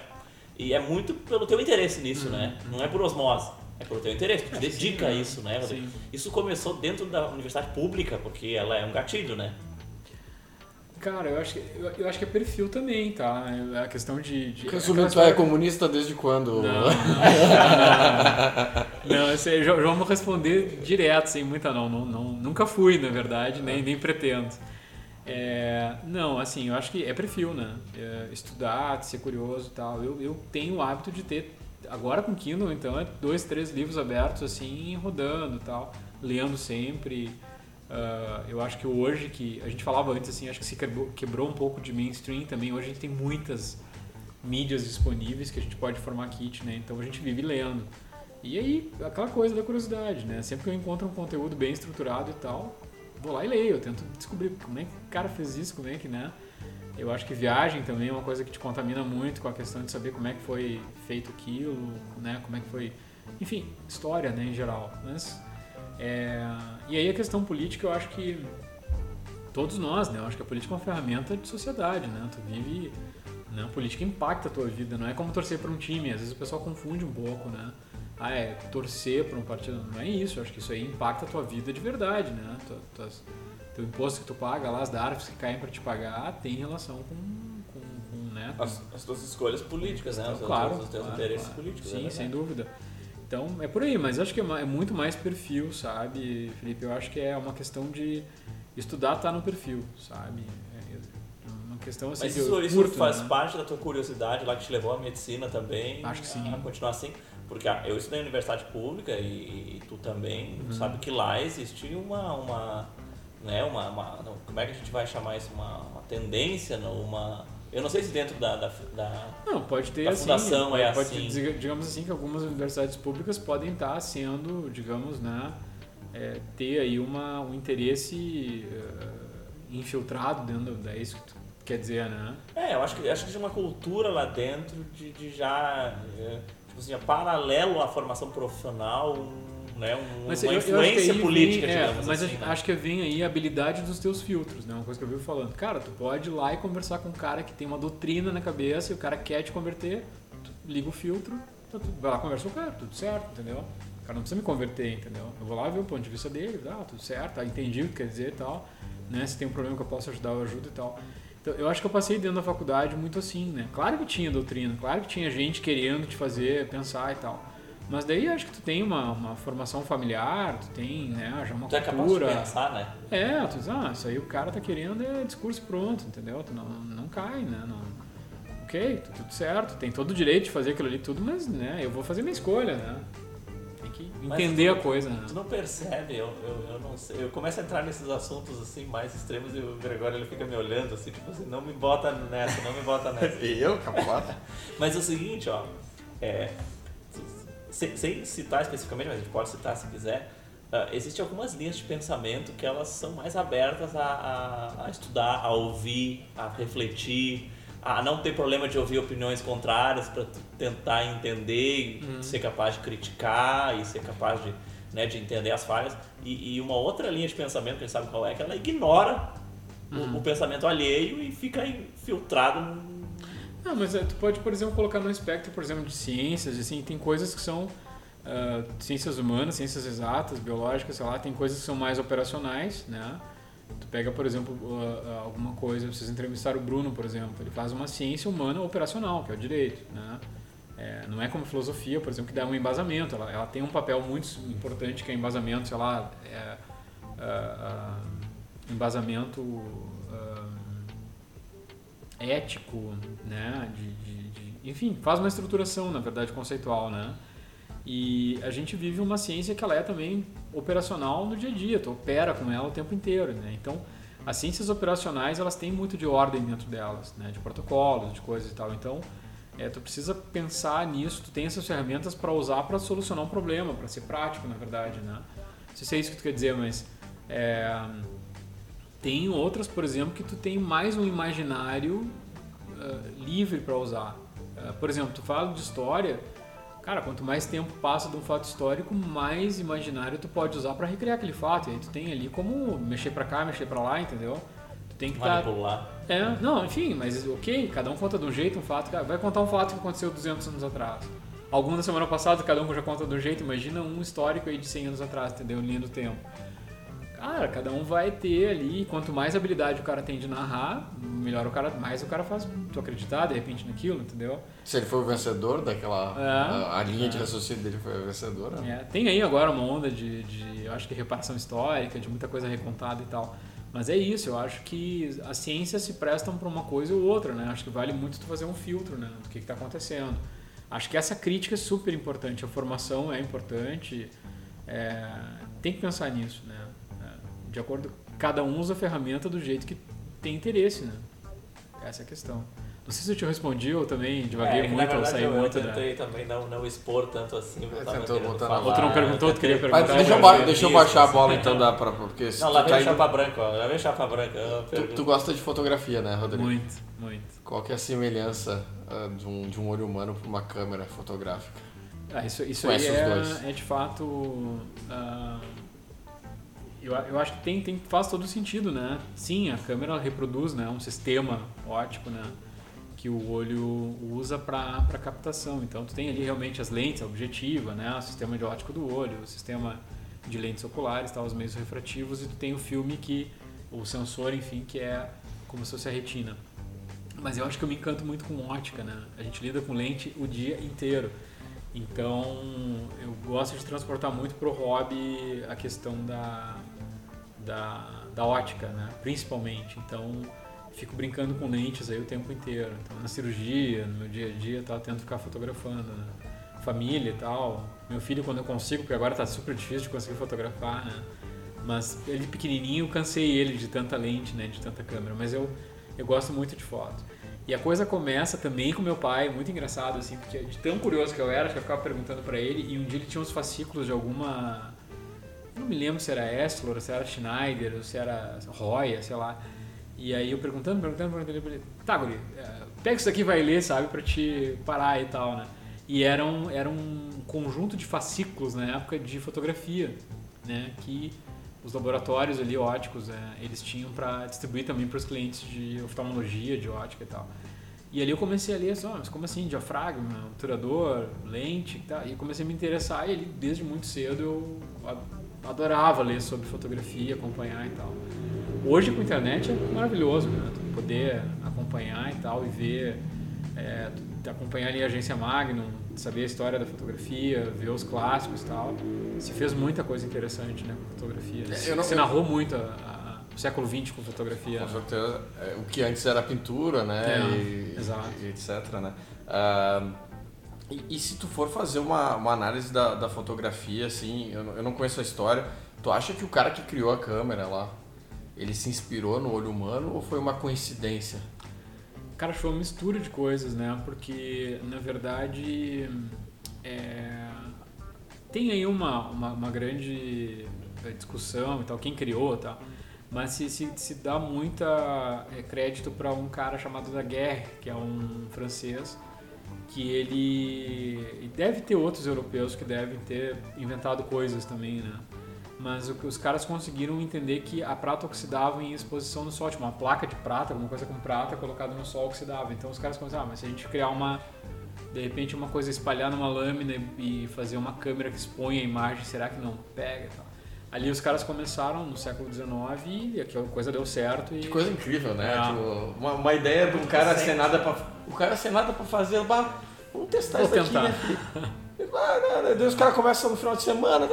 e é muito pelo teu interesse nisso, né? Não é por osmose. É pelo teu interesse, tu te dedica sim, a isso, né? Sim. Isso começou dentro da universidade pública, porque ela é um gatilho, né? Cara, eu acho que, eu, eu acho que é perfil também, tá? É A questão de... de Resumindo, tu é história- comunista desde quando? Não, não, não. Não, já, já vamos responder direto, sem muita não, não, não. Nunca fui, na verdade, nem, nem pretendo. É, não, assim, eu acho que é perfil, né? É, estudar, ser curioso e tal. Eu, eu tenho o hábito de ter, agora com Kindle, então, é dois, três livros abertos, assim, rodando tal. Lendo sempre. Ah, eu acho que hoje, que a gente falava antes, assim, acho que se quebrou, quebrou um pouco de mainstream também. Hoje a gente tem muitas mídias disponíveis que a gente pode formar kit, né? Então a gente vive lendo. E aí, aquela coisa da curiosidade, né? Sempre que eu encontro um conteúdo bem estruturado e tal, vou lá e leio. Eu tento descobrir como é que o cara fez isso, como é que, né? Eu acho que viagem também é uma coisa que te contamina muito com a questão de saber como é que foi feito aquilo, né? Como é que foi... Enfim, história, né, em geral. Mas, é... E aí a questão política, eu acho que todos nós, né? Eu acho que a política é uma ferramenta de sociedade, né? Tu vive Né? Política impacta a tua vida, não é como torcer para um time. Às vezes o pessoal confunde um pouco, né? Ah, é torcer para um partido. Não é isso. Eu acho que isso aí impacta a tua vida de verdade, né? Teu imposto que tu paga lá, as DARFs que caem para te pagar, tem relação com, com, com né? Com, as, as, tuas escolhas políticas, né? Os, claro, os teus claro, interesses claro. políticos. Sim, né? sem dúvida. Então é por aí, mas acho que é muito mais perfil, sabe, Felipe? Eu acho que é uma questão de estudar tá no perfil, sabe? questão assim. Mas isso, eu isso curto, faz né? parte da tua curiosidade lá que te levou à medicina também? Acho que sim. A continuar assim? Porque ah, eu estudei em universidade pública e, e tu também Uhum. sabe que lá existe uma, uma, né, uma, uma- como é que a gente vai chamar isso? Uma, uma tendência, uma... Eu não sei se dentro da... da, da- Não, pode ter Da assim. fundação é pode assim. digamos assim que algumas universidades públicas podem estar sendo, digamos, né, é, ter aí uma, um interesse eh, infiltrado dentro da é isso que tu quer dizer, né? É, eu acho que, acho que uma cultura lá dentro de, de já... é, tipo assim, paralelo à formação profissional, um, né, um- Mas uma influência política, vem, é, digamos mas assim. acho- né? acho que vem aí a habilidade dos teus filtros, né? Uma coisa que eu vivo falando. Cara, tu pode ir lá e conversar com um cara que tem uma doutrina na cabeça e o cara quer te converter, tu liga o filtro, tá tudo- vai lá conversa com o cara, tudo certo, entendeu? O cara não precisa me converter, entendeu? Eu vou lá ver o ponto de vista dele, ah, tudo certo, ah, entendi o que quer dizer e tal, né? Se tem um problema que eu posso ajudar, eu ajudo e tal. Então, eu acho que eu passei dentro da faculdade muito assim, né? Claro que tinha doutrina, claro que tinha gente querendo te fazer pensar e tal. Mas daí acho que tu tem uma, uma formação familiar, tu tem né, já uma Tu é capaz de cultura. pensar, né? É, tu diz, ah, isso aí o cara tá querendo é discurso pronto, entendeu? Tu não, não cai, né? Não, ok, tá tudo certo, tem todo o direito de fazer aquilo ali tudo, mas né, eu vou fazer minha escolha, né? Tem que entender tu- a coisa, né? Tu não percebe, eu, eu, eu não sei. Eu começo a entrar nesses assuntos assim mais extremos e o Gregório ele fica me olhando assim, tipo assim, não me bota nessa, não me bota nessa. Eu, capaz? Mas é o seguinte, ó, é, sem, sem citar especificamente, mas a gente pode citar se quiser, ah, existem algumas linhas de pensamento que elas são mais abertas a, a, a estudar, a ouvir, a refletir, a não ter problema de ouvir opiniões contrárias para tentar entender e ser capaz de criticar e ser capaz de, né, de entender as falhas. E, e uma outra linha de pensamento que a gente sabe qual é, que ela ignora o, o pensamento alheio e fica infiltrado Não, mas é, tu pode, por exemplo, colocar no espectro, por exemplo, de ciências, assim, tem coisas que são ah, ciências humanas, ciências exatas, biológicas, sei lá, tem coisas que são mais operacionais, né? Tu pega, por exemplo, ah, alguma coisa, vocês entrevistaram o Bruno, por exemplo, ele faz uma ciência humana operacional, que é o direito, né? É, não é como filosofia, por exemplo, que dá um embasamento, ela, ela tem um papel muito importante que é embasamento, sei lá, é, ah, embasamento ético, né? De, de- de- enfim, faz uma estruturação, na verdade, conceitual, né? E a gente vive uma ciência que ela é também operacional no dia a dia, tu opera com ela o tempo inteiro, né? Então, as ciências operacionais, elas têm muito de ordem dentro delas, né? De protocolos, de coisas e tal. Então, é, tu precisa pensar nisso, tu tem essas ferramentas para usar para solucionar um problema, para ser prático, na verdade, né? Não sei se é isso que tu quer dizer, mas é, tem outras, por exemplo, que tu tem mais um imaginário ah, livre para usar. Ah, por exemplo, tu fala de história, cara, quanto mais tempo passa de um fato histórico, mais imaginário tu pode usar para recriar aquele fato. E aí tu tem ali como mexer para cá, mexer para lá, entendeu? Tu tem que manipular. é, não, enfim, mas ok, cada um conta de um jeito um fato, vai contar um fato que aconteceu 200 anos atrás. Algum da semana passada, cada um já conta de um jeito, imagina um histórico aí de 100 anos atrás, entendeu? Linha do tempo. Cara, cada um vai ter ali, quanto mais habilidade o cara tem de narrar, melhor o cara, mais o cara faz tu acreditar de repente naquilo, entendeu? Se ele foi o vencedor daquela. É. a, a linha de É. raciocínio dele foi a vencedora. É, tem aí agora uma onda de, de, eu acho que reparação histórica, de muita coisa recontada e tal. Mas é isso, eu acho que as ciências se prestam para uma coisa ou outra, né? Acho que vale muito tu fazer um filtro, né? Do que está acontecendo. Acho que essa crítica é super importante, a formação é importante, é, tem que pensar nisso, né? De acordo, cada um usa a ferramenta do jeito que tem interesse, né? Essa é a questão. Não sei se eu te respondi ou também divaguei É, muito ou saí eu, eu muito da... tentei também não, não expor tanto assim. Eu tava tentou botar falar, Outro não perguntou, tu queria tentei- perguntar. Mas deixa eu, ba- deixa eu Isso, baixar a assim. bola então, dá pra. Porque Não, lá tá vem indo- chapa branca, ó. Lá vem chapa branca. tu, tu gosta de fotografia, né, Rodrigo? Muito, muito. Qual que é a semelhança ah, de, um, de um olho humano para uma câmera fotográfica? Ah, isso isso aí Conhece é, é de fato. ah, eu, eu acho que tem, tem, faz todo sentido, né? Sim, a câmera reproduz né, um sistema ótico, né? que o olho usa para captação. Então, tu tem ali realmente as lentes, a objetiva, né? o sistema de óptico do olho, o sistema de lentes oculares, tá? os meios refrativos, e tu tem o filme que, o sensor, enfim, que é como se fosse a retina. Mas eu acho que eu me encanto muito com ótica, né? A gente lida com lente o dia inteiro. Então, eu gosto de transportar muito pro hobby a questão da, da, da ótica, né? Principalmente. Então, fico brincando com lentes aí o tempo inteiro. Então, na cirurgia, no meu dia a dia, tá, tento ficar fotografando, né? Família e tal. Meu filho, quando eu consigo, porque agora tá super difícil de conseguir fotografar, né? Mas ele pequenininho, cansei ele de tanta lente, né? De tanta câmera. Mas eu, eu gosto muito de foto. E a coisa começa também com meu pai, muito engraçado, assim, porque de tão curioso que eu era, que eu ficava perguntando para ele, e um dia ele tinha uns fascículos de alguma. Não me lembro se era Estlor, se era Schneider, ou se era Roya, sei lá. E aí eu perguntando, perguntando, perguntando, ele tá, Guri, é, pega isso daqui e vai ler, sabe, pra te parar e tal, né? E era um, era um conjunto de fascículos na época de fotografia, né? Que os laboratórios ali óticos, é, eles tinham para distribuir também para os clientes de oftalmologia, de ótica e tal. E ali eu comecei a ler, assim, oh, mas como assim, diafragma, obturador, lente e tal. E comecei a me interessar e ali, desde muito cedo eu adorava ler sobre fotografia, acompanhar e tal. Hoje com a internet é maravilhoso, né? Poder acompanhar e tal e ver, é, acompanhar ali a agência Magnum, saber a história da fotografia, ver os clássicos e tal. Se fez muita coisa interessante, né, com fotografia. É, não, Se narrou muito a, a, o século XX com fotografia. Com né? certeza. É, o que antes era pintura, né, é, e, exato. E etc, né. Uh, e, e, se tu for fazer uma, uma análise da, da fotografia, assim, eu eu não conheço a história, tu acha que o cara que criou a câmera lá, ele se inspirou no olho humano ou foi uma coincidência? Cara, foi uma mistura de coisas, né? Porque, na verdade, é... tem aí uma, uma, uma, grande discussão e tal, quem criou e tal, mas se, se, se dá muita é, crédito para um cara chamado Daguerre, que é um francês, que ele... E deve ter outros europeus que devem ter inventado coisas também, né? mas os caras conseguiram entender que a prata oxidava em exposição no sol, tipo uma placa de prata, alguma coisa com prata colocada no sol oxidava. Então os caras começaram, ah, mas se a gente criar uma de repente uma coisa espalhar numa lâmina e fazer uma câmera que expõe a imagem, será que não pega? Ali os caras começaram no século XIX e aquela coisa deu certo. E... Que coisa incrível, né? É. Tipo, uma, uma, ideia de um cara sem nada para o cara sem nada para fazer, bah, vamos testar Vou isso tentar. aqui, né? Ah, Deus, os caras começam no final de semana,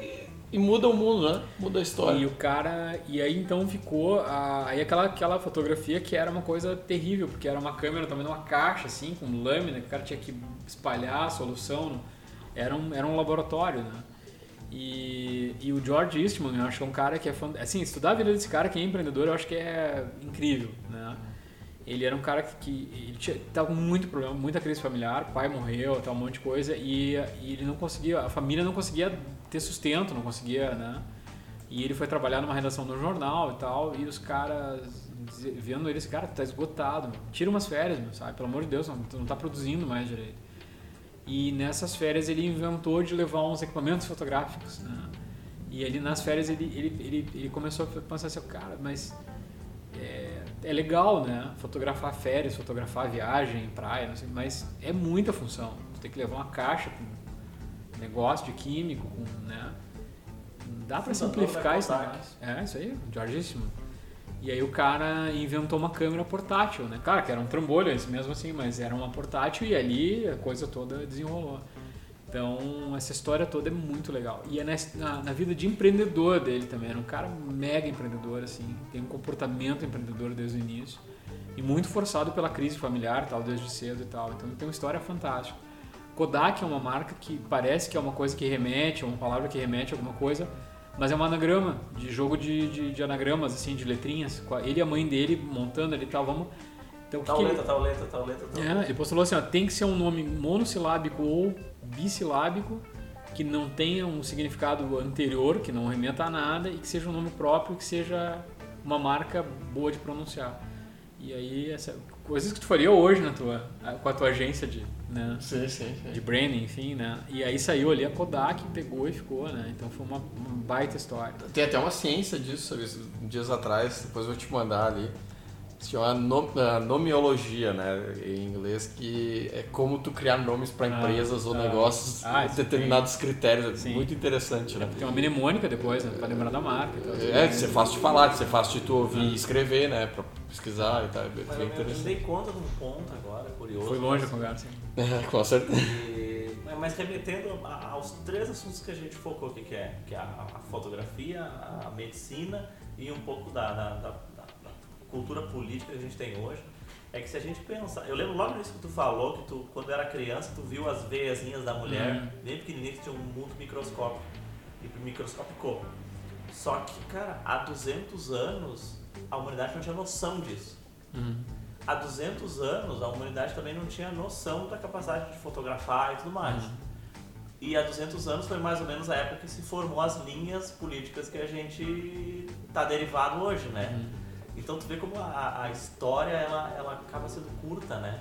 e e muda o mundo, né? Muda a história. E o cara. E aí então ficou. A, aí aquela, aquela fotografia que era uma coisa terrível, porque era uma câmera também numa caixa, assim, com lâmina, que o cara tinha que espalhar a solução. Era um, era um laboratório, né? E, e o George Eastman, eu acho que é um cara que é. Assim, estudar a vida desse cara que é empreendedor, eu acho que é incrível, né? Ele era um cara que, que ele tinha, tava com muito problema, muita crise familiar, pai morreu, tal, um monte de coisa, e, e ele não conseguia, a família não conseguia ter sustento, não conseguia, né? E ele foi trabalhar numa redação do jornal e tal, e os caras vendo ele, esse cara tá esgotado, tira umas férias, meu, sabe? Pelo amor de Deus, não, não tá produzindo mais direito. E nessas férias ele inventou de levar uns equipamentos fotográficos, né? E ali nas férias ele, ele, ele, ele começou a pensar assim, cara, mas é, é legal, né? Fotografar férias, fotografar viagem, praia, sei, mas é muita função. Tu tem que levar uma caixa com negócio de químico, com, né? Dá para simplificar isso. É, isso aí, Georgíssimo. E aí o cara inventou uma câmera portátil, né? Claro que era um trambolho mesmo assim, mas era uma portátil e ali a coisa toda desenrolou. Então, essa história toda é muito legal. E é na, na, vida de empreendedor dele também. Era um cara mega empreendedor, assim. Tem um comportamento empreendedor desde o início. E muito forçado pela crise familiar, tal, desde cedo e tal. Então, tem uma história fantástica. Kodak é uma marca que parece que é uma coisa que remete, é uma palavra que remete a alguma coisa, mas é um anagrama, de jogo de, de, de anagramas, assim, de letrinhas. Ele e a mãe dele montando ali e tal, vamos... Então, tal, que letra, que ele... tal letra, tal letra, tal é, Ele postulou assim, ó, tem que ser um nome monossilábico ou bissilábico, que não tenha um significado anterior, que não remeta a nada, e que seja um nome próprio, que seja uma marca boa de pronunciar. E aí, essa, coisas que tu faria hoje na tua, com a tua agência de, né, sim, sim, sim. de branding, enfim, né? E aí saiu ali a Kodak, pegou e ficou, né? Então foi uma, uma baita história. Tem até uma ciência disso, sabe? Dias atrás, depois eu vou te mandar ali. Se chama nom- a nomeologia, né, em inglês, que é como tu criar nomes para Ah, empresas ou ah. negócios, Ah, determinados critérios. É Sim. muito interessante, né? Tem uma mnemônica depois, né? Pra lembrar da marca. e tal. É, de ser fácil de falar, de ser fácil de tu ouvir e escrever, né, para pesquisar e tal. É bem Mas eu me interessante. dei conta de um ponto agora, curioso. Foi longe a conversa. Com certeza. E- mas- remetendo aos três assuntos que a gente focou aqui, que é, que é a, a fotografia, a medicina e um pouco da- da- da cultura política que a gente tem hoje, é que se a gente pensar... Eu lembro logo nisso que tu falou, que tu, quando era criança, tu viu as veiazinhas da mulher, Uhum. bem pequenininha, que tinha um mundo microscópico, e microscopicou. Só que, cara, há 200 anos, a humanidade não tinha noção disso Uhum. há 200 anos a humanidade também não tinha noção da capacidade de fotografar e tudo mais. Uhum. E há 200 anos foi mais ou menos a época que se formou as linhas políticas que a gente está derivado hoje, né? Uhum. Então tu vê como a, a história ela, ela acaba sendo curta, né?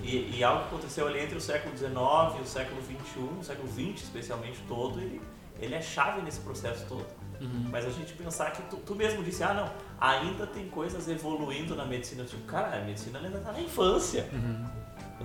E, e algo que aconteceu ali entre o século XIX e o século XXI, o século XX especialmente todo, ele, ele é chave nesse processo todo. Uhum. Mas a gente pensar que tu, tu mesmo disse, ah não, ainda tem coisas evoluindo na medicina. Tipo, cara, a medicina ainda tá na infância. Uhum.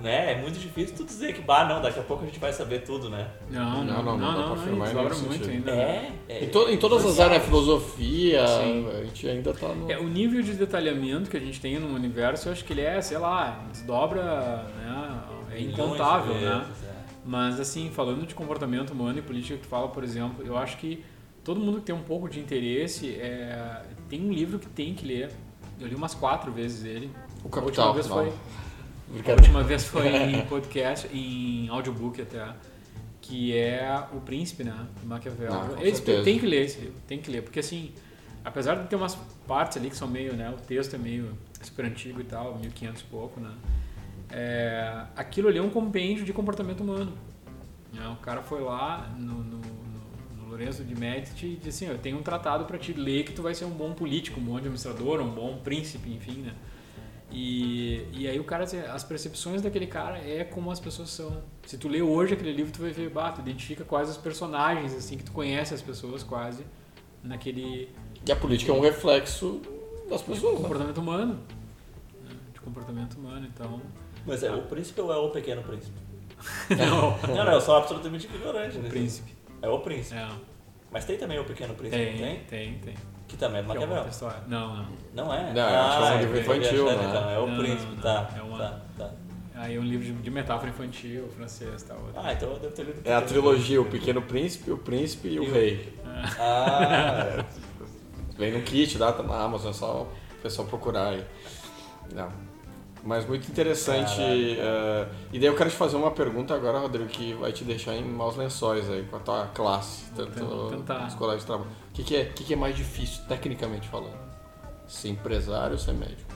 Né? É muito difícil tu dizer que, bah, não, daqui a pouco a gente vai saber tudo, né? Não, não, não, Não, não, não dá pra afirmar sobra nenhum muito ainda. né? É, é Em, to- em todas as áreas, filosofia, Sim. a gente ainda tá no. É, o nível de detalhamento que a gente tem no universo, eu acho que ele é, sei lá, desdobra, né? É incontável, né? é. Mas assim, falando de comportamento humano e política que tu fala, por exemplo, eu acho que todo mundo que tem um pouco de interesse é, tem um livro que tem que ler. Eu li umas quatro vezes ele. O A última capital. vez não. A última vez foi em podcast, em audiobook até, que é O Príncipe, né? De Maquiavel. Ah, Esse certeza. tem que ler esse livro, tem que ler, porque assim, apesar de ter umas partes ali que são meio, né? O texto é meio super antigo e tal, 1500 e pouco, né? É, aquilo ali é um compêndio de comportamento humano. né? O cara foi lá no, no Lourenço de Médici e disse assim, eu tenho um tratado para te ler que tu vai ser um bom político, um bom administrador, um bom príncipe, enfim, né? E, e aí o cara, as percepções daquele cara é como as pessoas são. Se tu lê hoje aquele livro, tu vai ver, bah, tu identifica quais os personagens, assim, que tu conhece as pessoas quase naquele E a política é um reflexo das pessoas, né? comportamento humano. né? De comportamento humano, então... Mas é o príncipe ou é o pequeno príncipe? Não, Não, não, eu sou absolutamente ignorante. o né? príncipe. É o príncipe. É, Mas tem também o pequeno príncipe, tem, tem? tem, tem. Que também é do é Maquiavel. história. Não, não. Não é? Não, acho que é um livro eu tô infantil, viajando, né? Então. É o Não, príncipe, não, tá. é uma- tá, tá. Aí é um livro de, metáfora infantil, francês e tal. Ah, então eu devo ter lido. É a trilogia, o Pequeno Príncipe, o Príncipe e o E o- Rei. Ah, Vem no kit, dá, tá na Amazon, é só o pessoal procurar aí. Não. Mas muito interessante. Eh, e daí eu quero te fazer uma pergunta agora, Rodrigo, que vai te deixar em maus lençóis aí com a tua classe, tanto colégios de trabalho. O que, que, é, que, que é mais difícil, tecnicamente falando? Ser empresário ou ser médico?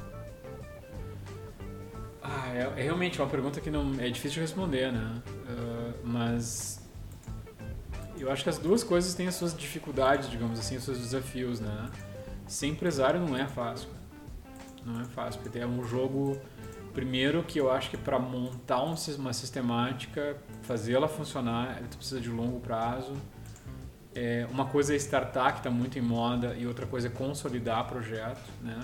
Ah, é, é realmente uma pergunta que não é difícil de responder, né? Ah, mas eu acho que as duas coisas têm as suas dificuldades, digamos assim, os seus desafios, né? Ser empresário não é fácil. Não é fácil, porque é um jogo primeiro que eu acho que para montar um uma sistemática, fazer ela funcionar, tu precisa de longo prazo. É, uma coisa é startar, que está muito em moda, e outra coisa é consolidar projeto, né?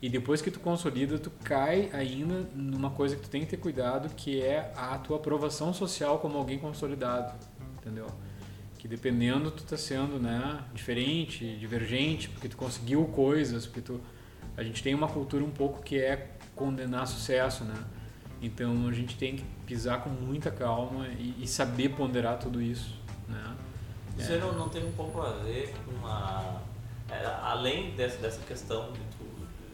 E depois que tu consolida, tu cai ainda numa coisa que tu tem que ter cuidado, que é a tua aprovação social como alguém consolidado, entendeu? Que dependendo tu tá sendo, né, diferente, divergente, porque tu conseguiu coisas, porque tu a gente tem uma cultura um pouco que é condenar sucesso, né? Então a gente tem que pisar com muita calma e, e saber ponderar tudo isso, né? Isso aí não, não tem um pouco a ver com a. é, além dessa, dessa questão que tu,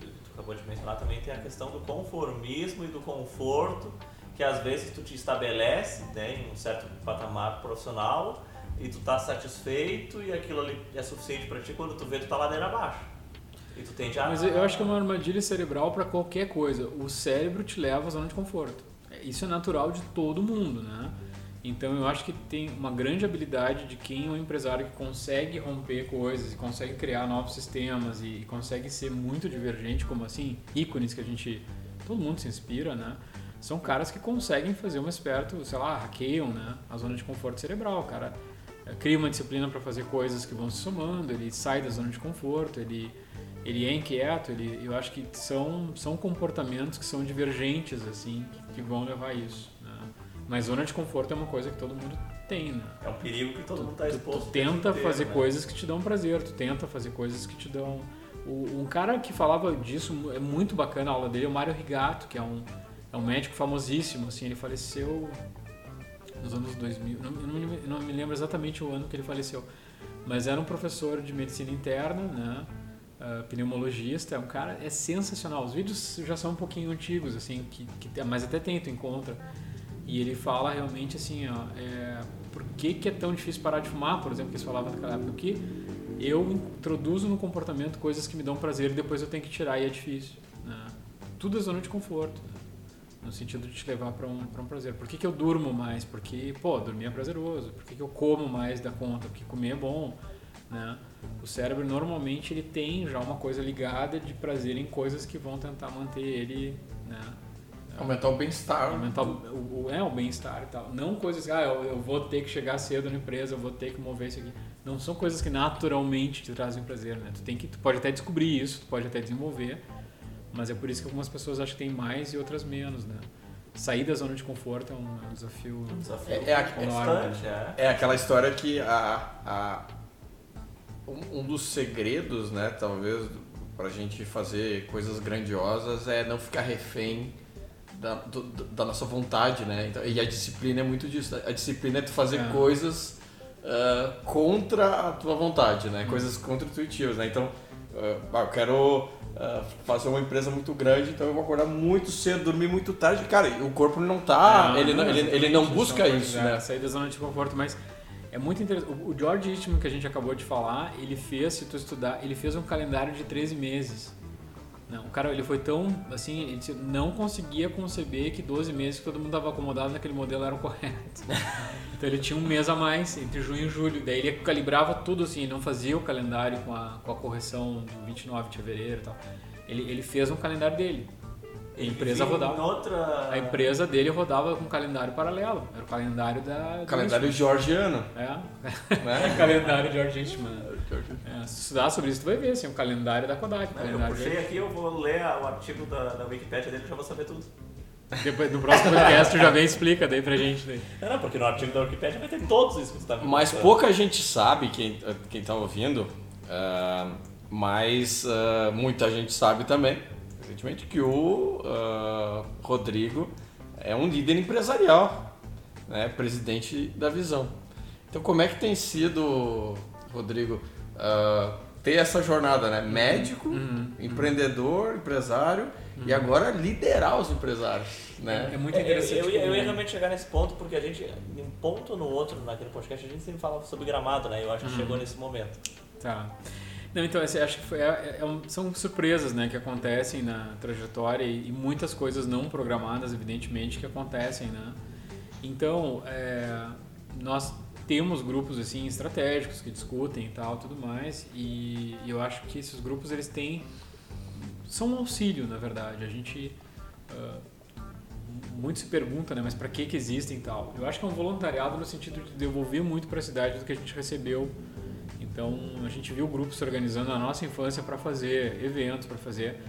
tu acabou de mencionar, também tem a questão do conformismo e do conforto, que às vezes tu te estabelece né, em um certo patamar profissional e tu tá satisfeito e aquilo ali é suficiente para ti quando tu vê tu tá ladeira abaixo. E tu tende a. Mas eu acho que é uma armadilha cerebral para qualquer coisa. O cérebro te leva à zona de conforto. Isso é natural de todo mundo, né? Então eu acho que tem uma grande habilidade de quem é um empresário que consegue romper coisas e consegue criar novos sistemas e, consegue ser muito divergente, como assim, ícones que a gente todo mundo se inspira, né? São caras que conseguem fazer um esperto, sei lá, hackeiam, né? A zona de conforto cerebral, cara eh, cria uma disciplina para fazer coisas que vão se somando, ele sai da zona de conforto, ele ele é inquieto, ele, eu acho que são, são comportamentos que são divergentes, assim, que, que vão levar a isso. Né? Mas zona de conforto é uma coisa que todo mundo tem, né? É um perigo que todo mundo está Tu, exposto. tu tempo tenta inteiro, fazer né? coisas que te dão prazer, tu tenta fazer coisas que te dão... O, um cara que falava disso, é muito bacana a aula dele, é o Mário Rigato, que é um, é um médico famosíssimo, assim, ele faleceu nos anos 2000, não, não, não me lembro exatamente o ano que ele faleceu, mas era um professor de medicina interna, né, ah, pneumologista, é um cara, é sensacional, os vídeos já são um pouquinho antigos, assim, que, que, mas até tem, tu encontra, e ele fala realmente assim, ó, é, por que, que é tão difícil parar de fumar, por exemplo, que eles falavam naquela época, que eu introduzo no comportamento coisas que me dão prazer e depois eu tenho que tirar e é difícil, né? Tudo é zona de conforto, né? no sentido de te levar para um, pra um prazer. Por que, que eu durmo mais? Porque, pô, dormir é prazeroso. Por que, que eu como mais da conta? Porque comer é bom, né? O cérebro normalmente ele tem já uma coisa ligada de prazer em coisas que vão tentar manter ele, né? Aumentar o bem-estar. Aumentar o, o- o- é, o bem-estar e tal. Não coisas que, ah, eu, eu vou ter que chegar cedo na empresa, eu vou ter que mover isso aqui. Não são coisas que naturalmente te trazem prazer, né? Tu, tem que, tu pode até descobrir isso, tu pode até desenvolver, mas é por isso que algumas pessoas acham que tem mais e outras menos, né? Sair da zona de conforto é um, é um desafio. Um desafio É- é a- constante, é. É aquela história que a, a- um, dos segredos, né, talvez, pra gente fazer coisas grandiosas é não ficar refém da, do- da nossa vontade, né? Então, e a disciplina é muito disso. A disciplina é tu fazer É. coisas ah, contra a tua vontade, né? Coisas contra-intuitivas, né? Então, ah, eu quero ah, fazer uma empresa muito grande, então eu vou acordar muito cedo, dormir muito tarde. Cara, o corpo não tá... Não, ele, não, ele, ele não busca isso, é, né? Sair da zona de conforto, mas é muito interessante. O George Eastman, que a gente acabou de falar, ele fez, se tu estudar, ele fez um calendário de 13 meses. Não, o cara, ele foi tão, assim, ele não conseguia conceber que 12 meses que todo mundo estava acomodado naquele modelo eram corretos. então ele tinha um mês a mais, entre junho e julho. Daí ele calibrava tudo assim, ele não fazia o calendário com a, com a correção do 29 de fevereiro e tal. Ele, ele fez um calendário dele. A empresa rodava. em Outra... A empresa dele rodava com um calendário paralelo. Era o calendário da. Calendário georgiano, É. né? calendário George Eastman. É, se estudar sobre isso, tu vai ver, assim, o calendário da Kodak. o Né, Eu calendário puxei dele. aqui, eu vou ler o artigo da, da Wikipedia dele e já vou saber tudo. Depois, no próximo podcast, tu já vem e explica daí pra gente. Daí. Não, não, porque no artigo da Wikipedia vai ter todos isso que você tá me Mas pouca gente sabe, quem, quem tá ouvindo, ah, mas ah, muita gente sabe também, evidentemente, que o ah, Rodrigo é um líder empresarial, né? presidente da Visão. Então como é que tem sido, Rodrigo, ah, ter essa jornada, né? Médico, empreendedor, empresário e agora liderar os empresários, né? É muito É, eu, interessante. eu, ia- eu como- ia realmente chegar nesse ponto, porque a gente, em um ponto ou no outro, naquele podcast, a gente sempre falava sobre gramado, né? Eu acho que Uhum. chegou nesse momento. Tá. Não, então, acho que foi, é- é um- são surpresas né, que acontecem na trajetória e, e muitas coisas não programadas, evidentemente, que acontecem. Né? Então, é, nós temos grupos assim estratégicos que discutem e tal, tudo mais, e, e eu acho que esses grupos eles têm são um auxílio, na verdade. A gente ah, muito se pergunta, né, mas para que que existem e tal? Eu acho que é um voluntariado no sentido de devolver muito para a cidade do que a gente recebeu. Então, a gente viu grupos se organizando na nossa infância para fazer eventos, para fazer,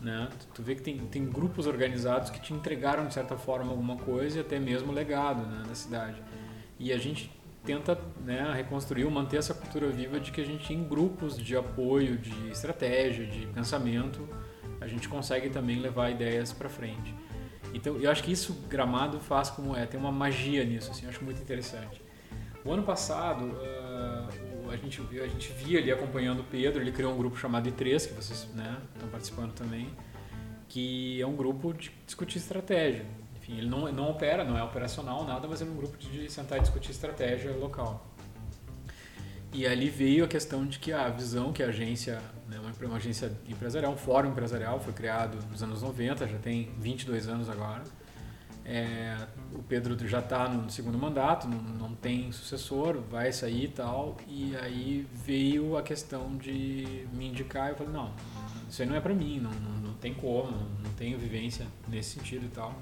né? Tu, vê que tem, tem grupos organizados que te entregaram de certa forma alguma coisa e até mesmo legado, né, da cidade. E a gente tenta né, reconstruir, manter essa cultura viva de que a gente em grupos de apoio, de estratégia, de pensamento, a gente consegue também levar ideias para frente. Então, eu acho que isso Gramado faz como é, tem uma magia nisso, assim, eu acho muito interessante. O ano passado, o- a, gente, viu- a gente via ali acompanhando o Pedro, ele criou um grupo chamado I3, que vocês né, estão participando também, que é um grupo de discutir estratégia. Enfim, ele não, não opera, não é operacional, nada, mas é um grupo de sentar e discutir estratégia local. E ali veio a questão de que a visão que a agência, né, uma, agência empresarial, um fórum empresarial, foi criado nos anos 90, já tem 22 anos agora. É, o Pedro já está no segundo mandato, não, não tem sucessor, vai sair e tal. E aí veio a questão de me indicar. Eu falei: não, isso aí não é para mim, não, não, não tem como, não, tenho vivência nesse sentido e tal.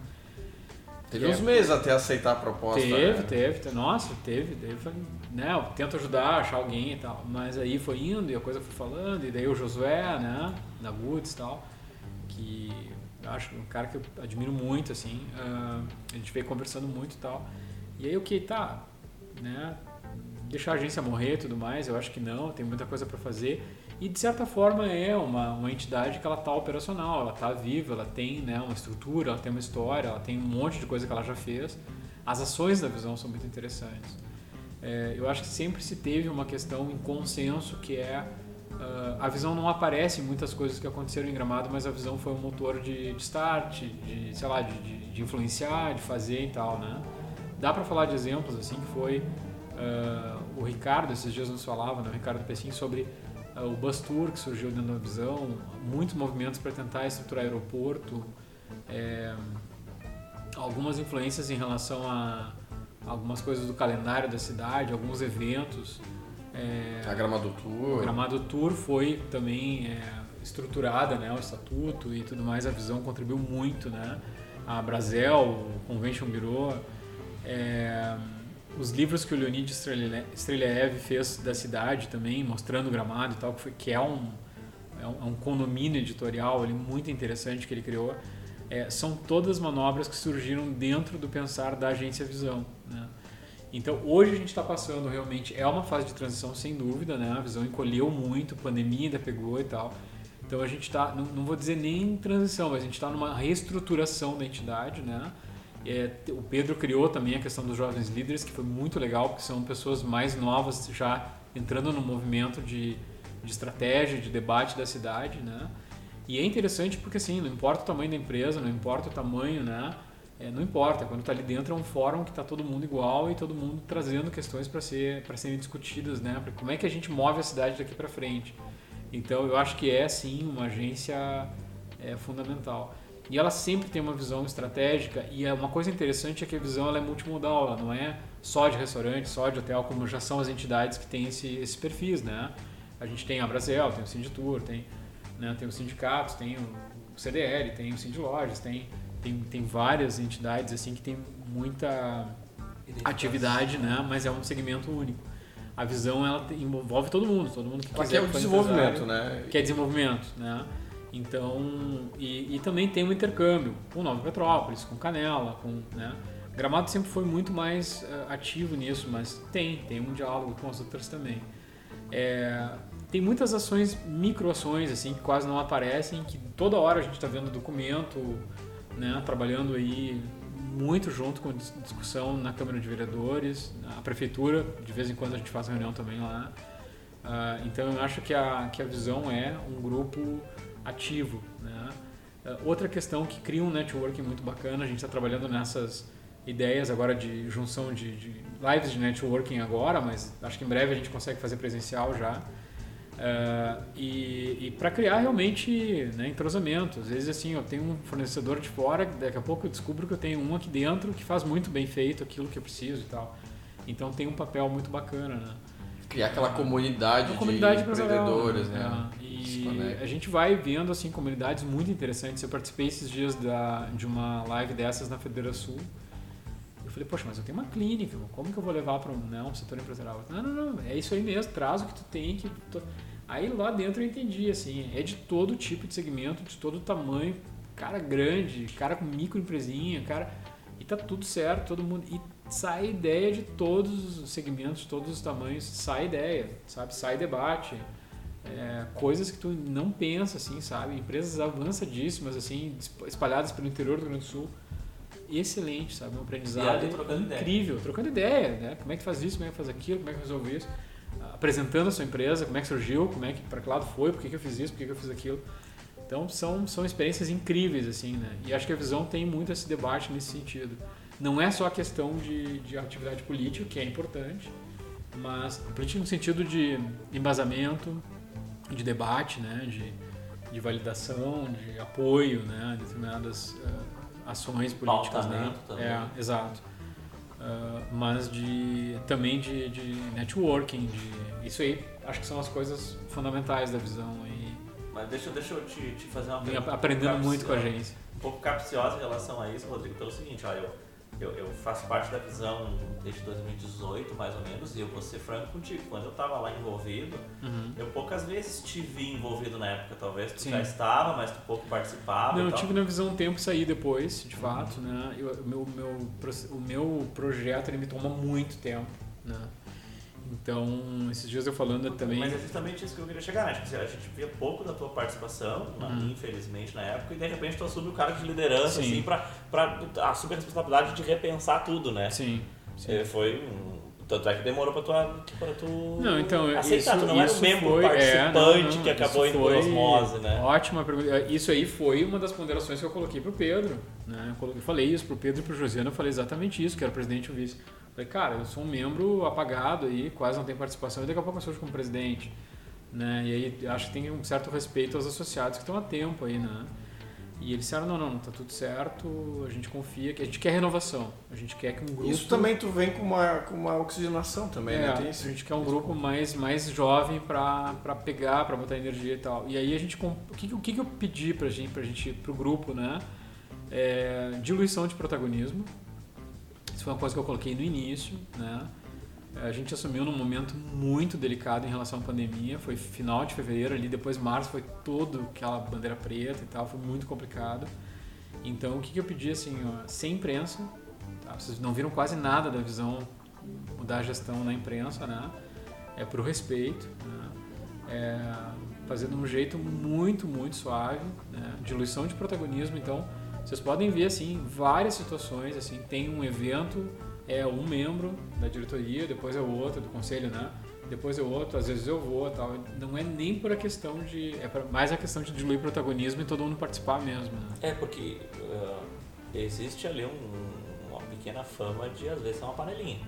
Teve Que uns é- meses até aceitar a proposta. Teve, né? teve. Nossa, teve. Daí foi, né, eu tento ajudar, achar alguém e tal. Mas aí foi indo e a coisa foi falando. E daí o Josué, né, da Woods e tal, que acho um cara que eu admiro muito, assim. ah, a gente veio conversando muito e tal. E aí o que, tá, né, deixar a agência morrer e tudo mais, eu acho que não, tem muita coisa para fazer. E de certa forma é uma, uma entidade que ela tá operacional, ela tá viva, ela tem né, uma estrutura, ela tem uma história, ela tem um monte de coisa que ela já fez. As ações da visão são muito interessantes. É, eu acho que sempre se teve uma questão em consenso que é ah, a visão não aparece em muitas coisas que aconteceram em Gramado, mas a visão foi um motor de, de start, de sei lá, de, de, de influenciar, de fazer e tal, né? Dá para falar de exemplos assim que foi ah, o Ricardo esses dias nos falava, né, o Ricardo Pessim sobre ah, o Bus Tour que surgiu dentro da visão, muitos movimentos para tentar estruturar aeroporto, é, algumas influências em relação a algumas coisas do calendário da cidade, alguns eventos. É, A Gramado Tour. Gramado Tour foi também é, estruturada, né, o estatuto e tudo mais, a visão contribuiu muito, né? A Brasel, o Convention Bureau, é, os livros que o Leonid Streleev fez da cidade também, mostrando o Gramado e tal, que, foi, que é, um, é um é condomínio editorial ali, muito interessante que ele criou. É, são todas manobras que surgiram dentro do pensar da agência Visão? Então, hoje a gente está passando realmente, é uma fase de transição sem dúvida, né? A visão encolheu muito, pandemia ainda pegou e tal. Então a gente está, não, não vou dizer nem em transição, mas a gente está numa reestruturação da entidade, né? É, o Pedro criou também a questão dos jovens líderes, que foi muito legal, porque são pessoas mais novas já entrando no movimento de, de estratégia, de debate da cidade, né? E é interessante porque assim, não importa o tamanho da empresa, não importa o tamanho, né? É, não importa, quando está ali dentro é um fórum que está todo mundo igual e todo mundo trazendo questões para ser, para serem discutidas, né? Pra como é que a gente move a cidade daqui para frente. Então eu acho que é sim uma agência é, fundamental. E ela sempre tem uma visão estratégica e é uma coisa interessante é que a visão ela é multimodal, ela não é só de restaurante, só de hotel, como já são as entidades que têm esse, esse perfis, né? A gente tem a Brasel, tem o Sinditur, tem, né, tem os sindicatos, tem o CDL, tem o Sindlojas, tem, tem, tem várias entidades assim que tem muita atividade, né? Mas é um segmento único. A visão ela envolve todo mundo, todo mundo que Ela quiser quer o for desenvolvimento, né? que é desenvolvimento, né? Então, e, e também tem um intercâmbio com Nova Petrópolis, com Canela, com, né? Gramado sempre foi muito mais eh, ativo nisso, mas tem, tem um diálogo com as outras também. É, tem muitas ações, microações, assim, que quase não aparecem, que toda hora a gente está vendo documento, né? Trabalhando aí muito junto com dis- discussão na Câmara de Vereadores, na Prefeitura, de vez em quando a gente faz reunião também lá. Ah, então eu acho que a, que a visão é um grupo ativo. Né? Ah, outra questão que cria um networking muito bacana, a gente está trabalhando nessas ideias agora de junção de, de lives de networking agora, mas acho que em breve a gente consegue fazer presencial já. Ah, e e para criar realmente né, entrosamento. Às vezes assim, eu tenho um fornecedor de fora, daqui a pouco eu descubro que eu tenho um aqui dentro que faz muito bem feito aquilo que eu preciso e tal. Então tem um papel muito bacana, né? Criar aquela comunidade, Uma comunidade de empreendedores, né? É, Se E a gente vai vendo assim comunidades muito interessantes. Eu participei esses dias da, de uma live dessas na Federação Sul. Eu falei, poxa, mas eu tenho uma clínica, como que eu vou levar para um, né, um setor empresarial? Não, não, não, é isso aí mesmo, traz o que tu tem. Que tu... Aí lá dentro eu entendi, assim, é de todo tipo de segmento, de todo tamanho, cara grande, cara com microempresinha, cara. E tá tudo certo, todo mundo. E sai ideia de todos os segmentos, todos os tamanhos, sai ideia, sabe? Sai debate. É, coisas que tu não pensa, assim, sabe? Empresas avançadíssimas, assim, espalhadas pelo interior do Rio Grande do Sul. Excelente, sabe? Um aprendizado trocando ideia. incrível, trocando ideia, né? Como é que faz isso, como é que faz aquilo, como é que resolve isso. Apresentando a sua empresa, como é que surgiu, como é que, para que lado foi, por que, que eu fiz isso, por que, que eu fiz aquilo. Então são, são experiências incríveis, assim, né? E acho que a visão tem muito esse debate nesse sentido. Não é só a questão de, de atividade política, que é importante, mas política no sentido de embasamento, de debate, né? De, de validação, de apoio, né? A determinadas eh, ações políticas, né? Também. É, exato. Ah, mas de também de, de networking, de isso aí acho que são as coisas fundamentais da visão e Mas deixa, deixa eu te, te fazer uma pergunta. aprendendo muito com a agência. Um pouco capciosa em relação a isso, Rodrigo, pelo seguinte, olha, eu, eu, eu faço parte da visão desde 2018, mais ou menos, e eu vou ser franco contigo. Quando eu estava lá envolvido, Uhum. eu poucas vezes te vi envolvido na época. Talvez tu Sim. já estava, mas tu pouco participava Não, eu tive na visão um tempo e saí depois, de fato, né? Eu- o, meu, meu, o meu projeto ele me toma muito tempo, né? Então, esses dias eu falando também... Mas é justamente isso que eu queria chegar, né? Tipo, assim, a gente via pouco da tua participação, na- Uhum. infelizmente, na época, e de repente tu assume o cargo de liderança, Sim. assim, pra, pra assumir a responsabilidade de repensar tudo, né? Sim, sim. É, Foi. Tanto é que demorou pra, tua, pra tu Não, então, aceitar. isso, tu não era um isso membro foi, é, participante não, não, que acabou indo por osmose, né? Ótima pergunta. Isso aí foi uma das ponderações que eu coloquei pro Pedro. Né? Eu falei isso pro Pedro e pro Josiano, eu falei exatamente isso, que era o presidente e o vice. Falei, cara, eu sou um membro apagado aí, quase não tenho participação, e daqui a pouco eu surjo como presidente. Né? E aí acho que tem um certo respeito aos associados que estão há tempo aí, né? E eles disseram, não, não, tá tudo certo, a gente confia, que a gente quer renovação. A gente quer que um grupo... Isso também tu vem com uma, com uma oxigenação também, É, né? Tem a gente quer um grupo mais, mais jovem para pegar, para botar energia e tal. E aí a gente o que, o que eu pedi pra gente, pra gente, pro grupo, né? É, diluição de protagonismo. Isso foi uma coisa que eu coloquei no início, né? A gente assumiu num momento muito delicado em relação à pandemia, foi final de fevereiro ali, depois março foi todo aquela bandeira preta e tal, foi muito complicado. Então o que, que eu pedi assim, ó, sem imprensa, tá? vocês não viram quase nada da visão da gestão na imprensa, né? É pro respeito, né? É, fazer de um jeito muito, muito suave, né? Diluição de protagonismo, então vocês podem ver assim várias situações, assim tem um evento é um membro da diretoria, depois é o outro do conselho, né? Depois é o outro, às vezes eu vou, tal. Não é nem por a questão de, é mais a questão de diluir protagonismo e todo mundo participar mesmo, né? É, porque ah, existe ali um- uma pequena fama de, às vezes, ser uma panelinha.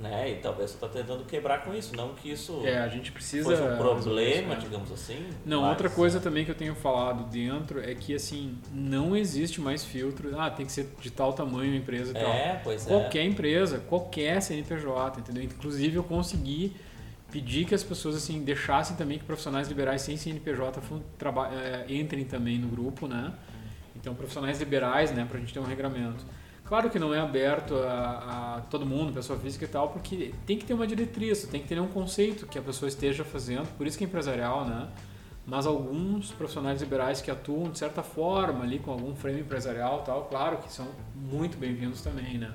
Né? E talvez tu tá tentando quebrar com isso, não que isso É, a gente precisa um resolver isso, problema, né? digamos assim. Não, mas- outra coisa também que eu tenho falado dentro é que assim, não existe mais filtro, ah, tem que ser de tal tamanho a empresa e tal. É, pois é. Qualquer empresa, qualquer CNPJ, entendeu? Inclusive eu consegui pedir que as pessoas assim deixassem também que profissionais liberais sem CNPJ eh, entrem também no grupo, né? Então profissionais liberais, né, pra gente ter um regramento. Claro que não é aberto a, a todo mundo, pessoa física e tal, porque tem que ter uma diretriz, tem que ter um conceito que a pessoa esteja fazendo, por isso que é empresarial, né? Mas alguns profissionais liberais que atuam de certa forma ali com algum frame empresarial e tal, claro que são muito bem-vindos também, né?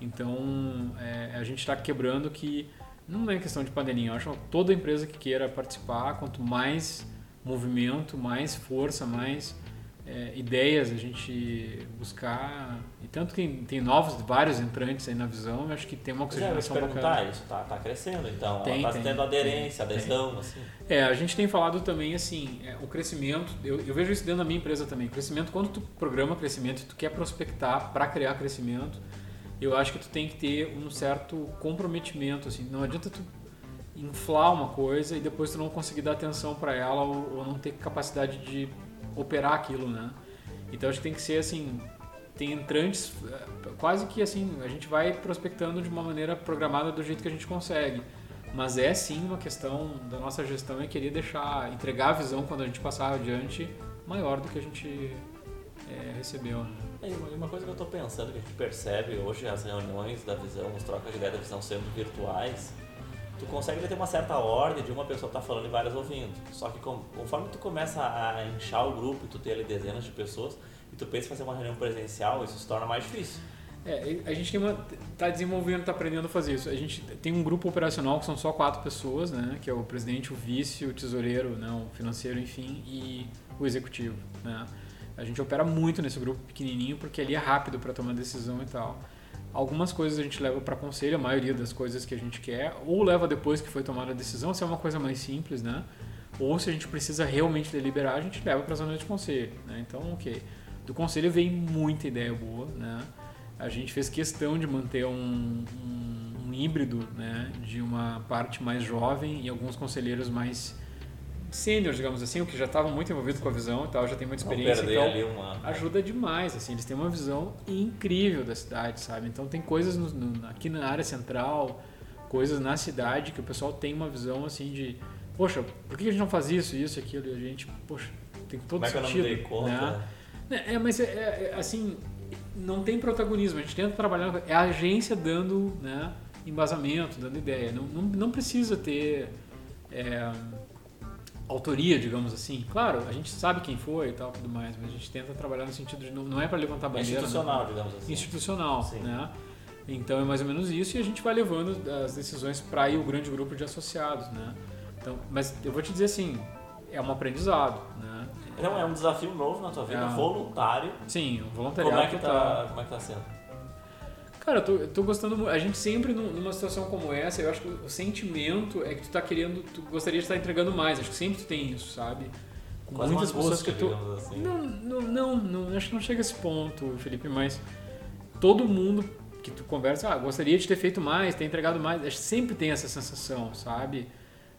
Então é, a gente está quebrando que não é questão de panelinha. Eu acho que toda empresa que queira participar, quanto mais movimento, mais força, mais é, ideias a gente buscar. E tanto que tem novos, vários entrantes aí na visão, eu acho que tem uma eu oxigenação perguntar, bacana. isso tá, tá crescendo, então Tem, tá tem, tendo aderência, tem, adesão, assim. É, a gente tem falado também assim, é, o crescimento, eu, eu vejo isso dentro da minha empresa também. Crescimento, quando tu programa crescimento e tu quer prospectar para criar crescimento, eu acho que tu tem que ter um certo comprometimento, assim, não adianta tu inflar uma coisa e depois tu não conseguir dar atenção para ela ou, ou não ter capacidade de operar aquilo, né? Então acho que tem que ser assim, tem entrantes, eh, quase que assim, a gente vai prospectando de uma maneira programada do jeito que a gente consegue. Mas é sim uma questão da nossa gestão é querer deixar, entregar a visão quando a gente passar adiante maior do que a gente eh, recebeu. Né? E uma- coisa que eu tô pensando, que a gente percebe hoje, as reuniões da visão, as trocas de ideia da visão sendo virtuais, tu consegue ter uma certa ordem de uma pessoa estar falando e várias ouvindo. Só que conforme tu começa a inchar o grupo tu ter ali dezenas de pessoas, e tu pensa em fazer uma reunião presencial, isso se torna mais difícil. É, a gente tem uma, tá desenvolvendo, tá aprendendo a fazer isso. A gente tem um grupo operacional que são só quatro pessoas, né? Que é o presidente, o vice, o tesoureiro, né? o financeiro, enfim, e o executivo, né? A gente opera muito nesse grupo pequenininho porque ali é rápido para tomar decisão e tal. Algumas coisas a gente leva para conselho, a maioria das coisas que a gente quer, ou leva depois que foi tomada a decisão, se é uma coisa mais simples, né? Ou se a gente precisa realmente deliberar, a gente leva para a zona de conselho, né? Então, ok. Do conselho vem muita ideia boa, né? A gente fez questão de manter um, um, um híbrido, né? De uma parte mais jovem e alguns conselheiros mais sênior, digamos assim, o que já estavam muito envolvidos com a visão e tal, já tem muita experiência. então, uma... ajuda demais, assim, eles têm uma visão incrível da cidade, sabe? Então tem coisas no- no- aqui na área central, coisas na cidade que o pessoal tem uma visão assim de, poxa, por que a gente não faz isso, isso, aquilo? E a gente, poxa, tem todo Como é que eu não sentido. dei conta? né? né? É, mas é, é, é, assim, não tem protagonismo. A gente tenta trabalhar, é a agência dando né, embasamento, dando ideia. Não, não, não precisa ter é, autoria, digamos assim. Claro, a gente sabe quem foi e tal, tudo mais, mas a gente tenta trabalhar no sentido de não, não é para levantar bandeira. Institucional, digamos assim. Institucional, Sim. né? Então é mais ou menos isso e a gente vai levando as decisões para ir o grande grupo de associados, né? Então, mas eu vou te dizer assim, é um aprendizado, né? Não, é um desafio novo na tua vida, é, voluntário. Sim, voluntariado. Como é que tá, como é que tá sendo? Cara, eu tô, eu tô gostando muito. A gente sempre, numa situação como essa, eu acho que o sentimento é que tu tá querendo, tu gostaria de estar entregando mais. Acho que sempre tu tem isso, sabe? Com Quase muitas pessoas que tu. Assim. Não, não, não, não, acho que não chega a esse ponto, Felipe, mas todo mundo que tu conversa, ah, gostaria de ter feito mais, ter entregado mais. Acho que sempre tem essa sensação, sabe?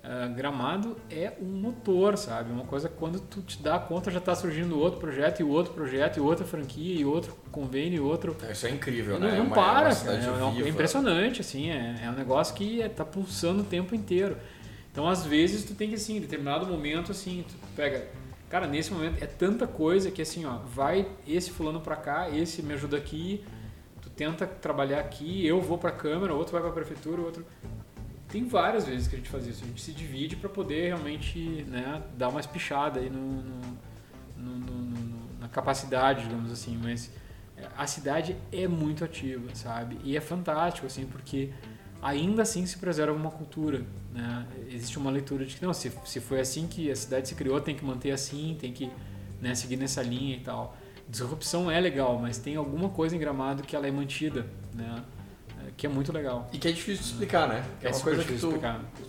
Uh, gramado é um motor, sabe? Uma coisa que quando tu te dá conta já está surgindo outro projeto e outro projeto e outra franquia e outro convênio e outro. É, isso é incrível, não, né? Não, é para, é, é, é, impressionante, assim, é, é um negócio que está pulsando o tempo inteiro. Então, às vezes, tu tem que, assim, em determinado momento, assim, tu pega... Cara, nesse momento é tanta coisa que, assim, ó, vai esse fulano para cá, esse me ajuda aqui, tu tenta trabalhar aqui, eu vou para a Câmara, outro vai para a Prefeitura, outro tem várias vezes que a gente faz isso. A gente se divide para poder realmente né, dar uma espichada aí no, no, no, na capacidade, digamos assim. Mas é, a cidade é muito ativa, sabe? E é fantástico, assim, porque ainda assim se preserva uma cultura. Né? Existe uma leitura de que, não, se, se foi assim que a cidade se criou, tem que manter assim, tem que né, seguir nessa linha e tal. Disrupção é legal, mas tem alguma coisa em Gramado que ela é mantida, né? Que é muito legal. E que é difícil de explicar, né? É, é uma coisa que tu,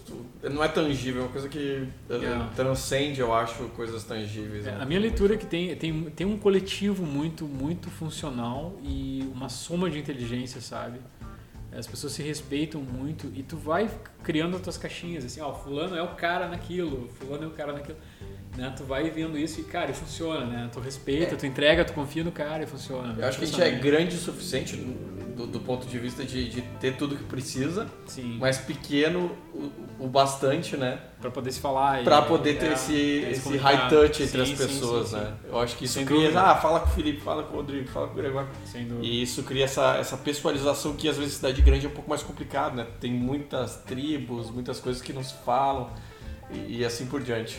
tu, não é tangível, é uma coisa que yeah. É. transcende, eu acho, coisas tangíveis. É, né? A minha leitura é que tem, tem, tem um coletivo muito, muito funcional e uma soma de inteligência, sabe? As pessoas se respeitam muito e tu vai criando as tuas caixinhas, assim, ó, fulano é o cara naquilo, fulano é o cara naquilo. Né? Tu vai vendo isso e, cara, funciona, né? Tu respeita, é. tu entrega, tu confia no cara e funciona. Eu acho que a gente é grande o suficiente do, do ponto de vista de, de, ter tudo que precisa, Sim. mas pequeno o, o bastante, né? Para poder se falar. Para poder ter é, esse, esse high touch entre sim, as pessoas, sim, sim, né? Eu acho que isso Sem cria. Dúvida. Ah, fala com o Felipe, fala com o Rodrigo, fala com o Gregório. Sem dúvida. E isso cria essa, essa pessoalização que às vezes cidade grande é um pouco mais complicado, né? Tem muitas tribos, muitas coisas que não se falam e, e assim por diante.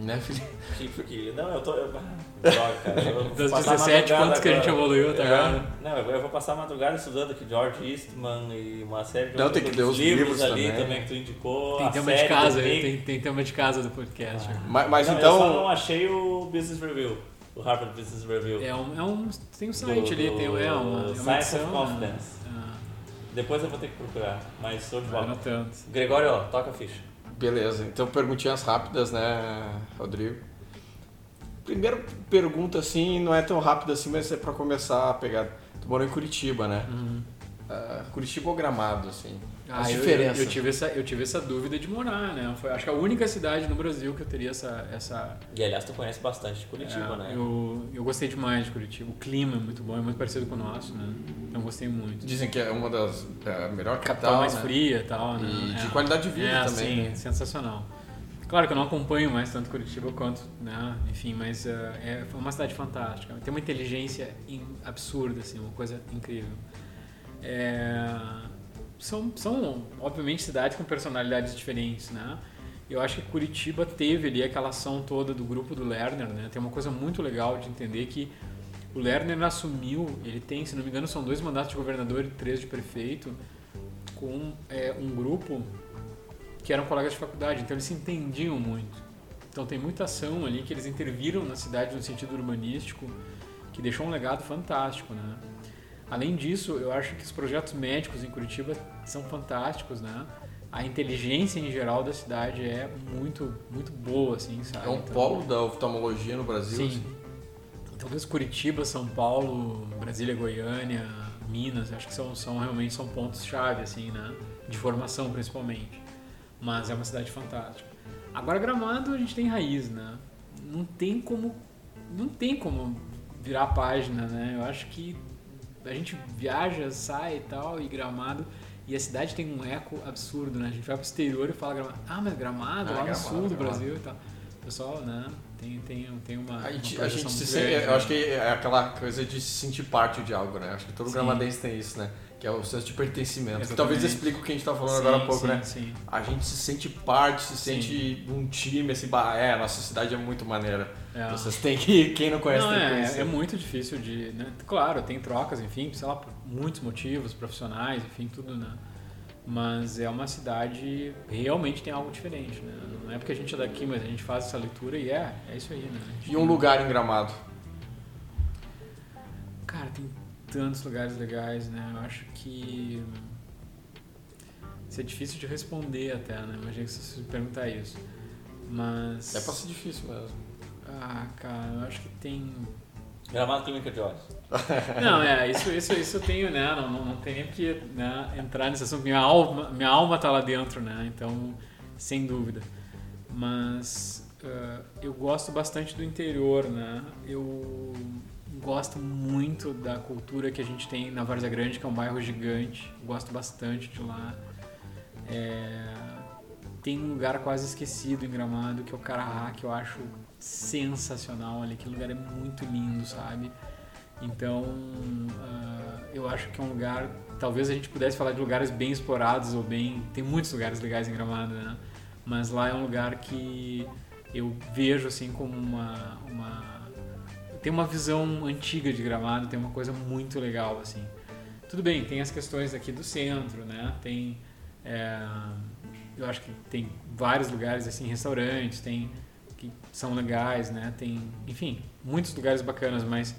Né, Felipe? Que, não, eu tô. Eu, droga, cara. Eu das 17, quantos que a gente evoluiu tá agora? Não, eu vou passar a madrugada estudando aqui George Eastman e uma série de não, tem que ler os livros, livros ali também. também. que tu indicou. Tem tema de casa, tem, tem tema de casa do podcast. Ah. Mas, mas não, então. Eu só não achei o Business Review. O Harvard Business Review. É um, é um tem um site do, ali, tem é uma, é uma Science edição, of Confidence. Né? Depois eu vou ter que procurar, mas sou de volta. tanto. Gregório, ó, toca a ficha. Beleza, então perguntinhas rápidas, né, Rodrigo? Primeira pergunta, assim, não é tão rápida assim, mas é para começar a pegar. Tu morou em Curitiba, né? Uhum. Uh, Curitiba ou Gramado, assim? Ah, As diferenças. Eu, eu, tive essa, eu tive essa dúvida de morar, né? Foi, acho que a única cidade no Brasil que eu teria essa... essa... E aliás, tu conhece bastante de Curitiba, é, né? Eu, eu gostei demais de Curitiba. O clima é muito bom, é muito parecido com o nosso, né? Então gostei muito. Dizem que é uma das... É a melhor capital, capital mais né? fria e tal, né? E de é. qualidade de vida é, também. Sim, né? sensacional. Claro que eu não acompanho mais tanto Curitiba quanto, né? Enfim, mas uh, é uma cidade fantástica. Tem uma inteligência absurda, assim, uma coisa incrível. É, são, são, obviamente, cidades com personalidades diferentes, né? Eu acho que Curitiba teve ali aquela ação toda do grupo do Lerner, né? Tem uma coisa muito legal de entender que o Lerner assumiu, ele tem, se não me engano, são dois mandatos de governador e três de prefeito, com é, um grupo que eram colegas de faculdade, então eles se entendiam muito. Então tem muita ação ali que eles interviram na cidade no sentido urbanístico, que deixou um legado fantástico, né? Além disso, eu acho que os projetos médicos em Curitiba são fantásticos, né? A inteligência em geral da cidade é muito, muito boa, assim, sabe? É um então, polo da oftalmologia no Brasil. Sim. Assim. Então, Curitiba, São Paulo, Brasília, Goiânia, Minas, acho que são, são realmente são pontos chave, assim, né? De formação, principalmente. Mas é uma cidade fantástica. Agora Gramado a gente tem raiz, né? Não tem como não tem como virar a página, né? Eu acho que a gente viaja, sai e tal, e Gramado e a cidade tem um eco absurdo, né? A gente vai pro exterior e fala Gramado. Ah, mas Gramado, ah, lá no sul do Brasil e tal. pessoal, né? Tem, tem, tem uma. A gente, uma a gente se sente, eu né? acho que é aquela coisa de se sentir parte de algo, né? Acho que todo Sim. gramadense tem isso, né? Que é o senso de pertencimento. Que Exatamente. talvez explique o que a gente tá falando Sim, agora há pouco, sim, né? Sim. A gente se sente parte, se sente um time, assim, bah, é, a nossa cidade é muito maneira. É. Vocês têm que, quem não conhece Não, tem que é, conhecer. é muito difícil de. Né? Claro, tem trocas, enfim, sei lá, por muitos motivos, profissionais, enfim, tudo, né? Mas é uma cidade realmente tem algo diferente, né? Não é porque a gente é daqui, mas a gente faz essa leitura e é, é isso aí, né? E um lugar em Gramado. Cara, tem tantos lugares legais, né? Eu acho que. Isso é difícil de responder até, né? Imagina que você se perguntar isso. Mas. É pra ser difícil mesmo. Ah, cara, eu acho que tem. Gramado Clínica de Olhos. Não, é, isso, isso, isso eu tenho, né? Não, não, não tem nem porque né, entrar nesse assunto. Minha alma, minha alma tá lá dentro, né? Então, sem dúvida. Mas ah, eu gosto bastante do interior, né? Eu gosto muito da cultura que a gente tem na Várzea Grande, que é um bairro gigante. Gosto bastante de lá. É, tem um lugar quase esquecido em Gramado, que é o Carará, que eu acho sensacional ali. Aquele lugar é muito lindo, sabe? Então, ah, eu acho que é um lugar. Talvez a gente pudesse falar de lugares bem explorados ou bem. Tem muitos lugares legais em Gramado, né? Mas lá é um lugar que eu vejo assim como uma. uma tem uma visão antiga de Gramado, tem uma coisa muito legal, assim. Tudo bem, tem as questões aqui do centro, né? Tem. é, eu acho que tem vários lugares, assim, restaurantes, tem são legais, né? Tem, enfim, muitos lugares bacanas, mas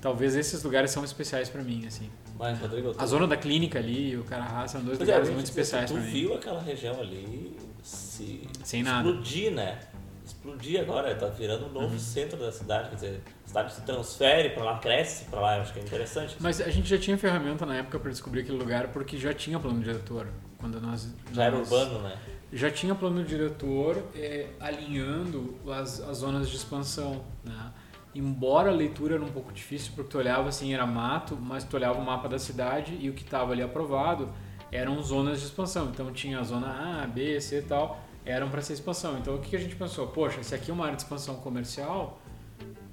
talvez esses lugares são especiais pra mim, assim. Mas, Rodrigo, tu, A zona da clínica ali o Carará são dois Pois lugares muito especiais Tu pra mim. viu aquela região ali se Sem nada. explodir, né? Explodir agora, tá virando um novo Uhum. centro da cidade, quer dizer, a cidade se transfere pra lá, cresce pra lá, eu acho que é interessante. Mas a gente já tinha ferramenta na época pra descobrir aquele lugar porque já tinha plano diretor. Quando nós Já era nós- urbano, né? Já tinha plano diretor é, alinhando as, as zonas de expansão, né? Embora a leitura era um pouco difícil, porque tu olhava assim, era mato, mas tu olhava o mapa da cidade e o que estava ali aprovado eram zonas de expansão. Então tinha a zona A, B, C e tal, eram para ser expansão. Então o que a gente pensou? Poxa, se aqui é uma área de expansão comercial,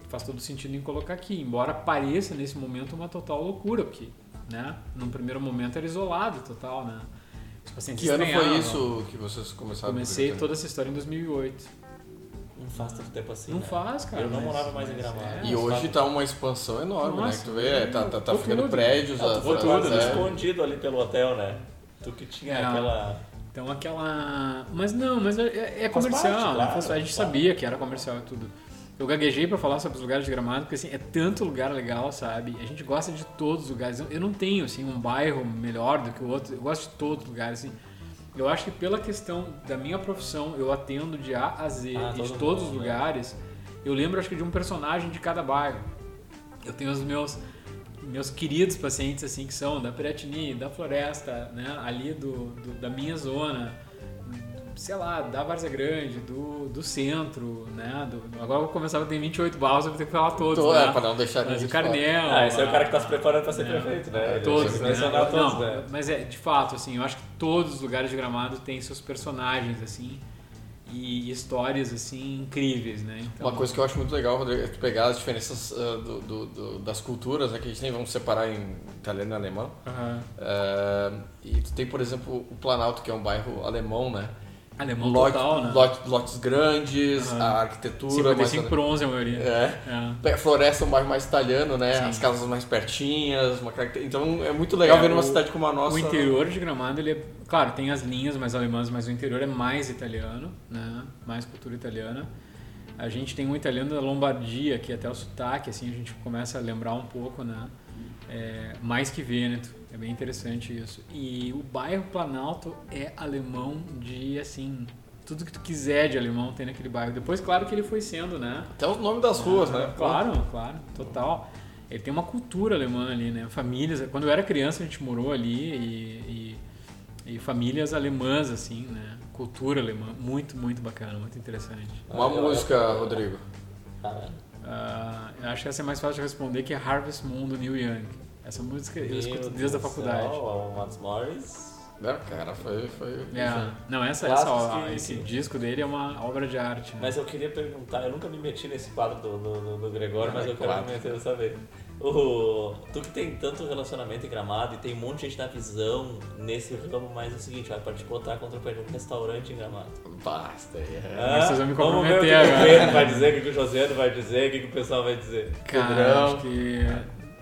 faz todo sentido em colocar aqui. Embora pareça nesse momento uma total loucura, porque, né, num primeiro momento era isolado total, né? Os pacientes Que ano foi isso que vocês começaram? Comecei a toda essa história em 2008. Não faz tanto tempo assim. não né? faz, cara. Eu não mas- morava mais em Gramado. é. E hoje tá uma expansão enorme, né? Nossa, Que tu vê, tá, tá, tá tudo. ficando prédios. Ah, tu foi tudo é. escondido ali pelo hotel, né? Tu que tinha É. aquela. Então aquela. Mas não, mas é, é Faz comercial, parte, né? claro, a gente claro. sabia que era comercial e tudo. Eu gaguejei pra falar sobre os lugares de gramado, porque assim, é tanto lugar legal, sabe? A gente gosta de todos os lugares. Eu- não tenho assim um bairro melhor do que o outro. Eu gosto de todos os lugares, assim. Eu acho que pela questão da minha profissão, eu atendo de A a Z Ah, e de todo todos os mundo, né? lugares. Eu lembro acho que de um personagem de cada bairro. Eu tenho os meus meus queridos pacientes assim que são da Piratini, da Floresta, né, ali do, do- da minha zona, sei lá, da Várzea Grande, do, do centro, né, do, agora eu vou começar, tem 28 bairros, eu vou ter que falar todos, Tô, né? é, pra não deixar Mas o. Carnel, Ah, esse é o cara que tá se preparando pra ser É. prefeito, né? Todos, né? todos, Não, né? Mas é, de fato, assim, eu acho que todos os lugares de Gramado têm seus personagens, assim, e histórias, assim, incríveis, né? Então, Uma coisa que eu acho muito legal, Rodrigo, é tu pegar as diferenças ah, do, do- do- das culturas, né, que a gente nem vamos separar em italiano e alemão. Aham. Ah, e tu tem, por exemplo, o Planalto, que é um bairro alemão, né? Alemão Lote- total, né? lote- lotes grandes, Aham. a arquitetura... 55 mais- por 11 a maioria. É. É. Floresta é um bairro mais italiano, né? Sim. As casas mais pertinhas, uma caracter... Então é muito legal É, ver numa o- cidade como a nossa. O interior de Gramado, ele é, claro, tem as linhas mais alemãs, mas o interior é mais italiano, né? Mais cultura italiana. A gente tem um italiano da Lombardia, que até o sotaque, assim, a gente começa a lembrar um pouco, né? É, mais que Vêneto, é bem interessante isso. E o bairro Planalto é alemão de, assim, tudo que tu quiser de alemão tem naquele bairro. Depois, claro que ele foi sendo, né? Até os nomes das ruas, né? Claro, claro, total. Ele tem uma cultura alemã ali, né? Famílias. Quando eu era criança, a gente morou ali e, e, e famílias alemãs, assim, né? Cultura alemã. Muito, muito bacana, muito interessante. Uma Ah, música, eu- Rodrigo. Ah, eu acho que essa é mais fácil de responder que é Harvest Moon do Neil Young. Essa música eu escuto desde a faculdade. O Mats Morris. Não, cara, foi. foi É. Não, essa, essa, que- esse disco dele é uma obra de arte. né? Mas eu queria perguntar, eu nunca me meti nesse quadro do, do, do- do Gregório, mas Ah, eu quero me meter dessa vez. O, tu que tem tanto relacionamento em gramado e tem um monte de gente na visão nesse ramo, mas é o seguinte, vai te botar contra um restaurante em gramado. Basta. É. Vocês vão me vamos ver o que, comprometer que o. Pedro vai dizer, o que o Josiano vai dizer, o que, que o pessoal vai dizer. Cara, Pedrão. acho que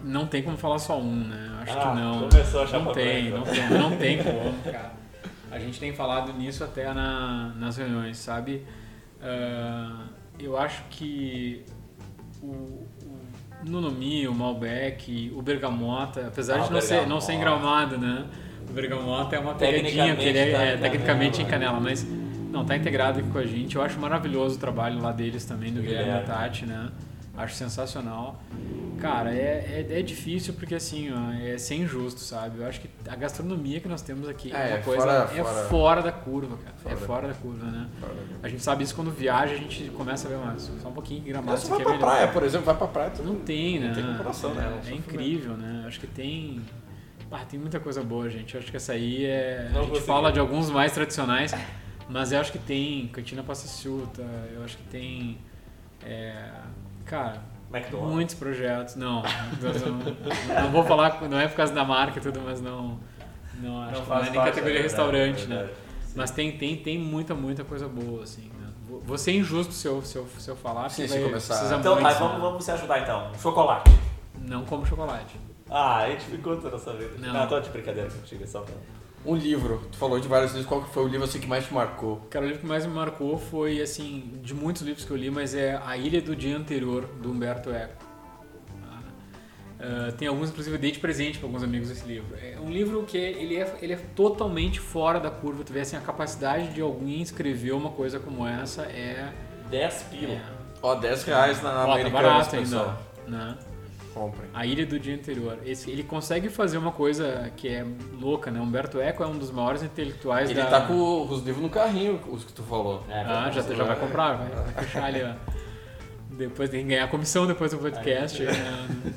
não tem como falar só um, né? Acho Ah, que não. começou a não tem, não tem, não tem como, cara. A gente tem falado nisso até na, nas reuniões, sabe? Ah, eu acho que o, o Nunomi, o Malbec, o Bergamota, apesar Ah, de não ser, não ser em Bergamota. gramado, né? O Bergamota é uma pegadinha, porque ele é, Tecnicamente tá é em tecnicamente em Canela, canela, mas não, tá integrado aqui com a gente. Eu acho maravilhoso o trabalho lá deles também, do Guilherme Guilherme. Tati, né? Acho sensacional. Cara, é, é, é difícil porque assim, ó, é ser injusto, sabe? Eu acho que a gastronomia que nós temos aqui é, É, uma é coisa. fora- é fora- fora da curva, cara. é Fora. fora da curva, né? A gente sabe isso quando viaja, a gente começa a ver mais. Só um pouquinho gramado Você vai é pra melhor. praia, por exemplo, vai pra praia. tu Não tem, né? Não tem comparação, né? É É, incrível, né? Acho que tem. Ah, tem muita coisa boa, gente. Acho que essa aí é. Não a gente fala de alguns mais tradicionais, mas eu acho que tem Cantina Passaciuta, eu acho que tem. é, cara, McDonald's. muitos projetos. Não, não, não vou falar, não é por causa da marca e tudo, mas não. Não, acho que não é nem categoria é verdade, restaurante, é né? verdade. Sim. Mas tem, tem, tem muita, muita coisa boa, assim. Né? Vou- ser injusto se eu, se eu, se eu falar, Sim, porque se começar- precisa Então, muito, tá, né? vamos, vamos se ajudar então. Chocolate. Não como chocolate. Ah, a gente ficou toda essa vida. Não. Não, tô de brincadeira contigo, é só pra... Um livro, tu falou de vários livros, qual que foi o livro assim que mais te marcou? Cara, o livro que mais me marcou foi, assim, de muitos livros que eu li, mas é A Ilha do Dia Anterior, do Humberto Eco. Ah, tem alguns, inclusive, eu dei de presente para alguns amigos esse livro. É um livro que ele é, ele é totalmente fora da curva. Tu vê, assim, a capacidade de alguém escrever uma coisa como essa é... 10 pila. é Ó, 10 reais na ó, tá Americanas, barato pessoal. ainda, né? Comprem. A Ilha do Dia Anterior. Esse, ele consegue fazer uma coisa que é louca, né? Humberto Eco é um dos maiores intelectuais Ele da... tá com os livros no carrinho, os que tu falou. É, Ah, já, já vai comprar, vai, vai fechar ali, ó. Depois tem que ganhar comissão depois do podcast. Aí, né?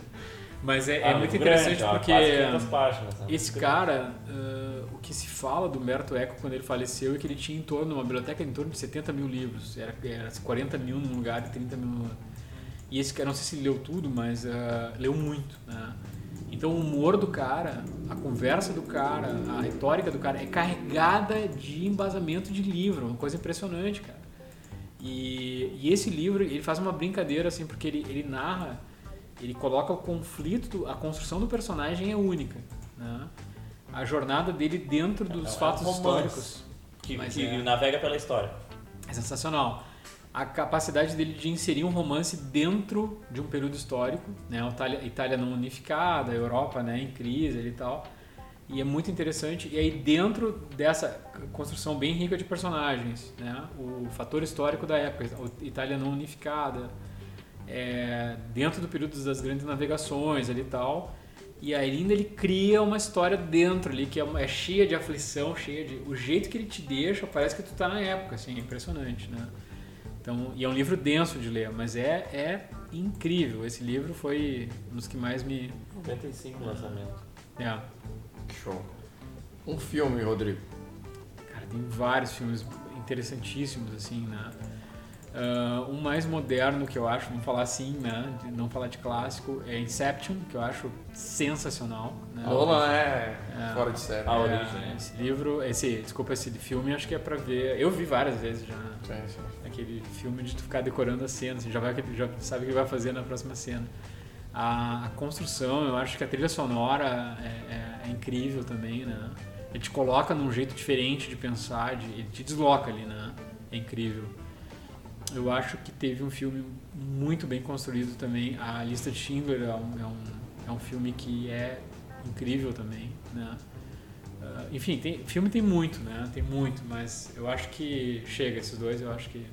Mas é, é Ah, muito livro interessante grande, ó, porque 500 páginas, né? esse Muito cara, ah, o que se fala do Humberto Eco quando ele faleceu é que ele tinha em torno, uma biblioteca em torno de 70 mil livros. Era, era 40 mil num lugar e 30 mil no outro. E esse cara, não sei se leu tudo, mas ah, leu muito, né? Então o humor do cara, a conversa do cara, a retórica do cara é carregada de embasamento de livro, uma coisa impressionante, cara. E, e esse livro, ele faz uma brincadeira assim, porque ele, ele narra, ele coloca o conflito, a construção do personagem é única, né? A jornada dele dentro dos É um fatos romance. históricos Que, que é. navega pela história. é sensacional. A capacidade dele de inserir um romance dentro de um período histórico, né? Itália, Itália não unificada, Europa né, em crise e tal. E é muito interessante. E aí dentro dessa construção bem rica de personagens, né? O fator histórico da época, Itália não unificada, é, dentro do período das grandes navegações ali e tal. E ainda ele cria uma história dentro ali que é, é cheia de aflição, cheia de o jeito que ele te deixa parece que tu tá na época, assim, é impressionante, né? Então, e é um livro denso de ler, mas é é incrível. Esse livro foi um dos que mais me 95 lançamento. é, Show. Um filme, Rodrigo. Cara, tem vários filmes interessantíssimos, assim, né? Ah, um mais moderno que eu acho, vamos falar assim, né? De não falar de clássico, é Inception, que eu acho sensacional. Né? Nolan é, É. fora de série. A É, origem, né? Esse livro, esse, desculpa, esse filme acho que é pra ver. Eu vi várias vezes já. né? Sim, sim. Aquele filme de tu ficar decorando as cenas, você já, vai, já sabe o que vai fazer na próxima cena. A, a construção, eu acho que a trilha sonora é, é- é incrível também, né? Ele te coloca num jeito diferente de pensar, de, ele te desloca ali, né? É incrível. Eu acho que teve um filme muito bem construído também. A Lista de Schindler é um, é um, é um filme que é incrível também, né? Ah, enfim, tem, filme tem muito, né? Tem muito, mas eu acho que chega esses dois, eu acho que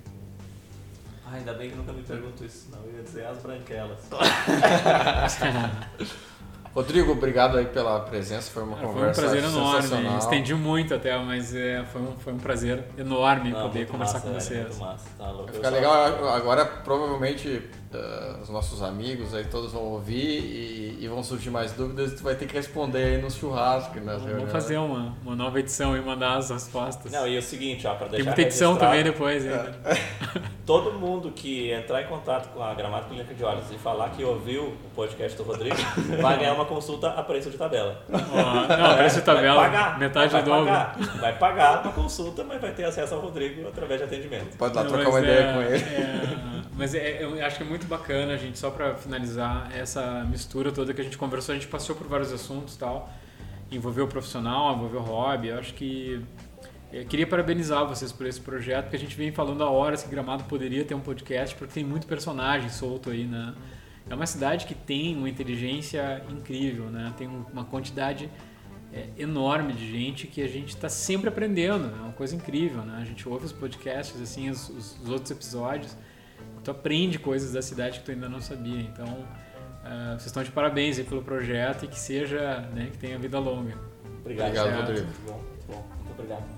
Ah, ainda bem que nunca me pergunto isso, não. Eu ia dizer as branquelas. Rodrigo, obrigado aí pela presença, foi uma Cara, foi um conversa prazer enorme. Estendi muito até, mas é, foi, um, foi um prazer enorme Não, poder conversar massa, com velho, vocês. Muito massa, tá louco. Vai ficar legal agora, provavelmente, uh, os nossos amigos aí todos vão ouvir e, e, vão surgir mais dúvidas e tu vai ter que responder aí no churrasco. Né, Vamos fazer uma, uma nova edição e mandar as respostas. Não, e é o seguinte, ó, pra deixar Tem muita edição também depois. É. Todo mundo que entrar em contato com a Gramática Clínica de Olhos e falar que ouviu o podcast do Rodrigo vai ganhar uma consulta a preço de tabela. Oh, não, a preço de tabela, vai pagar, metade vai do dobro. Pagar, vai pagar uma consulta, mas vai ter acesso ao Rodrigo através de atendimento. Pode lá trocar uma ideia com ele. É, mas é, eu acho que é muito bacana, a gente, só para finalizar, essa mistura toda que a gente conversou, a gente passou por vários assuntos tal, envolveu o profissional, envolveu o hobby, eu acho que eu é, queria parabenizar vocês por esse projeto, porque a gente vem falando há horas que Gramado poderia ter um podcast, porque tem muito personagem solto aí, né? É uma cidade que tem uma inteligência incrível, né? Tem uma quantidade é, enorme de gente que a gente está sempre aprendendo, é uma coisa incrível, né? A gente ouve os podcasts, assim, os, os outros episódios, tu aprende coisas da cidade que tu ainda não sabia. Então, uh, vocês estão de parabéns pelo projeto e que seja, né, que tenha vida longa. Obrigado, obrigado Rodrigo. Muito bom, muito bom. Muito obrigado.